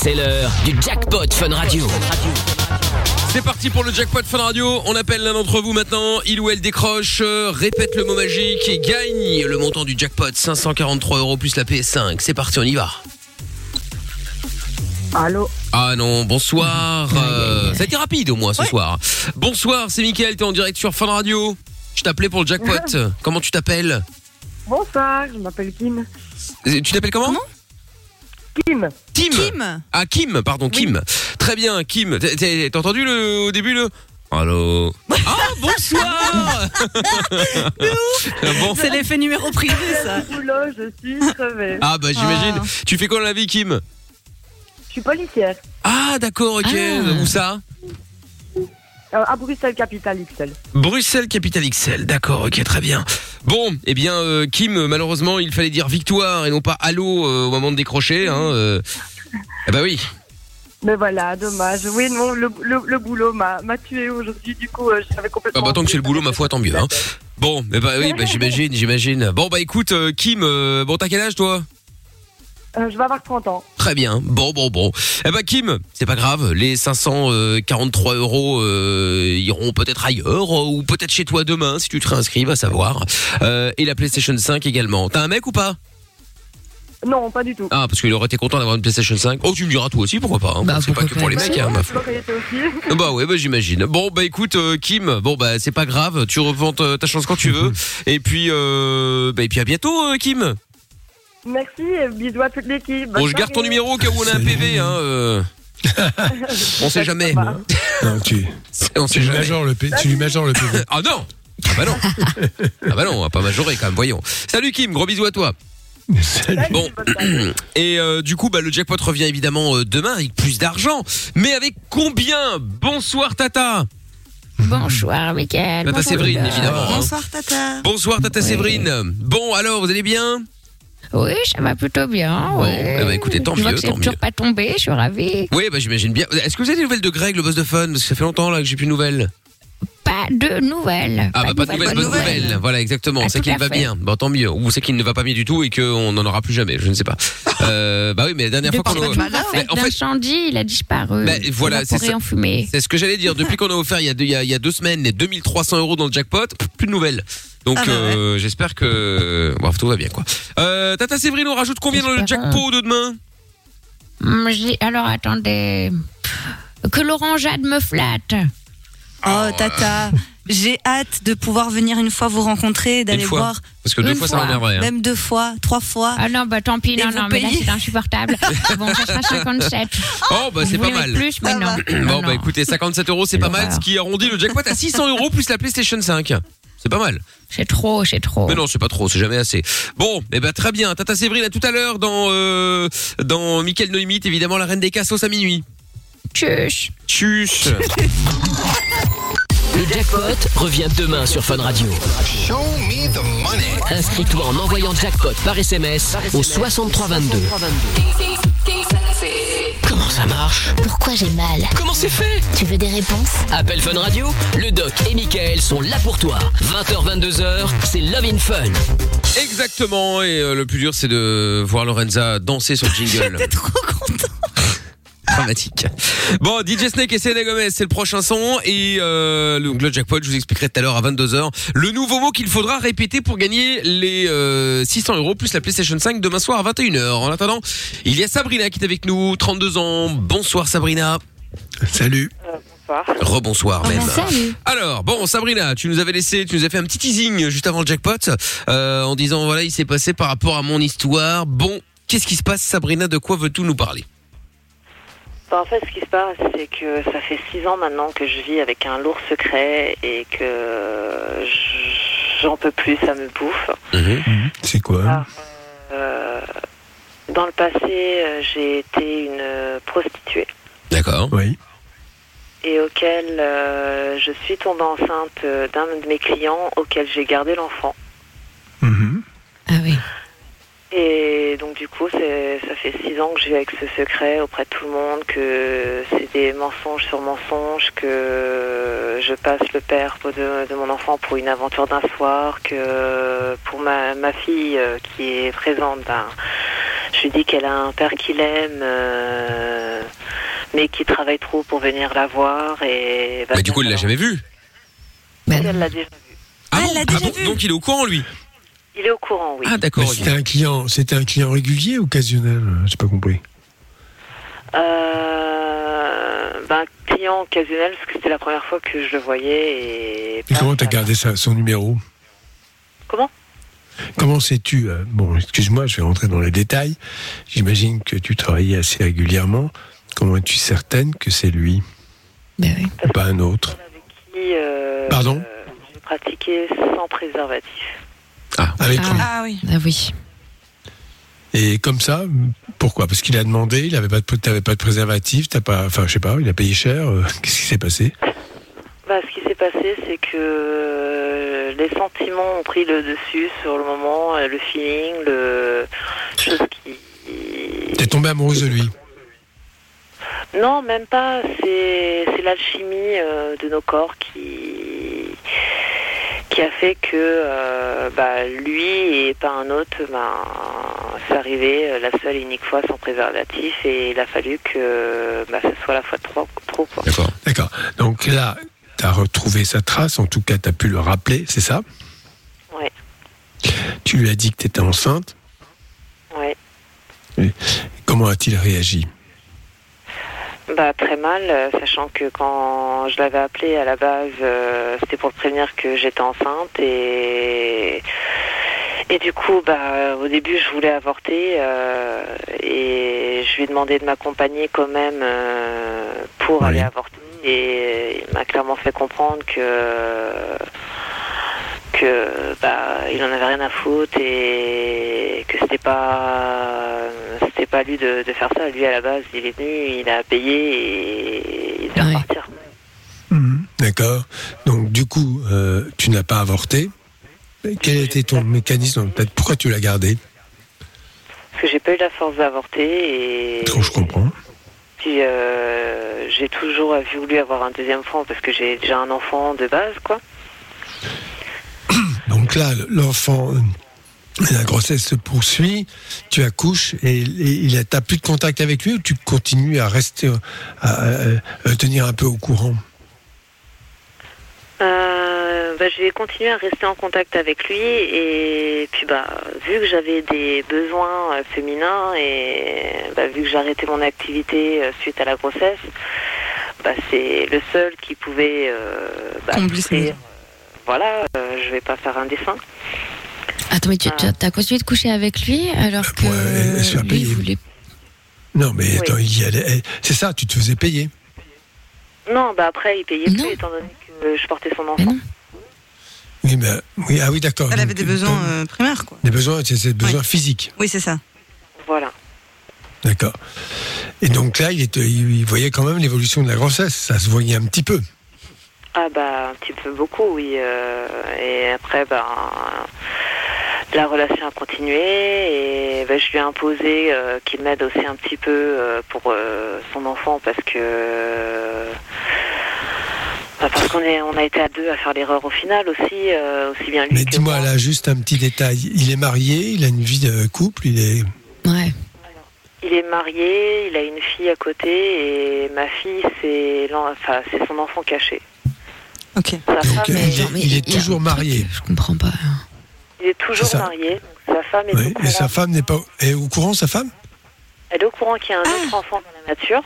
C'est l'heure du jackpot Fun Radio. C'est parti pour le jackpot Fun Radio. On appelle l'un d'entre vous maintenant. Il ou elle décroche, euh, répète le mot magique et gagne le montant du jackpot 543 euros plus la PS5. C'est parti, on y va. Allô Ah non, bonsoir. Euh, ça a été rapide au moins ce soir. Bonsoir, c'est Mickaël, t'es en direct sur Fun Radio. Je t'appelais pour le jackpot. *laughs* Comment tu t'appelles? Bonsoir, je m'appelle Kim. Euh, Tu t'appelles comment? Kim. Tim. Ah Kim, pardon Kim. Très bien, Kim. T'as- T'as t'as entendu le au début le Allô. *laughs* Ah bonsoir. *laughs* bon. C'est l'effet numéro privé, ça. Boulot, je suis crevée. Ah bah j'imagine. Tu fais quoi dans la vie, Kim? Je suis policière. Ah d'accord, ok. Où ça? Euh, à Bruxelles, capitale XL. Bruxelles, capitale XL. D'accord, ok, très bien. Bon, eh bien, euh, Kim, malheureusement, il fallait dire victoire et non pas allô euh, au moment de décrocher. Hein, euh. Ah bah oui. Mais voilà, dommage. Oui, non, le, le, le boulot m'a m'a tué aujourd'hui. Du coup, euh, je savais Ah complètement. bah tant que c'est le boulot, ma foi, tant mieux. Hein. Bon, eh bah oui, bah, j'imagine, j'imagine. Bon bah écoute, euh, Kim, euh, bon t'as quel âge toi? Euh, je vais avoir 30 ans. Très bien. Bon, bon, bon. Eh ben Kim, c'est pas grave. Les 543 euros euh, iront peut-être ailleurs euh, ou peut-être chez toi demain si tu te réinscris, va savoir. Euh, et la PlayStation 5 également. T'as un mec ou pas? Non, pas du tout. Ah, parce qu'il aurait été content d'avoir une PlayStation 5. Oh, tu me diras toi aussi, pourquoi pas. Hein, c'est pas que pour les mecs, hein, ma foi. Aussi. Bah ouais, bah j'imagine. Bon, bah écoute, euh, Kim, bon bah c'est pas grave. Tu revends ta ta chance quand tu veux. *laughs* Et puis, euh, bah et puis à bientôt, euh, Kim. Merci et bisous à toute l'équipe. Bon, je garde ton numéro au cas où on a un PV. Hein, euh. *laughs* On sait jamais. Non, tu, *laughs* On tu sait lui jamais. majores le, P- tu lui majores le PV. Ah non Ah bah non Ah bah non, on va pas majorer quand même, voyons. Salut Kim, gros bisous à toi. Bon, *clears throat* et euh, du coup, bah, le jackpot revient évidemment euh, demain avec plus d'argent. Mais avec combien? Bonsoir Tata Bonsoir, Mickaël. Tata Bonsoir, Séverine, évidemment. hein. Bonsoir, Tata. Bonsoir Tata Séverine. Bon, alors, vous allez bien? Oui, ça va plutôt bien. Bon, eh ben, écoutez, tant Je mieux, c'est tant toujours mieux. pas tombé, je suis ravie. Oui, bah j'imagine bien. Est-ce que vous avez des nouvelles de Greg, le boss de fun? Parce que ça fait longtemps là que j'ai plus de nouvelles. Pas de nouvelles. Ah bah pas de nouvelles, bonnes nouvelles. Voilà, exactement. Ah, c'est qu'il va fait. bien. Bon, tant mieux. Ou c'est qu'il ne va pas bien du tout et qu'on n'en aura plus jamais. Je ne sais pas. *laughs* Euh, bah oui, mais la dernière fois qu'on Depuis a... qu'on a fait Mais en fait, l'incendie, il a disparu. bah, voilà, c'est ça. C'est ce que j'allais dire. Depuis qu'on a offert il y a deux, il y a, il y a deux semaines les 2300 euros dans le jackpot, plus de nouvelles. Donc Ah bah euh, j'espère que bon, tout va bien quoi. Euh, Tata Séverine, on rajoute combien dans le jackpot de demain dis- alors attendez. Que Laurent Jade me flatte. Oh, Tata, j'ai hâte de pouvoir venir une fois vous rencontrer, d'aller Une fois voir. Parce que deux Une fois, ça m'énerverait, hein. Même deux fois, trois fois. Ah non, bah tant pis, Et non, vous non, mais là payez. c'est insupportable. *laughs* bon, ça sera 57. Oh bah c'est pas voulez mal. plus, mais non. Bon bah écoutez, 57 euros c'est pas mal, ce qui arrondit le jackpot à 600 euros plus la PlayStation 5. C'est pas mal. C'est trop, c'est trop. Mais non, c'est pas trop, c'est jamais assez. Bon, eh ben très bien. Tata Séverine à tout à l'heure dans euh, dans Mickaël No Limite, évidemment la reine des cassos à minuit. Tchuss. Tchuss. *laughs* Le jackpot revient demain sur Fun Radio. Inscris-toi en envoyant jackpot par SMS au 6322. Comment ça marche? Pourquoi j'ai mal? Comment c'est fait? Tu veux des réponses? Appel Fun Radio, le doc et Michael sont là pour toi. 20h, 22h, c'est Love in Fun. Exactement. Et euh, le plus dur, c'est de voir Lorenza danser sur le *laughs* jingle. J'étais trop content. Dramatique. Bon, DJ Snake et Selena Gomez, c'est le prochain son. Et euh, le, le jackpot, je vous expliquerai tout à l'heure à 22h. Le nouveau mot qu'il faudra répéter pour gagner les euh, 600 euros plus la PlayStation 5 demain soir à 21h. En attendant, il y a Sabrina qui est avec nous, 32 ans. Bonsoir Sabrina. Salut. Rebonsoir même. salut. Alors, bon, Sabrina, tu nous avais laissé, tu nous as fait un petit teasing juste avant le jackpot, euh, en disant voilà, il s'est passé par rapport à mon histoire. Bon, qu'est-ce qui se passe, Sabrina? De quoi veux-tu nous parler? Bah, en fait, ce qui se passe, c'est que ça fait six ans maintenant que je vis avec un lourd secret et que j- j'en peux plus, ça me bouffe. C'est quoi Ah. Euh, dans le passé, euh, j'ai été une euh, prostituée D'accord. Oui. et auquel euh, je suis tombée enceinte d'un de mes clients auquel j'ai gardé l'enfant. Ah oui. Et donc du coup, c'est- ça fait six ans que je vis avec ce secret auprès de tout le monde, que c'est des mensonges sur mensonges, que je passe le père de, de mon enfant pour une aventure d'un soir, que pour ma, ma fille euh, qui est présente, ben, je lui dis qu'elle a un père qui l'aime, euh, mais qui travaille trop pour venir la voir. Et Mais du coup, il l'a jamais vu. elle l'a déjà vu. Ah, bon Ah bon Donc il est au courant, lui. Il est au courant, oui. Ah d'accord. C'était un client, c'était un client régulier ou occasionnel J'ai pas compris. Euh, ben, client occasionnel, parce que c'était la première fois que je le voyais. Et, Et comment t'as gardé ça, son numéro? Comment? Comment sais-tu euh, Bon, excuse-moi, je vais rentrer dans les détails. J'imagine que tu travaillais assez régulièrement. Comment es-tu certaine que c'est lui? Ben oui. Ou pas un autre? Qui, euh, Pardon? euh, j'ai pratiqué sans préservatif. Avec lui. Ah oui. Ah oui. Et comme ça, pourquoi? Parce qu'il a demandé, il avait pas de, t'avais pas de préservatif, t'as pas, enfin, je sais pas, il a payé cher. euh, *laughs* Qu'est-ce qui s'est passé? Bah, ce qui s'est passé, c'est que euh, les sentiments ont pris le dessus sur le moment, euh, le feeling, le chose qui. T'es tombée amoureuse de lui? Non, même pas. C'est c'est l'alchimie euh, de nos corps qui qui a fait que euh, bah, lui et pas un autre, ben, c'est arrivé euh, la seule et unique fois sans préservatif et il a fallu que bah, ce soit la fois de trop. trop quoi. D'accord. D'accord. Donc là, t'as retrouvé sa trace, en tout cas, t'as pu le rappeler, c'est ça? Ouais. Tu lui as dit que t'étais enceinte? Ouais. Et comment a-t-il réagi? Bah très mal, euh, sachant que quand je l'avais appelé à la base, euh, c'était pour prévenir que j'étais enceinte et et du coup bah au début je voulais avorter euh, et je lui ai demandé de m'accompagner quand même euh, pour aller avorter et il m'a clairement fait comprendre que que bah il en avait rien à foutre et que c'était pas c'était pas lui de, de faire ça lui à la base il est venu il a payé et il devait repartir D'accord. Donc du coup, euh, tu n'as pas avorté. Quel était ton mécanisme Peut-être pourquoi tu l'as gardé? Parce que j'ai pas eu la force d'avorter et Trop, je comprends. puis euh, j'ai toujours voulu avoir un deuxième enfant parce que j'ai déjà un enfant de base quoi Donc là, l'enfant, euh, la grossesse se poursuit, tu accouches et, et il t'as plus de contact avec lui ou tu continues à rester, euh, à, à- à tenir un peu au courant? Euh, bah, je vais continuer à rester en contact avec lui et puis bah vu que j'avais des besoins euh, féminins et bah, vu que j'ai arrêté mon activité euh, suite à la grossesse, bah, c'est le seul qui pouvait euh, bah, Combler ses souffrir. besoins. Voilà, euh, je vais pas faire un dessin. Attends, mais tu tu- as continué de coucher avec lui alors que fait lui payer. voulait. Non, mais attends, il y allait- c'est ça, tu te faisais payer. Non, bah après il payait plus étant donné que je portais son enfant. Oui, mais, oui, ah oui, d'accord. Elle avait des besoins euh, primaires, quoi. Des besoins, c'est des besoins physiques. Oui, c'est ça. Voilà. D'accord. Et donc là, il, il voyait quand même l'évolution de la grossesse. Ça se voyait un petit peu. Ah bah un petit peu beaucoup, oui. euh, et après, ben la relation a continué et ben, je lui ai imposé euh, qu'il m'aide aussi un petit peu euh, pour euh, son enfant parce que bah, parce qu'on est on a été à deux à faire l'erreur au final aussi euh, aussi bien lui Mais dis-moi là, juste un petit détail. Il est marié, il a une vie de couple, il est. Ouais. Il est marié, il a une fille à côté et ma fille c'est enfin, c'est son enfant caché. Ok. Sa femme il est, est- il est toujours marié. Je comprends pas. Il est toujours marié. donc Sa femme est Oui, au et courant. sa femme n'est pas est au courant, sa femme? Elle est au courant qu'il y a un autre enfant dans la nature,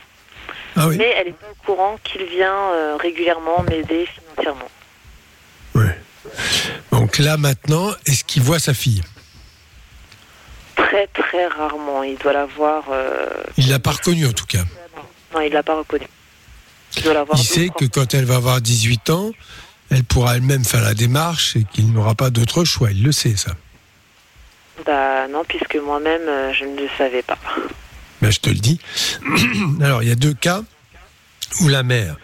Ah oui. mais elle n'est pas au courant qu'il vient euh, régulièrement m'aider financièrement. Donc là maintenant, est-ce qu'il voit sa fille? Très très rarement. Il doit la voir. euh, Il l'a pas reconnue en tout cas. Non, il l'a pas reconnue. Il sait que quand elle va avoir 18 ans, elle pourra elle-même faire la démarche et qu'il n'aura pas d'autre choix. Il le sait ça. Bah non, puisque moi-même euh, je ne le savais pas. Ben, je te le dis. *clears throat* Alors, il y a deux cas où la mère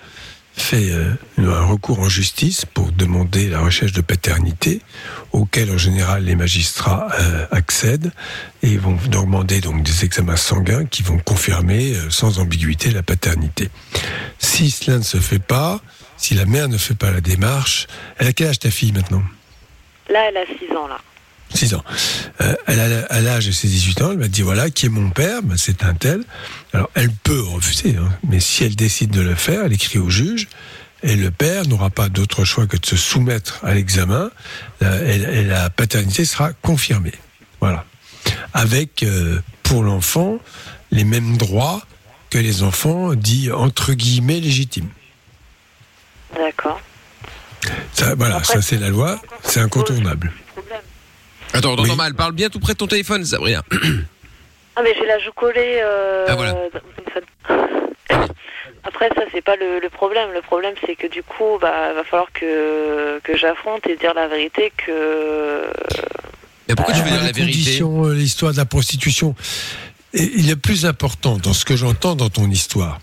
fait euh, un recours en justice pour demander la recherche de paternité, auquel en général les magistrats euh, accèdent et vont demander donc des examens sanguins qui vont confirmer euh, sans ambiguïté la paternité. Si cela ne se fait pas, si la mère ne fait pas la démarche, elle a quel âge ta fille maintenant? Là, elle a 6 ans là. 6 ans. Euh, elle a à l'âge de ses 18 ans, elle m'a dit voilà, qui est mon père? Ben, C'est un tel. Alors, elle peut refuser, hein, mais si elle décide de le faire, elle écrit au juge, et le père n'aura pas d'autre choix que de se soumettre à l'examen, euh, et, et la paternité sera confirmée. Voilà. Avec, euh, pour l'enfant, les mêmes droits que les enfants dits entre guillemets légitimes. D'accord. Ça, voilà, ça c'est la loi, c'est incontournable. Attends, on t'entend mal. Parle bien tout près de ton téléphone, Sabrina. Ah mais j'ai la joue collée. euh, Ah, voilà. dans. Après ça c'est pas le, le problème. Le problème c'est que du coup bah va falloir que que j'affronte et dire la vérité que. Mais pourquoi tu veux dire les la vérité conditions, euh, l'histoire de la prostitution. Et il est plus important dans ce que j'entends dans ton histoire,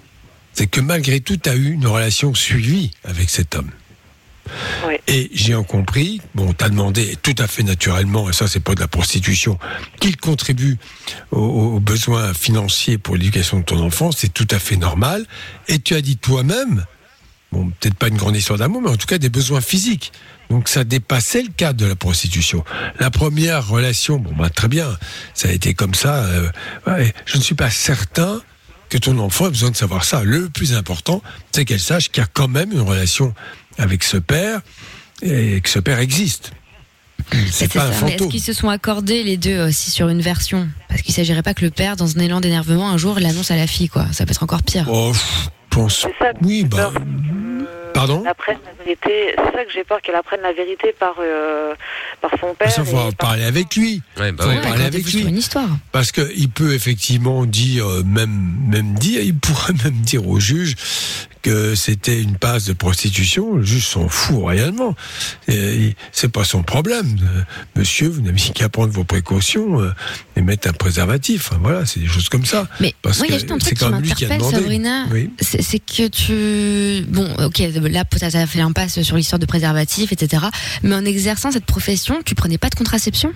c'est que malgré tout, tu as eu une relation suivie avec cet homme. Et j'ai en compris, bon, t'as demandé tout à fait naturellement, et ça c'est pas de la prostitution, qu'il contribue aux, besoins financiers pour l'éducation de ton enfant, c'est tout à fait normal. Et tu as dit toi-même, bon, peut-être pas une grande histoire d'amour, mais en tout cas des besoins physiques. Donc ça dépassait le cadre de la prostitution. La première relation, bon, bah, très bien, ça a été comme ça. euh, je ne suis pas certain que ton enfant ait besoin de savoir ça. Le plus important, c'est qu'elle sache qu'il y a quand même une relation avec ce père et que ce père existe. C'est pas un Mais est-ce fantôme. qu'ils se sont accordés les deux aussi sur une version? Parce qu'il s'agirait pas que le père, dans un élan d'énervement, un jour, l'annonce à la fille, quoi. Ça peut être encore pire. Oh, pff, pense. Oui, bah. Pardon apprenne la vérité. C'est ça que j'ai peur qu'elle apprenne la vérité par euh, par son père. Ça, faut en parler avec lui. Ouais, bah faut ouais. en parler avec lui. une histoire. Parce qu'il peut effectivement dire, euh, même, même dire, il pourrait *laughs* même dire au juge que c'était une passe de prostitution. Le juge s'en fout réellement. C'est pas son problème. Monsieur, vous n'avez qu'à prendre vos précautions euh, et mettre un préservatif. Enfin, voilà, c'est des choses comme ça. Mais Parce moi, il y a que juste un c'est truc qui quand même lui qui a m'interpelle, demandé. Sabrina. Oui. C'est que tu. Bon, ok, là, peut-être ça a fait l'impasse sur l'histoire de préservatif, etc. Mais en exerçant cette profession, tu prenais pas de contraception?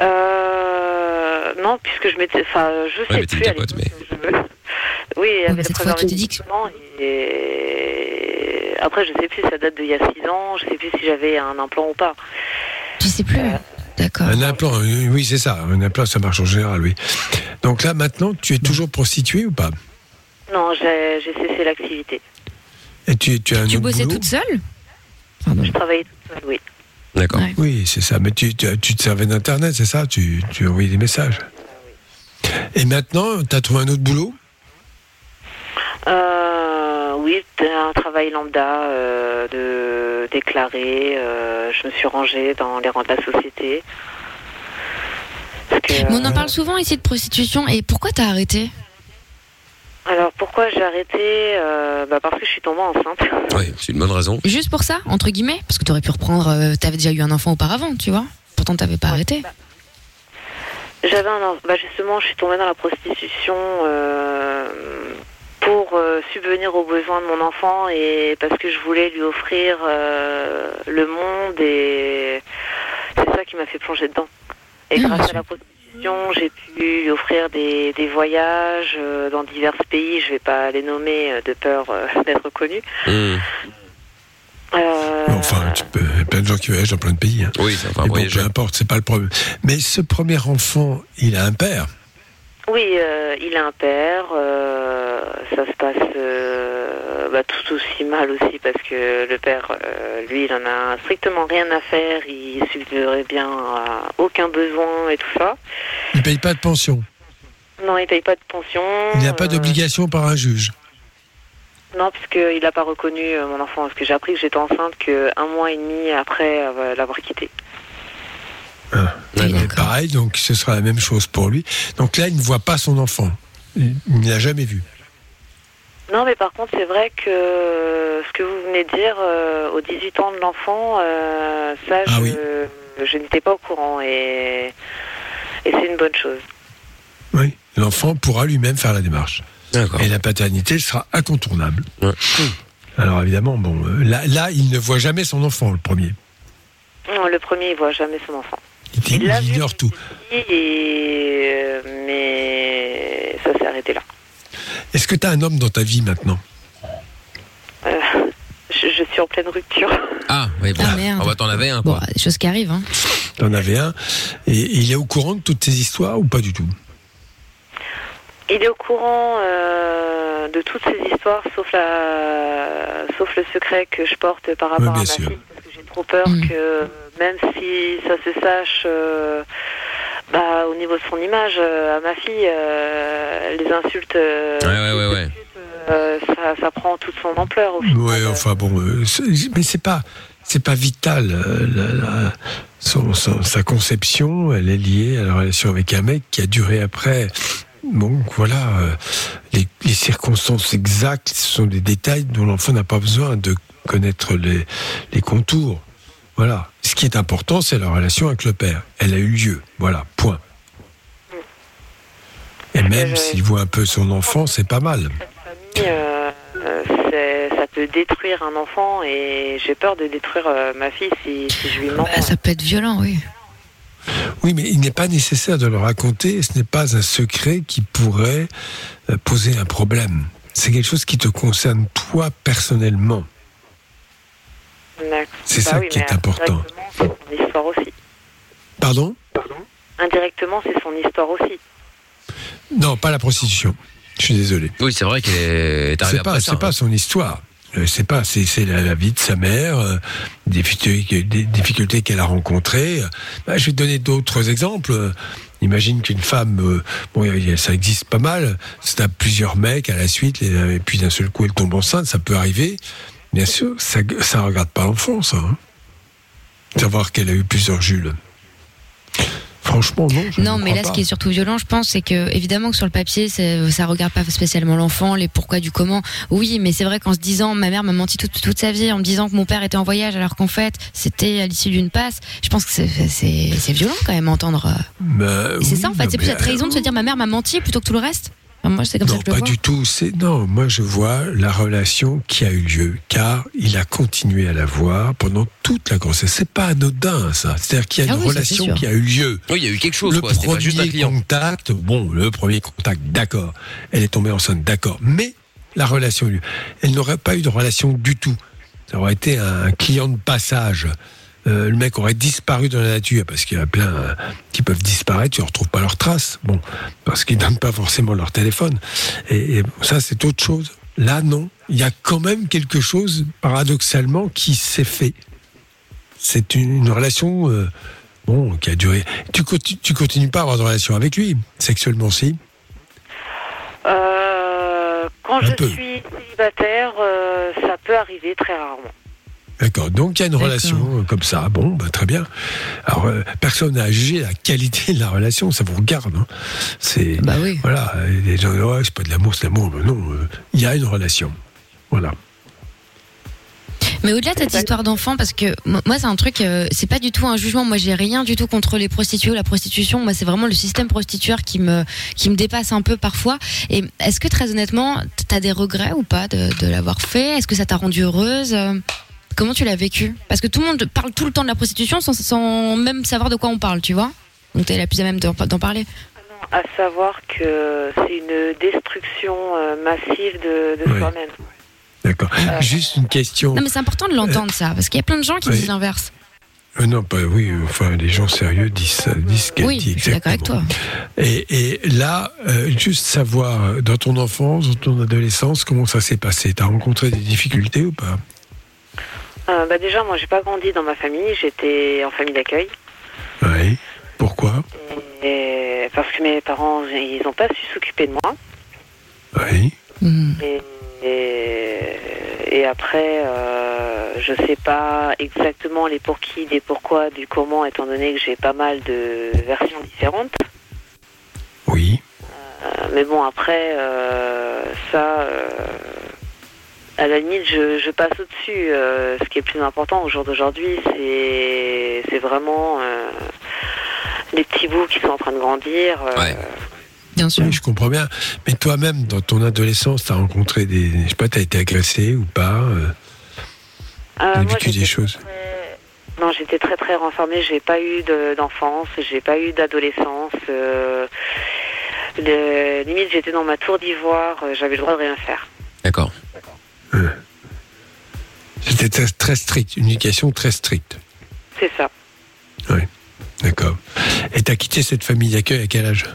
Euh, non, puisque je m'étais. Enfin, je sais Ouais, mais t'es plus. je- Oui, il y avait le cette fois, tu te dis préservatif dedans, Et après, je sais plus, ça date d'il y a 6 ans. Je sais plus si j'avais un implant ou pas. Tu sais plus? D'accord. Un implant, euh, oui, c'est ça. Un implant, ça marche en général, oui. Donc là, maintenant, tu es toujours prostituée ou pas? Non, j'ai cessé l'activité. Et tu, tu as un Tu autre bossais boulot toute seule Je travaillais toute seule, oui. D'accord. Oui, c'est ça. Mais tu, tu, tu te servais d'Internet, c'est ça? Tu, tu envoyais des messages. Et maintenant, tu as trouvé un autre boulot? Euh, oui, un travail lambda euh, de déclaré. euh, je me suis rangée dans les rangs de la société. Que, Mais on en euh, parle souvent ici de prostitution. Et pourquoi t'as arrêté? Alors pourquoi j'ai arrêté Euh, bah, Parce que je suis tombée enceinte. *laughs* Oui, c'est une bonne raison. Juste pour ça, entre guillemets, parce que t'aurais pu reprendre. euh, T'avais déjà eu un enfant auparavant, tu vois. Pourtant, t'avais pas arrêté. J'avais un bah justement, je suis tombée dans la prostitution euh, pour euh, subvenir aux besoins de mon enfant et parce que je voulais lui offrir euh, le monde et c'est ça qui m'a fait plonger dedans. Et grâce à la prostitution, j'ai pu lui offrir des, des voyages euh, dans divers pays. Je vais pas les nommer euh, de peur euh, *laughs* d'être connue. Hmm. Euh, Enfin, tu peux, il y a plein de gens qui voyagent dans plein de pays. hein. Oui, ça va Mais bon, peu importe, c'est pas le problème. Mais ce premier enfant, il a un père. Oui, euh, il a un père. euh, ça se passe euh, bah, tout aussi mal aussi parce que le père, euh, lui, il en a strictement rien à faire. Il subvirait bien à aucun besoin et tout ça. Il paye pas de pension. Non, il paye pas de pension. Il n'y a pas euh, d'obligation par un juge. Non, puisqu'il n'a pas reconnu euh, mon enfant. Parce que j'ai appris que j'étais enceinte que un mois et demi après euh, l'avoir quitté. Et pareil, donc ce sera la même chose pour lui. Donc là, il ne voit pas son enfant. Il il ne l'a jamais vu. Non, mais par contre, c'est vrai que ce que vous venez de dire, euh, aux 18 ans de l'enfant, euh, ça, Ah je, je n'étais pas au courant et, et c'est une bonne chose. Oui. L'enfant pourra lui-même faire la démarche. Et la paternité sera incontournable. Alors évidemment, bon, euh, là, là, il ne voit jamais son enfant, le premier. Non, le premier, il voit jamais son enfant. Il, il ignore tout. Et, euh, mais ça s'est arrêté là. Est-ce que tu as un homme dans ta vie maintenant Euh, je, je suis en pleine rupture. Ah, oui, bon. Ah, merde. Ah, bah, t'en avais un, quoi. Des choses qui arrivent, hein. Tu en avais un. Et, et il est au courant de toutes ces histoires ou pas du tout? Il est au courant euh, de toutes ces histoires, sauf la, sauf le secret que je porte par rapport Oui, à ma sûr. fille, parce que j'ai trop peur que même si ça se sache, euh, bah, au niveau de son image, euh, à ma fille, euh, les insultes, euh, Ouais, ouais, ouais, ouais. euh, ça, ça prend toute son ampleur au final. Enfin bon, euh, mais c'est pas, c'est pas vital. euh, la- la- son- son- sa conception, elle est liée à la relation avec un mec qui a duré après. Bon, voilà, euh, les, les circonstances exactes, ce sont des détails dont l'enfant n'a pas besoin de connaître les, les contours. Voilà. Ce qui est important, c'est la relation avec le père. Elle a eu lieu. Voilà, point. Et même s'il voit un peu son enfant, c'est pas mal. Euh, euh, c'est- ça peut détruire un enfant et j'ai peur de détruire euh, ma fille si, si je lui mens. Bah, ça peut être violent, oui. Oui, mais il n'est pas nécessaire de le raconter. Ce n'est pas un secret qui pourrait poser un problème. C'est quelque chose qui te concerne toi personnellement. C'est ça qui est important. indirectement, C'est son histoire aussi. Pardon? Indirectement, c'est son histoire aussi. Non, pas la prostitution. Je suis désolé. Oui, c'est vrai qu'elle est arrivée C'est pas, c'est pas son histoire. Euh, C'est pas, c'est la, la vie de sa mère, euh, des difficultés, des difficultés qu'elle a rencontrées. Euh, bah, je vais te donner d'autres exemples. Imagine qu'une femme, euh, bon, ça existe pas mal, c'est à plusieurs mecs à la suite, et puis d'un seul coup elle tombe enceinte, ça peut arriver. Bien sûr, ça, ça regarde pas l'enfant, ça. hein. Savoir qu'elle a eu plusieurs Jules. Franchement, non. je Non, ne mais crois là, ce qui est surtout violent, je pense, c'est que évidemment que sur le papier, c'est- ça regarde pas spécialement l'enfant, les pourquoi du comment. Oui, mais c'est vrai qu'en se disant, ma mère m'a menti toute, toute sa vie, en me disant que mon père était en voyage, alors qu'en fait, c'était à l'issue d'une passe. Je pense que c'est- violent quand même à entendre. euh. Bah, c'est oui, ça, en fait, c'est plus la trahison de se dire, ma mère m'a menti plutôt que tout le reste. Enfin, moi, c'est comme ça Non, que je le pas vois. du tout. C'est non, moi je vois la relation qui a eu lieu, car il a continué à la voir pendant toute la grossesse. C'est pas anodin ça. C'est-à-dire qu'il y a Ah une oui, relation qui a eu lieu. Oui, il y a eu quelque chose, Le quoi. C'était pas juste un premier contact, bon, le premier contact, d'accord. Elle est tombée enceinte, d'accord. Mais la relation a eu lieu. Elle n'aurait pas eu de relation du tout. Ça aurait été un client de passage. Euh, le mec aurait disparu dans la nature parce qu'il y en a plein euh, qui peuvent disparaître, tu ne retrouves pas leurs traces. Bon, parce qu'ils donnent pas forcément leur téléphone. Et, et ça, c'est autre chose. Là, non. Il y a quand même quelque chose, paradoxalement, qui s'est fait. C'est une, une relation, euh, bon, qui a duré. Tu, conti- tu continues pas à avoir de relation avec lui, sexuellement, si? Euh, quand Un je peu. suis célibataire, ça peut arriver très rarement. D'accord. Donc il y a une relation euh, comme ça. Bon, bah, très bien. Alors euh, personne n'a jugé la qualité de la relation, ça vous regarde. hein. C'est Bah oui. voilà. Les gens disent, ouais, c'est pas de l'amour, c'est de l'amour. Mais non, euh, il y a une relation. Voilà. Mais au-delà de cette histoire d'enfant, parce que mo- moi c'est un truc, euh, c'est pas du tout un jugement. Moi j'ai rien du tout contre les prostituées ou la prostitution. Moi c'est vraiment le système prostitueur qui me qui me dépasse un peu parfois. Et est-ce que très honnêtement, t'as des regrets ou pas de, de l'avoir fait? Est-ce que ça t'a rendue heureuse? Euh, Comment tu l'as vécu? Parce que tout le monde parle tout le temps de la prostitution sans, sans même savoir de quoi on parle, tu vois? Donc t'es la plus à même d'en parler. À savoir que c'est une destruction euh, massive de, de Oui. soi-même. D'accord. Juste une question. Non mais c'est important de l'entendre ça, parce qu'il y a plein de gens qui oui. disent l'inverse. Euh, non, pas oui. euh, Enfin, les gens sérieux disent ça, disent ce qu'elle Oui, dit je suis d'accord avec toi. Et, et là, euh, juste savoir euh, dans ton enfance, dans ton adolescence, comment ça s'est passé? T'as rencontré des difficultés ou pas? Euh, bah déjà, moi, j'ai pas grandi dans ma famille. J'étais en famille d'accueil. Oui. Pourquoi Et parce que mes parents, ils n'ont pas su s'occuper de moi. Oui. Et, et, et après, euh, je sais pas exactement les pour qui, des pourquoi, du comment, étant donné que j'ai pas mal de versions différentes. Oui. Euh, mais bon, après, euh, ça, à la limite, je, je passe au-dessus. Euh, ce qui est plus important au jour d'aujourd'hui, c'est vraiment euh, les petits bouts qui sont en train de grandir. euh, Bien sûr. Oui, je comprends bien. Mais toi-même, dans ton adolescence, t'as rencontré des. Je sais pas, t'as été agressé ou pas euh, Euh, T'as moi, vécu des choses Non, j'étais très très renfermée. J'ai pas eu de- d'enfance, j'ai pas eu d'adolescence. euh, le- limite, j'étais dans ma tour d'ivoire. J'avais le droit de rien faire. D'accord. C'était très, très strict, une éducation très stricte. C'est ça. Oui. D'accord. Et t'as quitté cette famille d'accueil à quel âge?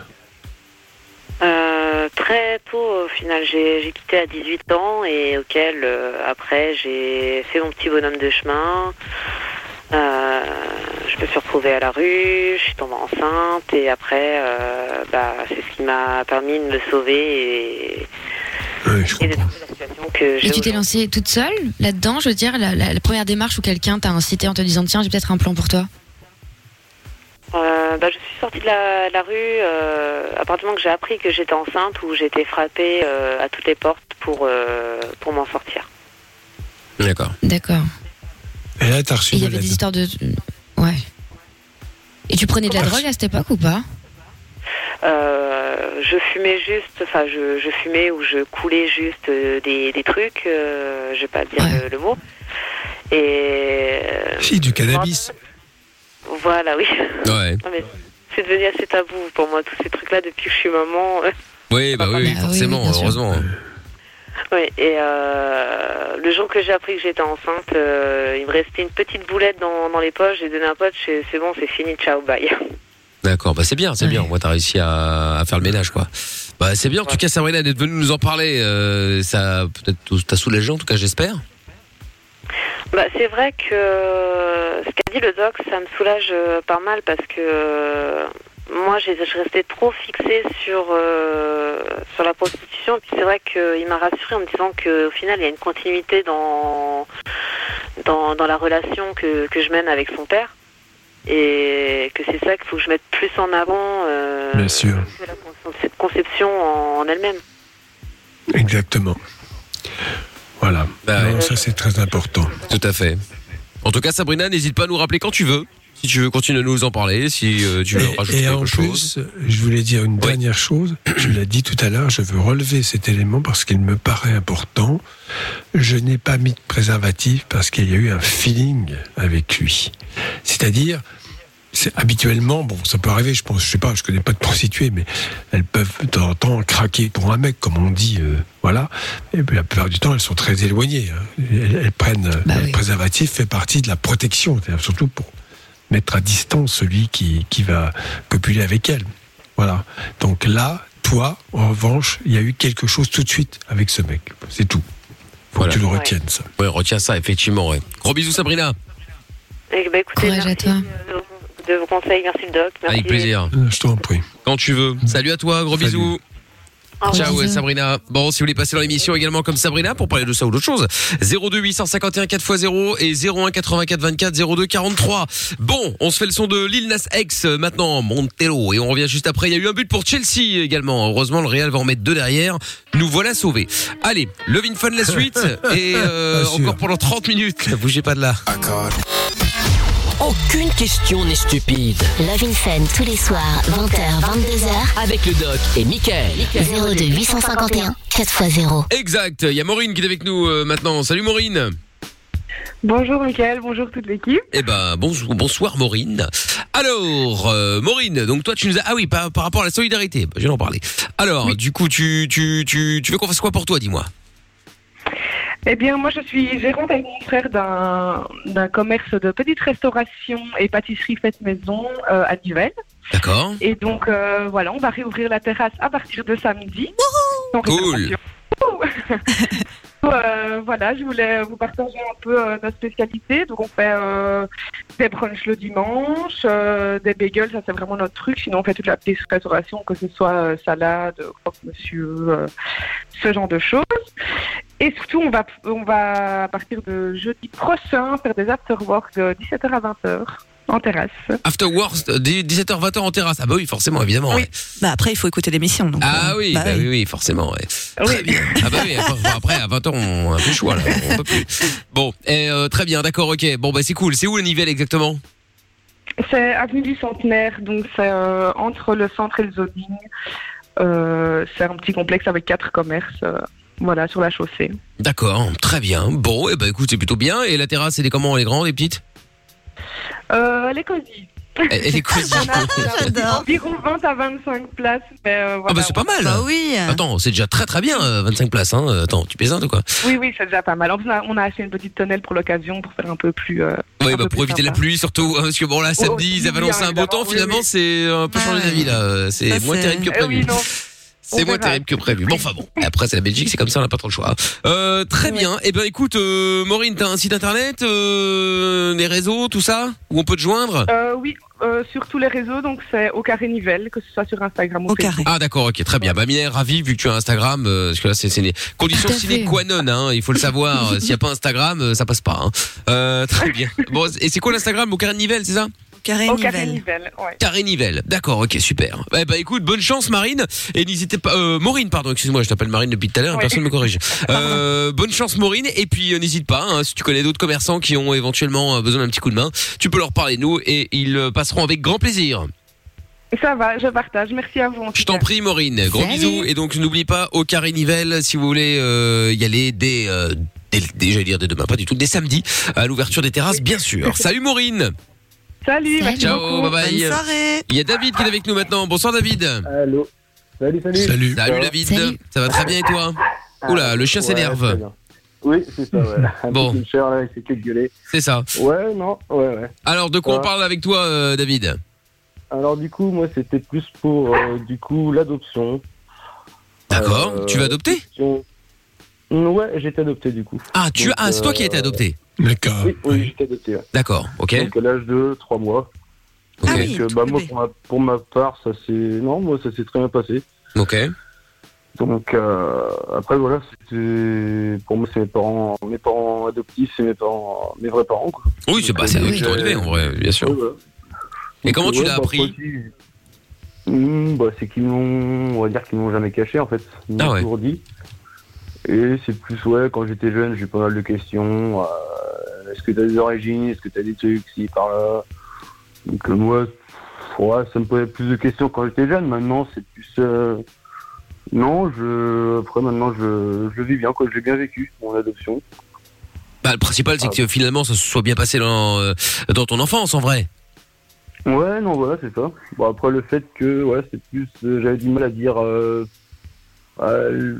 Euh, très tôt, au final, j'ai j'ai quitté à 18 ans et auquel, euh, après, j'ai fait mon petit bonhomme de chemin. Euh, je me suis retrouvée à la rue, je suis tombée enceinte et après, bah, c'est ce qui m'a permis de me sauver et, et de trouver la situation que j'ai Et tu t'es lancée toute seule là-dedans, je veux dire, la, la- la première démarche où quelqu'un t'a incité en te disant tiens, j'ai peut-être un plan pour toi? Euh, bah, je suis sortie de la, la rue euh, à partir du moment que j'ai appris que j'étais enceinte ou j'ai été frappée euh, à toutes les portes pour, euh, pour m'en sortir. D'accord. D'accord. Et là, t'as reçu Et il y avait des histoires de. Ouais. Et tu prenais de la drogue à cette époque ou pas? Euh, je fumais juste, enfin je, je fumais ou je coulais juste euh, des, des trucs, euh, je vais pas dire le, le mot. Et Si, du cannabis. voilà, oui. Ouais. *laughs* C'est devenu assez tabou pour moi tous ces trucs-là depuis que je suis maman. *laughs* Oui, bah oui, forcément, heureusement. Oui, et euh, le jour que j'ai appris que j'étais enceinte, euh, il me restait une petite boulette dans, dans les poches. J'ai donné un pote, c'est bon, c'est fini, ciao, bye. *laughs* D'accord, bah c'est bien, c'est bien. Moi, t'as réussi à, à faire le ménage, quoi. Bah c'est bien. En tout cas, Sabrina d'être venue nous en parler. euh, ça peut-être t'a soulagé, en tout cas, j'espère. Bah, c'est vrai que euh, ce qu'a dit le doc, ça me soulage euh, pas mal parce que moi, j'ai- je restais trop fixée sur, euh, sur la prostitution. Et puis c'est vrai qu'il m'a rassurée en me disant qu'au final, il y a une continuité dans, dans, dans la relation que, que je mène avec son père. Et que c'est ça qu'il faut que je mette plus en avant euh, Bien sûr. que la con- cette conception en, en elle-même. Exactement. Voilà. Bah Non, ça, c'est très important. Tout à fait. En tout cas, Sabrina, n'hésite pas à nous rappeler quand tu veux. Si tu veux continuer à nous en parler, si euh, tu veux rajouter Et en quelque chose. plus, je voulais dire une dernière chose. Je l'ai dit tout à l'heure, je veux relever cet élément parce qu'il me paraît important. Je n'ai pas mis de préservatif parce qu'il y a eu un feeling avec lui. C'est-à-dire, c'est habituellement, bon, ça peut arriver, je pense, je sais pas, je connais pas de prostituées, mais elles peuvent de temps en temps craquer pour un mec, comme on dit, euh, voilà. Et puis, la plupart du temps, elles sont très éloignées. hein. Elles, elles prennent euh, le préservatif fait partie de la protection, surtout pour mettre à distance celui qui, qui va copuler avec elle. Voilà. Donc là, toi, en revanche, il y a eu quelque chose tout de suite avec ce mec. C'est tout. Faut que tu le retiennes, ça. Ouais, retiens ça, effectivement. Ouais. Gros bisous, Sabrina. Et, bah, écoutez, Courage à merci toi. De, de vos conseils, merci le doc. Merci. Avec plaisir. Je t'en prie. Quand tu veux. Salut à toi, gros Salut. bisous. Ciao ouais, Sabrina. Bon, si vous voulez passer dans l'émission également comme Sabrina pour parler de ça ou d'autre chose, 02 851 4x0 et 01 84 24 02 43. Bon, on se fait le son de Lil Nas X euh, maintenant, Montelo et on revient juste après. Il y a eu un but pour Chelsea également. Heureusement, le Real va en mettre deux derrière. Nous voilà sauvés. Allez, Levin Fun la suite *laughs* et euh, encore pendant 30 minutes. Bougez pas de là. Aucune question n'est stupide. Love in Fun tous les soirs, 20h, 22h. Avec le doc et Michael. 02 851 4x0. Exact. Il y a Maureen qui est avec nous euh, maintenant. Salut Maureen. Bonjour Mickaël, bonjour toute l'équipe. Eh ben bonjour, bonsoir Maureen. Alors euh, Maureen, donc toi tu nous as ah oui par, par rapport à la solidarité, bah, je vais en parler. Alors du coup tu tu tu tu veux qu'on fasse quoi pour toi, dis-moi? Eh bien, moi, je suis gérante avec mon frère d'un commerce de petite restauration et pâtisserie faite maison euh, à Nivelles. D'accord. Et donc, euh, voilà, on va réouvrir la terrasse à partir de samedi. Donc, Cool. *laughs* Euh, voilà, je voulais vous partager un peu euh, notre spécialité. Donc, on fait euh, des brunchs le dimanche, euh, des bagels, ça c'est vraiment notre truc. Sinon, on fait toute la petite restauration, que ce soit euh, salade, croque-monsieur, ce genre de choses. Et surtout, on va, on va à partir de jeudi prochain faire des after-work de 17h à 20h en terrasse. After Work 17h 20h en terrasse. Ah bah oui, forcément évidemment. ouais. Bah après, il faut écouter l'émission. donc, Ah euh, oui, bah, oui, oui, forcément. Ouais. Très bien. Ah bah oui, après, après, à 20h on a plus le choix là, on peut plus. Bon, et, euh, très bien, d'accord, OK. Bon bah c'est cool. C'est où le Nivelle exactement? C'est avenue du Centenaire, donc c'est euh, entre le centre et le zoning. Euh, c'est un petit complexe avec quatre commerces, euh, voilà, sur la chaussée. D'accord, très bien. Bon, et bah écoute, c'est plutôt bien et la terrasse, elle est comment? Elle est grande, elle est petite Euh, elle est cosy. Elle, elle est cosy. *laughs* Environ 20 à 25 places, mais euh, Ah voilà. bah c'est pas mal. oui. Attends, c'est déjà très très bien, euh, 25 places. Hein. Attends, tu plaisantes ou quoi? Oui, oui, c'est déjà pas mal. En plus, on a, on a acheté une petite tonnelle pour l'occasion, pour faire un peu plus... euh, Oui, un bah peu pour plus éviter la sympa. pluie surtout, hein, parce que bon là samedi ils avaient annoncé un beau temps, oui, finalement oui. c'est un peu changé d'avis là, c'est moins terrible que Eh oui, prévu. non. C'est moins terrible que prévu. Bon, enfin bon. Après, c'est la Belgique, c'est comme ça, on n'a pas trop le choix. Euh, très bien. Eh ben, écoute, euh, Maureen, t'as un site internet, euh, des réseaux, tout ça, où on peut te joindre? Euh, oui, euh, sur tous les réseaux, donc c'est au carré Nivelle, que ce soit sur Instagram ou Facebook. Ah d'accord, ok, très bien. Bah Mylène, ravi vu que tu as Instagram, euh, parce que là c'est c'est une condition Tout à sine fait. qua non, hein, il faut le savoir. *laughs* S'il n'y a pas Instagram, euh, ça passe pas. Hein. Euh, très bien. Bon, et c'est quoi l'Instagram? Au carré de Nivelle, c'est ça? Carré Au carré Nivelle, ouais. Carré Nivelle. D'accord, ok, super. Eh bah écoute, bonne chance Marine et n'hésitez pas euh, Maureen pardon, excuse-moi, je t'appelle Marine depuis tout à l'heure, Ouais. personne ne me corrige. *laughs* Euh, bonne chance Maureen et puis euh, n'hésite pas hein, si tu connais d'autres commerçants qui ont éventuellement euh, besoin d'un petit coup de main, tu peux leur parler de nous et ils passeront avec grand plaisir. Ça va, je partage. Merci à vous. Je t'en prie Maureen, gros Salut. bisous et donc n'oublie pas au carré Nivelle si vous voulez euh, y aller dès euh, dès, dès- j'allais dire dès demain, pas du tout, dès samedi à l'ouverture des terrasses bien sûr. *laughs* Salut Maureen. Salut, merci Ciao, beaucoup. bye bye. Bonne soirée. Il y a David qui est avec nous maintenant. Bonsoir David. Allô. Salut, salut. Salut. Va David. Salut. Ça va très bien et toi Oula, le chien s'énerve. Oui, c'est ça, ouais. *laughs* Bon. petit cher, là, c'est que de gueuler. C'est ça. Ouais, non, ouais, ouais. Alors de quoi on parle avec toi euh, David Alors, du coup, moi, c'était plus pour, euh, du coup, l'adoption. D'accord. Euh, Tu vas adopter question- Ouais, j'ai été adopté, du coup. Ah, tu Donc, ah, c'est toi qui as euh, été adopté. D'accord. Oui, oui, j'ai été adopté, ouais. D'accord, ok. Donc, à l'âge de 3 mois. Ok. Donc, euh, bah, moi, pour ma, pour ma part, ça s'est... Non, moi, ça s'est très bien passé. Ok. Donc euh, après voilà, c'était pour moi c'est mes parents, mes parents adoptifs, c'est mes parents, mes vrais parents quoi. Oui, c'est bah, c'est eux qui t'ont euh, élevé en vrai, bien sûr. ouais. Et comment Donc, tu ouais, l'as bah, appris après, Hmm, bah, c'est qu'ils m'ont, on va dire qu'ils m'ont jamais caché en fait. Ils m'ont Ah ouais. toujours dit. Et c'est plus ouais, quand j'étais jeune, j'ai pas mal de questions. euh, est-ce que t'as des origines, est-ce que t'as des trucs, si par là. Donc euh, moi, ouais, ça me posait plus de questions quand j'étais jeune. Maintenant, c'est plus euh, non, je après maintenant je, je vis bien quoi, j'ai bien vécu mon adoption. Bah, le principal, c'est que finalement, ça se soit bien passé dans, euh, dans ton enfance, en vrai. Ouais, non, voilà, c'est ça. Bon, après, le fait que, ouais, c'est plus. euh, J'avais du mal à dire. Euh, euh,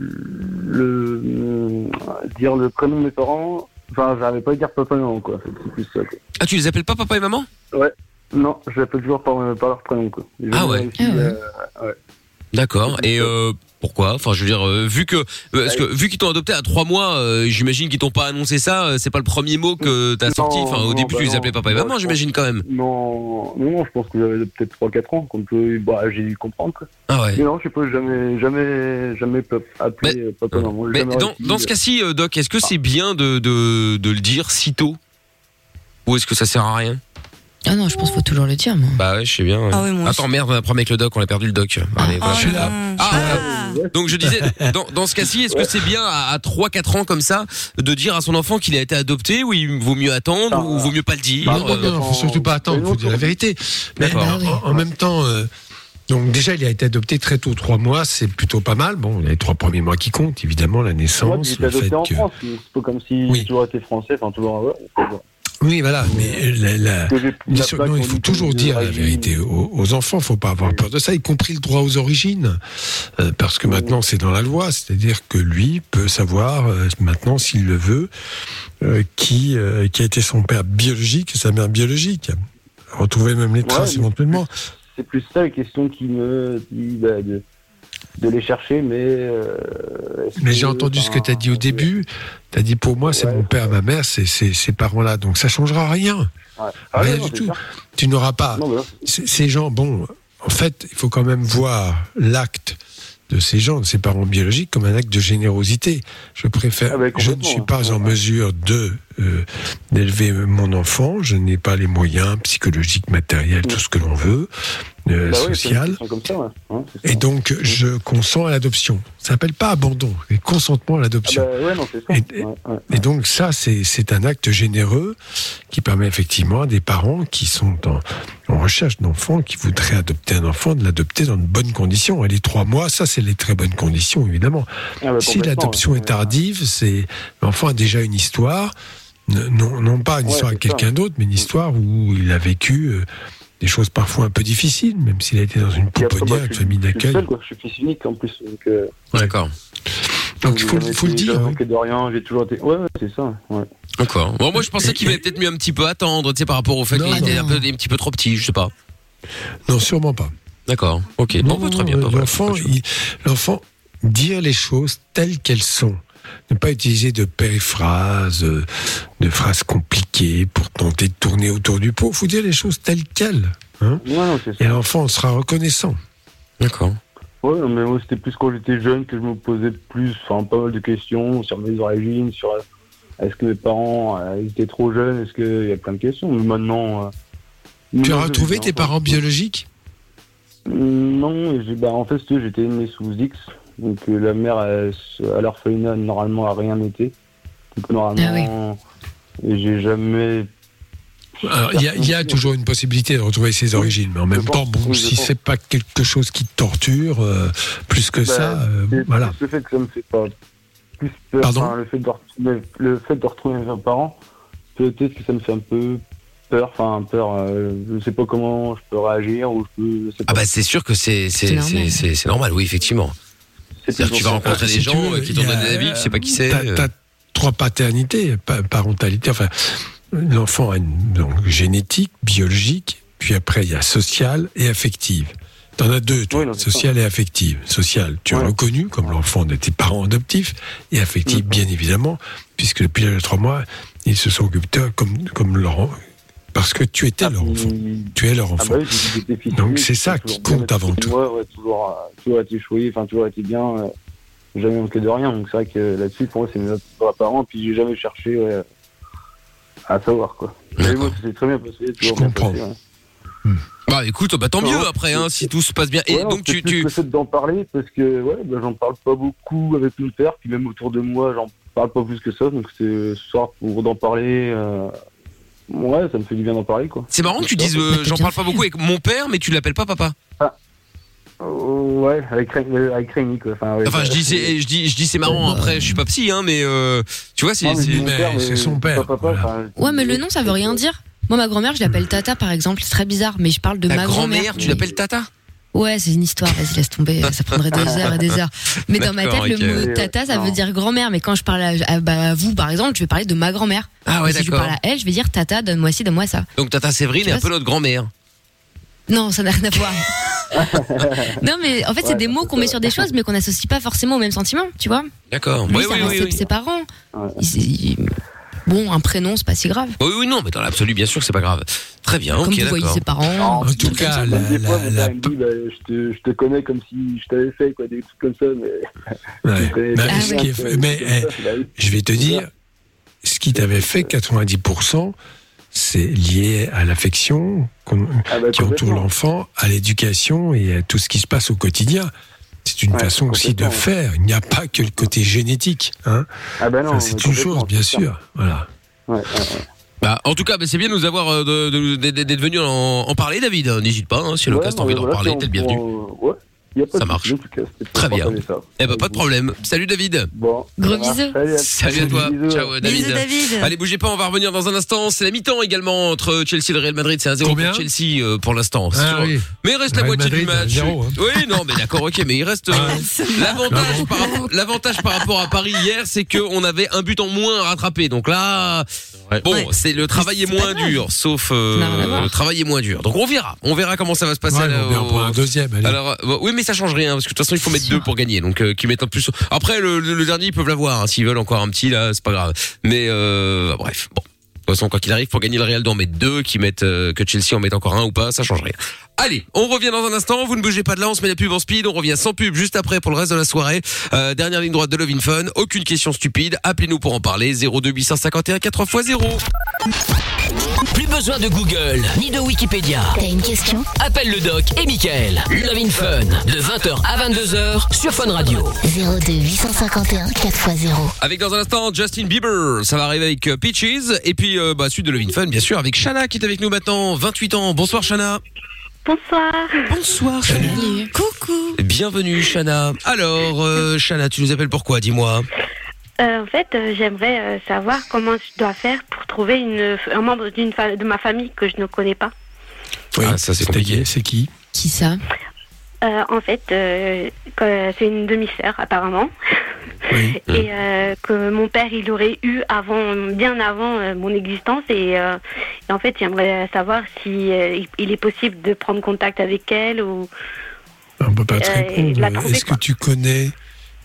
le. euh, dire le prénom de mes parents. Enfin, j'arrivais pas à dire papa et maman, quoi. C'est plus ça, quoi. Ah, tu les appelles pas papa et maman? Ouais. Non, je l'appelle toujours par, par leur prénom, quoi. Ah ouais. Ah ouais. euh, ouais. D'accord. Et euh, pourquoi Enfin, je veux dire, euh, vu que, euh, parce que vu qu'ils t'ont adopté à trois mois, euh, j'imagine qu'ils t'ont pas annoncé ça. C'est pas le premier mot que t'as sorti. Enfin, au non, début, bah tu les non. appelais papa et maman, j'imagine quand même. Non, non, non, je pense que j'avais peut-être 3-4 ans quand bah, j'ai dû comprendre. Quoi. Ah ouais. Mais non, je sais pas, jamais, jamais, jamais pe- appelé papa maman. Mais dans, dans ce cas-ci, Doc, est-ce que c'est bien de, de, de le dire si tôt? Ou est-ce que ça sert à rien? Ah non, je pense qu'il faut toujours le dire, moi. Bah ouais, je sais bien. ouais. Ah oui, moi Attends, merde, on a un problème avec le Doc, on a perdu le Doc. Allez, voilà. je suis là. Ah, euh, donc je disais, dans, dans ce cas-ci, est-ce que c'est bien à, à 3-4 ans comme ça de dire à son enfant qu'il a été adopté ou il vaut mieux attendre ou vaut mieux pas le dire? Bah, non, non, non, faut surtout pas attendre, faut dire la vérité. Mais D'accord. en, en même temps, euh, donc déjà, il a été adopté très tôt, trois mois, c'est plutôt pas mal. Bon, il y a les trois premiers mois qui comptent, évidemment, la Moi, naissance, le fait adopté en que. France, c'est pas comme si j'ai toujours été français, enfin toujours. Ouais. Oui, voilà, mais la, la- la non, il au faut toujours dire la vérité aux, aux enfants. Faut pas avoir peur de ça, y compris le droit aux origines, Euh, parce que maintenant c'est dans la loi, c'est-à-dire que lui peut savoir euh, maintenant s'il le veut euh, qui qui a été son père biologique et sa mère biologique. Retrouver même les traces mais éventuellement. C'est plus ça la question qui me dit bah, de, de les chercher, mais. euh, Mais j'ai entendu ce que tu as dit au début. Tu as dit pour moi, c'est mon père, ma mère, c'est ces parents-là. Donc ça changera rien. Ouais. Ah rien non, du tout. Tu n'auras pas. Non, Ces gens, bon, en fait, il faut quand même voir l'acte de ces gens, de ces parents biologiques, comme un acte de générosité. Je préfère. Ah bah, je ne suis hein. pas en mesure de euh, d'élever mon enfant. Je n'ai pas les moyens psychologiques, matériels, tout ce que l'on veut, euh, bah social. comme ça, ouais. Et donc, je consens à l'adoption. Ça s'appelle pas abandon, c'est consentement à Ah l'adoption. bah ouais, c'est ça. Et, donc ça, c'est un acte généreux qui permet effectivement à des parents qui sont en, en recherche d'enfants, qui voudraient adopter un enfant, de l'adopter dans de bonnes conditions. Et les trois mois, ça, c'est les très bonnes conditions, évidemment. Ah bah, si l'adoption est tardive, c'est l'enfant a déjà une histoire, non, non pas une Ouais, histoire avec quelqu'un d'autre, mais une histoire où il a vécu euh, des choses parfois un peu difficiles, même s'il a été dans une pouponnière, une famille d'accueil. Je suis fils unique en plus. Donc, euh, D'accord. Donc il faut, le dire. hein. j'ai toujours été. Ouais, ouais, c'est ça. Ouais. D'accord. Bon, moi je pensais qu'il valait peut-être mieux un petit peu attendre, tu sais, par rapport au fait Non, qu'il était non. un, peu, un petit peu trop petit, je sais pas. Non, sûrement pas. D'accord. Ok. Non, bon, bah, très bien. l'enfant, dire les choses telles qu'elles sont. Ne pas utiliser de périphrases, euh, de phrases compliquées pour tenter de tourner autour du pot. Il faut dire les choses telles quelles. hein. Ouais, non, c'est ça. Et l'enfant sera reconnaissant. D'accord. Ouais, non, mais moi, c'était plus quand j'étais jeune que je me posais plus, enfin, pas mal de questions sur mes origines, sur euh, est-ce que mes parents euh, étaient trop jeunes, est-ce qu'il y a plein de questions. Mais maintenant. euh, Tu as retrouvé tes parents biologiques? Non, j'ai- bah, en fait, j'étais né sous X. Donc euh, la mère, elle, à l'orphelinat, normalement, a rien été. Donc normalement, et j'ai jamais. Il y a, il y a toujours une possibilité de retrouver ses origines, mais en même temps, bon, oui, je si pense. c'est pas quelque chose qui te torture, euh, plus que Bah, ça, euh, voilà. Le fait que ça me fait pas plus peur, Pardon enfin, le, fait de retrouver, le fait de retrouver mes parents, peut-être que ça me fait un peu peur, enfin peur, euh, je sais pas comment je peux réagir ou je peux. Je sais pas. Ah bah c'est sûr que c'est c'est c'est c'est c'est normal, oui effectivement. C'est-à-dire que tu vas rencontrer des Si tu gens veux, qui t'ont donné des avis, tu sais pas qui c'est. T'as euh. trois paternités, pa- parentalité. Enfin, l'enfant a une donc, génétique, biologique, puis après il y a sociale et affective. T'en as deux, toi, sociale et affective. Sociale, tu es reconnu comme l'enfant de tes parents adoptifs, et affective, bien évidemment, puisque depuis l'âge de trois mois, ils se sont occupés de toi comme, comme leur parce que tu étais leur enfant. Tu es leur Ah enfant. bah oui, Donc c'est ça qui compte avant tout. Moi, ouais, toujours, euh, toujours été choyé, enfin toujours été bien, euh, jamais manqué de rien. Donc c'est vrai que là-dessus, pour moi, c'est mes parents. Puis j'ai jamais cherché ouais, à savoir quoi. Mais moi, ça s'est très bien passé. bien comprends. passé, ouais. Bah écoute, bah tant mieux après, hein, si tout se passe bien. Et Ouais, donc tu tu d'en parler parce que ouais, bah, j'en parle pas beaucoup avec mon père, puis même autour de moi, j'en parle pas plus que ça. Donc c'est ce soir pour d'en parler. euh, Ouais, ça me fait du bien d'en parler quoi. C'est marrant que tu dises euh, j'en parle pas beaucoup avec mon père, mais tu l'appelles pas papa. Euh, ouais, avec, Ré- euh, avec Rémi quoi. Enfin, ouais, Enfin, je dis, c'est- je dis, je dis, c'est marrant. Après, je suis pas psy, hein, mais euh, tu vois, c'est, Non, mais c'est, mon père, mais pas papa, enfin, Ouais, mais le nom, ça veut rien dire. Moi, ma grand-mère, je l'appelle Tata, par exemple. C'est très bizarre, mais je parle de Ta ma grand-mère. grand-mère, tu l'appelles Tata? Ouais, c'est une histoire. Vas-y, laisse tomber. *laughs* Ça prendrait des heures et des heures. Mais dans ma tête, D'accord, le mot Tata, ça veut dire grand-mère. Mais quand je parle à, à- bah, à vous, par exemple, je vais parler de ma grand-mère. Ah ouais, Et si je d'accord. parle à elle, je vais dire Tata, donne-moi ci, donne-moi ça. Donc Tata Séverine est un peu notre grand-mère. Non, ça n'a rien à voir. *laughs* Non, mais en fait, c'est des mots qu'on met sur des choses, mais qu'on n'associe pas forcément au même sentiment, tu vois. D'accord. Oui, oui, oui, ses- oui. ses parents. Il- il- Bon, un prénom, c'est pas si grave. Oui, oui, non, mais dans l'absolu, bien sûr, que c'est pas grave. Très bien, Comme ok, vous voyez d'accord. ses parents. En tout cas, Même la, des fois, la- mon la- père, il me dit, bah, je, te, je te connais comme si je t'avais fait quoi, des trucs comme ça, mais. Ouais. Connais Mais pas ce bien, qui est c'est- fait- mais, c'est comme ça, eh, bah je vais te dire, ce qui t'avait fait 90%, c'est lié à l'affection qu'on- Ah bah, qui entoure complètement. l'enfant, à l'éducation et à tout ce qui se passe au quotidien. C'est une Ouais, façon aussi de faire. Il n'y a pas que le côté génétique. Hein. Ah bah non, Enfin, c'est une chose, bien sûr. Voilà. Ouais, ouais, ouais. Bah, en tout cas, bah, c'est bien de nous avoir euh, de- de- de- d'être venu en, en parler, David. N'hésite pas, hein, si l'occasion t'as envie Ouais, d'en voilà, parler, si t'es le bienvenu. On- Ouais, y a pas Ça de marche. Très bien. ça. Eh ben, pas de problème. Salut David. Bon. Gros bisous. Salut, à- Salut à toi. Bisous. Ciao David. Bisous, David. Allez, bougez pas, on va revenir dans un instant. C'est la mi-temps également entre Chelsea et le Real Madrid. C'est un 0 Combien pour Chelsea euh, pour l'instant. Ah oui. Mais il reste la moitié du match. zéro, hein. Oui, non, mais d'accord, ok, mais il reste euh, l'avantage par, par rapport à Paris hier, c'est que on avait un but en moins à rattraper. Donc là, bon, Ouais. c'est le travail est moins dur, sauf euh, le travail est moins dur. Donc on verra, on verra comment ça va se passer. Ouais, là, on au- pour un deuxième. allez. alors euh, oui mais ça change rien parce que de toute façon il faut mettre deux pour gagner donc euh, qui mettent un plus après le, le- le dernier ils peuvent l'avoir hein, s'ils veulent encore un petit là c'est pas grave mais euh, bref bon façon quoi qu'il arrive pour gagner le Real d'en mettre deux qui mettent euh, que Chelsea en mette encore un ou pas ça change rien Allez, on revient dans un instant. Vous ne bougez pas de là. On se met la pub en speed. On revient sans pub juste après pour le reste de la soirée. Euh, dernière ligne droite de Love in Fun. Aucune question stupide. Appelez-nous pour en parler. 02 851 4 x 0. Plus besoin de Google ni de Wikipédia. T'as une question? Appelle le doc et Michael. Love in Fun de 20h à 22h sur Fun Radio. 02 851 4x0. Avec dans un instant Justin Bieber, ça va arriver avec euh, Peaches et puis euh, bah, suite de Levin Fun bien sûr avec Shana qui est avec nous maintenant, 28 ans. Bonsoir Shana. Bonsoir. Bonsoir Shana. Coucou. Bienvenue Shana. Alors euh, Shana, tu nous appelles pourquoi Dis-moi. Euh, en fait, euh, j'aimerais euh, savoir comment je dois faire pour trouver une, un membre d'une fa- de ma famille que je ne connais pas. Oui, Ah, ça, c'est c'est compliqué. C'est qui? Qui ça? Euh, en fait, euh, c'est une demi-sœur apparemment. Oui. *laughs* Et euh, que mon père il aurait eu avant, bien avant mon existence et, et en fait j'aimerais savoir si il- est possible de prendre contact avec elle ou On peut pas te répondre. Est-ce que tu connais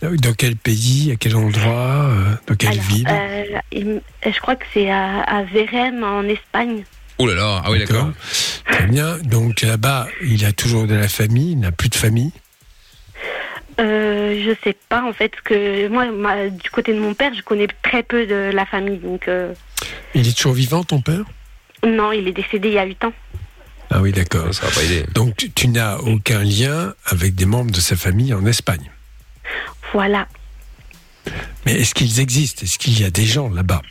dans quel pays, à quel endroit, dans quelle Alors, ville? il- je crois que c'est à, à Vérem en Espagne. Oh là là, ah oui d'accord. Très bien. Donc là-bas, il a toujours de la famille, il n'a plus de famille. Euh, je sais pas en fait que moi, ma- du côté de mon père, je connais très peu de la famille donc euh, Il est toujours vivant, ton père? Non, il est décédé il y a 8 ans. Ah oui, d'accord. Ça va pas aider. Donc tu, tu n'as aucun lien avec des membres de sa famille en Espagne? Voilà. Mais est-ce qu'ils existent? Est-ce qu'il y a des gens là-bas?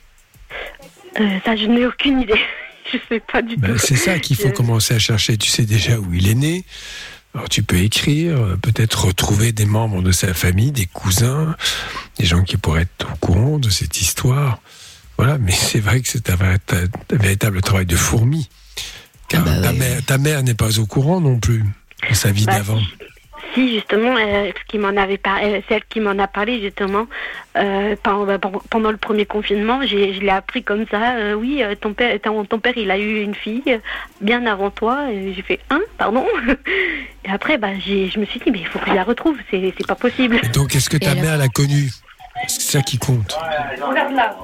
Euh, ça, je n'ai aucune idée. *laughs* je sais pas du Ben, tout. C'est ça qu'il faut commencer à chercher. Tu sais déjà où il est né. Alors tu peux écrire, euh, peut-être retrouver des membres de sa famille, des cousins, des gens qui pourraient être au courant de cette histoire. Voilà, mais c'est vrai que c'est un, véritable- un véritable travail de fourmi. Car bah ta, ouais. mère, ta mère n'est pas au courant non plus de sa vie Bah, d'avant. Si justement, euh, ce qui m'en avait parlé, celle qui m'en a parlé justement euh, pendant, bah, pendant- le premier confinement, j'ai, je l'ai appris comme ça. euh, oui, euh, ton père, ton, ton père, il a eu une fille euh, bien avant toi. Et j'ai fait un, pardon. *laughs* Et après, bah, j'ai, je me suis dit, mais il faut que je la retrouve. C'est, c'est pas possible. Et donc, est-ce que ta mère l'a connue C'est ça qui compte. Regarde là.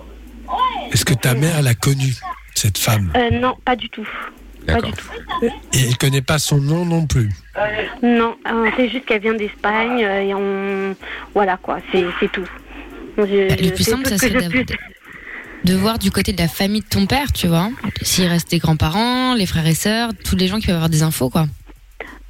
Est-ce que ta mère l'a connue, cette femme? Euh, non, pas du tout. D'accord. Et elle connaît pas son nom non plus. Non, euh, c'est juste qu'elle vient d'Espagne euh, et on, voilà quoi, c'est, c'est tout. Je- Bah, Le plus simple, ça serait de voir du côté de la famille de ton père, tu vois. S'il reste des grands-parents, les frères et sœurs, tous les gens qui peuvent avoir des infos, quoi.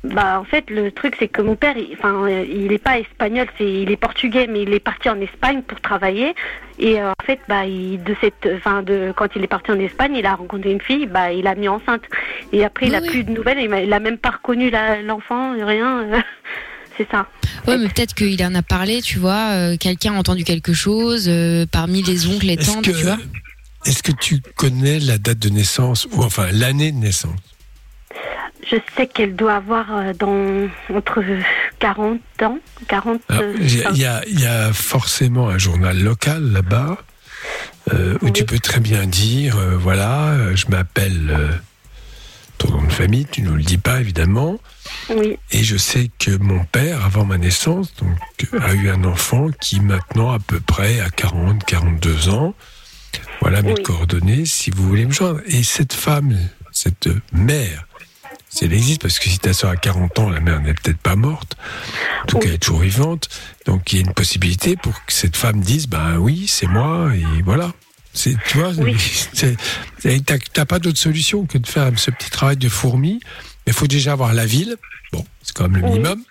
Bah en fait le truc c'est que mon père, il- enfin euh, il est pas espagnol, c'est il est portugais mais il est parti en Espagne pour travailler et euh, en fait bah il, de cette, enfin de quand il est parti en Espagne il a rencontré une fille, bah il a mis enceinte et après il Oui, a oui. plus de nouvelles, il, a même pas reconnu la- l'enfant, rien, euh, *laughs* c'est ça. Ouais, mais peut-être qu'il en a parlé, tu vois. euh, Quelqu'un a entendu quelque chose euh, parmi les oncles, les Est-ce tantes, que, tu vois. est-ce que tu connais la date de naissance, ou enfin l'année de naissance? Je sais qu'elle doit avoir euh, dans entre 40 ans, 40. Alors, euh, Il y, a- il y forcément un journal local là-bas euh, où Oui. tu peux très bien dire euh, voilà, je m'appelle euh, ton nom de famille, tu nous le dis pas évidemment. Oui. Et je sais que mon père, avant ma naissance, donc, a eu un enfant qui maintenant à peu près a 40, 42 ans. Voilà mes coordonnées si vous voulez me joindre. Et cette femme, cette mère, si elle existe, parce que si ta soeur a 40 ans, la mère n'est peut-être pas morte, en tout cas elle est toujours vivante, donc il y a une possibilité pour que cette femme dise, ben oui, c'est moi, et voilà. C'est, tu vois, *laughs* t'as, t'as pas d'autre solution que de faire ce petit travail de fourmi. Il faut déjà avoir la ville, bon, c'est quand même le minimum.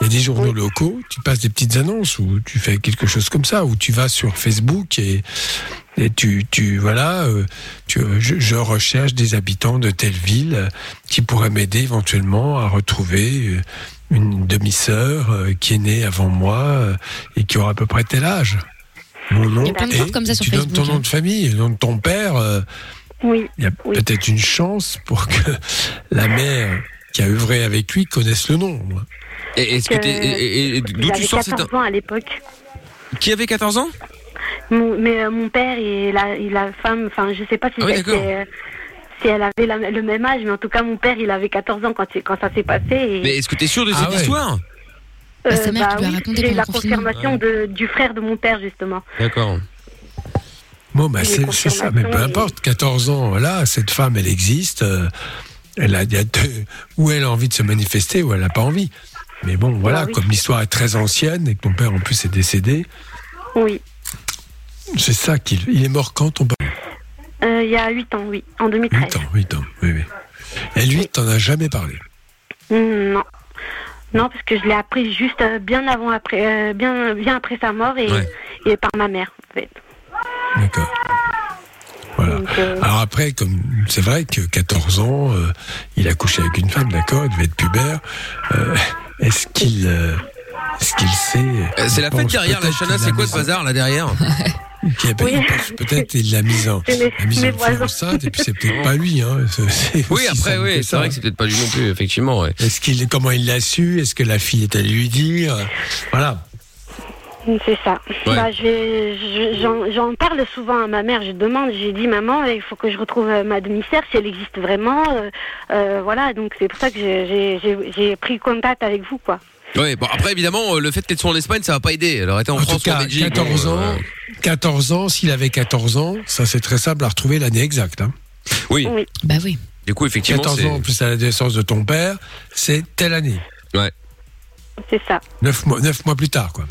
Il y a des journaux locaux, tu passes des petites annonces ou tu fais quelque chose comme ça, ou tu vas sur Facebook et, et tu, tu voilà, euh, tu, je, je recherche des habitants de telle ville euh, qui pourraient m'aider éventuellement à retrouver euh, une demi-sœur qui est née avant moi et qui aura à peu près tel âge. Mon nom Il y a plein de choses et comme ça sur tu donnes ton nom de famille, le nom de ton père. Oui. il y a peut-être une chance pour que *laughs* la mère qui a œuvré avec lui connaisse le nom. Et est-ce que t'es- et- et- et d'où tu sors cette 14 ans à l'époque. Qui avait 14 ans? Mon- mais euh, mon père et la, et la femme, enfin, je sais pas si, Ah oui, d'accord. si, elle avait la- le même âge, mais en tout cas, mon père, il avait 14 ans quand, ça s'est passé. Et, Mais est-ce que t'es sûr de cette Ah ouais. histoire? Euh, sa mère bah qui lui a oui, raconté j'ai eu pendant la confirmation de, du frère de mon père, justement. D'accord. Bon, bah, c'est c'est ça, mais peu importe, 14 ans, voilà, cette femme, elle existe, euh, elle a, ou elle a envie de se manifester, ou elle n'a pas envie. Mais bon, voilà, oui. comme l'histoire est très ancienne et que ton père en plus est décédé, Oui. c'est ça qu'il il est mort quand ton père? Euh, il y a 8 ans, oui, en 2013. 8 ans, 8 ans, oui, oui. Et lui, t'en as jamais parlé? Mm, Non. Non, parce que je l'ai appris juste euh, bien avant, après, euh, bien, bien après sa mort et, Ouais. et par ma mère, en fait. D'accord. Voilà. Donc, euh, Alors après, comme c'est vrai que 14 ans, euh, il a couché avec une femme, d'accord, il devait être pubère. Euh, est-ce qu'il, euh, est-ce qu'il sait Euh, C'est la fête derrière, la Chana, c'est quoi ce bazar là derrière *laughs* qu'il a- pense Peut-être il l'a mise en, l'a mise en enceinte et puis c'est peut-être pas lui. Hein. C'est- Oui, après, oui, c'est vrai que c'est peut-être pas lui non plus, effectivement. Ouais. Est-ce qu'il, comment il l'a su? Est-ce que la fille est allée lui dire? Voilà. C'est ça. Ouais. Bah, je- j'en, parle souvent à ma mère. Je demande, j'ai dit maman, il faut que je retrouve euh, ma demi-sœur si elle existe vraiment. euh, euh, voilà, donc c'est pour ça que j'ai, pris contact avec vous, quoi. Ouais, bon, après, évidemment, le fait qu'elle soit en Espagne, ça va pas aider. Elle aurait été en, En France tout ou en cas, Belgique. 14 bon, ans. euh, 14 ans, s'il avait 14 ans, ça c'est très simple à retrouver l'année exacte. Hein. Oui. Bah oui. Du coup, effectivement, 14 c'est. ans plus à la naissance de ton père, c'est telle année. Ouais. C'est ça. 9 mois, neuf mois plus tard, quoi.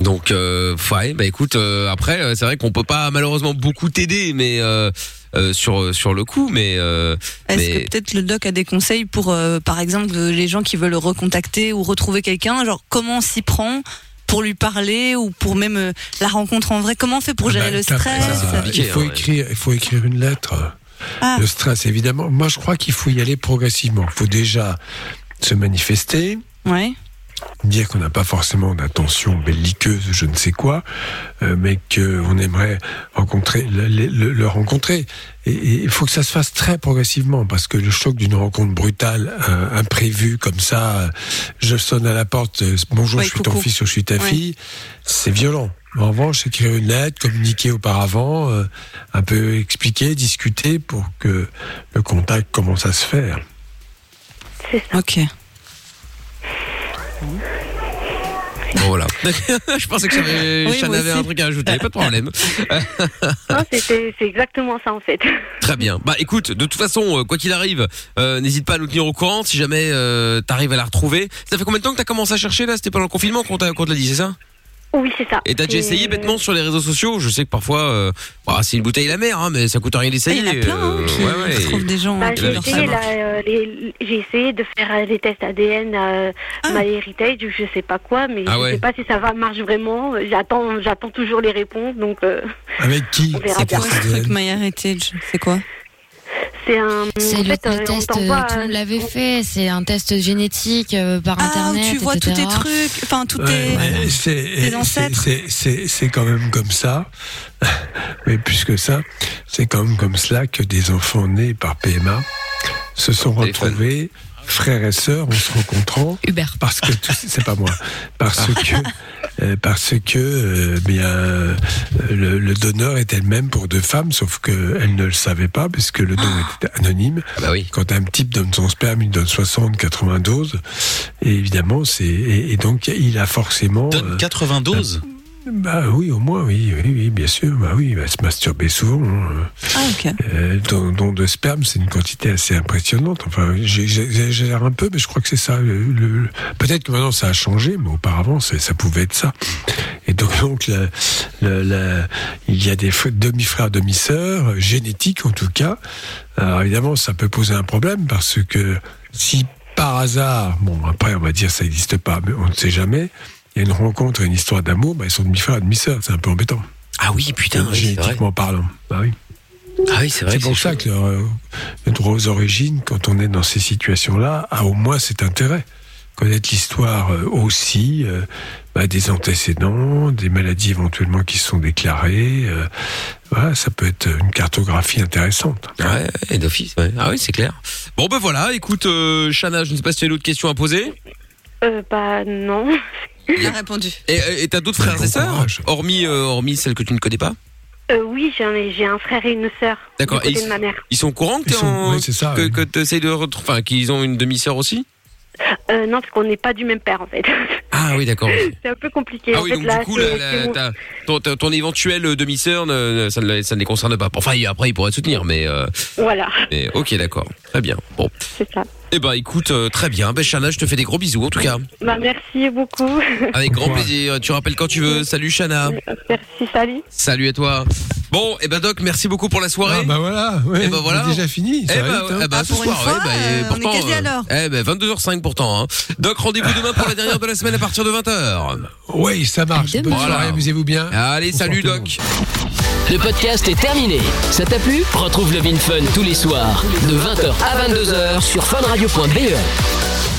Donc, euh, ouais, bah écoute, euh, après, euh, c'est vrai qu'on peut pas malheureusement beaucoup t'aider, mais euh, euh, sur sur le coup, mais. Euh, Est-ce mais... que peut-être le doc a des conseils pour, euh, par exemple, euh, les gens qui veulent le recontacter ou retrouver quelqu'un? Genre, comment on s'y prend pour lui parler ou pour même euh, la rencontre en vrai? Comment on fait pour gérer Bah, le stress? bah, il faut hein, écrire, il faut écrire une lettre. Ah. Le stress, évidemment. Moi, je crois qu'il faut y aller progressivement. Il faut déjà se manifester. Ouais. Dire qu'on n'a pas forcément d'intention belliqueuse, je ne sais quoi, euh, mais qu'on aimerait rencontrer, le, le- le rencontrer. Et il faut que ça se fasse très progressivement, parce que le choc d'une rencontre brutale, euh, imprévue, comme ça, euh, je sonne à la porte, euh, bonjour, Ouais, je suis ton fils ou je suis ta Ouais. fille, c'est violent. En revanche, écrire une lettre, communiquer auparavant, euh, un peu expliquer, discuter pour que le contact commence à se faire. Ok. Bon, voilà. *laughs* je pensais que j'avais, Oui, aussi. un truc à ajouter, pas de problème. *laughs* C'est exactement ça, en fait. *laughs* Très bien. Bah écoute, de toute façon, euh, quoi qu'il arrive, euh, n'hésite pas à nous tenir au courant si jamais euh, t'arrives à la retrouver. Ça fait combien de temps que t'as commencé à chercher là? C'était pendant le confinement qu'on t'a qu'on te l'a dit, c'est ça? Oui, c'est ça. Et t'as déjà essayé bêtement sur les réseaux sociaux? Je sais que parfois, euh, bah, c'est une bouteille la mer, hein, mais ça coûte rien d'essayer. Ah, il y en a plein, hein, euh, qui- ouais, ouais. qui trouvent des gens, Bah, Et j'ai, essayé, ça là, euh, les- j'ai essayé de faire les tests ADN euh, MyHeritage ou je sais pas quoi, mais Ah je ouais. sais pas si ça va marche vraiment. J'attends, j'attends toujours les réponses, donc euh, Avec qui? on verra bien. Truc My Heritage, c'est quoi? C'est un. C'est le, fait, euh, on test, t'envoie, euh, tout le monde l'avait fait, c'est un test génétique euh, par Ah, internet. où tu vois tous tes trucs, enfin tous Ouais, tes, ancêtres. c'est- C'est c'est quand même comme ça. *laughs* Mais plus que ça, c'est quand même comme cela que des enfants nés par PMA se sont retrouvés frères et sœurs en se rencontrant. Hubert. Parce que c'est pas moi. Parce *laughs* que euh, parce que euh, bien euh, le, le donneur était le même pour deux femmes, sauf que elle ne le savait pas puisque le don était anonyme. bah oui. Quand un type donne son sperme, il donne 60, 80 doses. Et évidemment, c'est et, et donc il a forcément. euh, 80 doses bah oui, au moins, oui, oui, oui, bien sûr. Bah oui, il va se masturber souvent. hein. Ah, ok. Euh, don, don de sperme, c'est une quantité assez impressionnante. Enfin, j'exagère un peu, mais je crois que c'est ça. Le- le- Peut-être que maintenant ça a changé, mais auparavant ça pouvait être ça. Et donc, *laughs* donc la- la- la- il y a des fr- demi-frères, demi-sœurs, génétiques en tout cas. Alors évidemment, ça peut poser un problème parce que si par hasard, bon après on va dire ça n'existe pas, mais on ne sait jamais. Il y a une rencontre et une histoire d'amour, bah, ils sont demi-frères et demi-sœurs, c'est un peu embêtant. Ah oui, putain, oui, génétiquement parlant. Bah oui. Ah oui, c'est vrai. C'est pour ça que euh, le droit aux origines, quand on est dans ces situations-là, a au moins cet intérêt. Connaître l'histoire euh, aussi, euh, bah, des antécédents, des maladies éventuellement qui se sont déclarées. euh, voilà, ça peut être une cartographie intéressante. Ouais, et d'office, ouais. Ah oui, c'est clair. Bon, ben voilà, écoute, euh, Chana, je ne sais pas si tu as d'autres questions à poser. Euh, bah non. *laughs* Il a répondu. Et t'as d'autres frères et sœurs hormis, euh, hormis celles que tu ne connais pas Euh, oui, j'en ai, j'ai un frère et une sœur. D'accord, et ils- de ma mère. Ils sont au courant que sont- en... oui, c'est ça, que, ouais. que t'essayes de retrouver... Enfin, qu'ils ont une demi-sœur aussi Euh, non, parce qu'on n'est pas du même père en fait. Ah oui, *laughs* d'accord. c'est un peu compliqué. Ah en oui, fait, donc là, du coup, ton, ton, ton éventuelle demi-sœur, ça, ne, les- ça ne les concerne pas. Enfin, après, ils pourraient te soutenir, mais... euh, Voilà, mais ok, d'accord. Très bien. Bon. c'est ça. Eh ben, écoute, euh, très bien. Ben, Chana, je te fais des gros bisous, en tout cas. Bah, merci beaucoup. *laughs* Avec grand plaisir. Tu rappelles quand tu veux. Salut, Chana. merci, salut. Salut à toi. Bon, et ben Doc, merci beaucoup pour la soirée. Ah bah voilà, ouais, et ben voilà. c'est déjà fini. Eh ben, vite, hein. eh ben, Ah, ce pour une soir, fois, ouais, bah, euh, et on est pourtant, quasi à euh, l'heure. Eh ben 22h05 pourtant. Hein. Doc, rendez-vous demain pour la dernière de la semaine à partir de 20h. Oui, ça marche. Bonne soirée, amusez-vous bien. Allez, salut Doc. Le podcast est terminé. Ça t'a plu? Retrouve le Vin Fun tous les soirs de 20h à 22h sur Rádio Bandeira.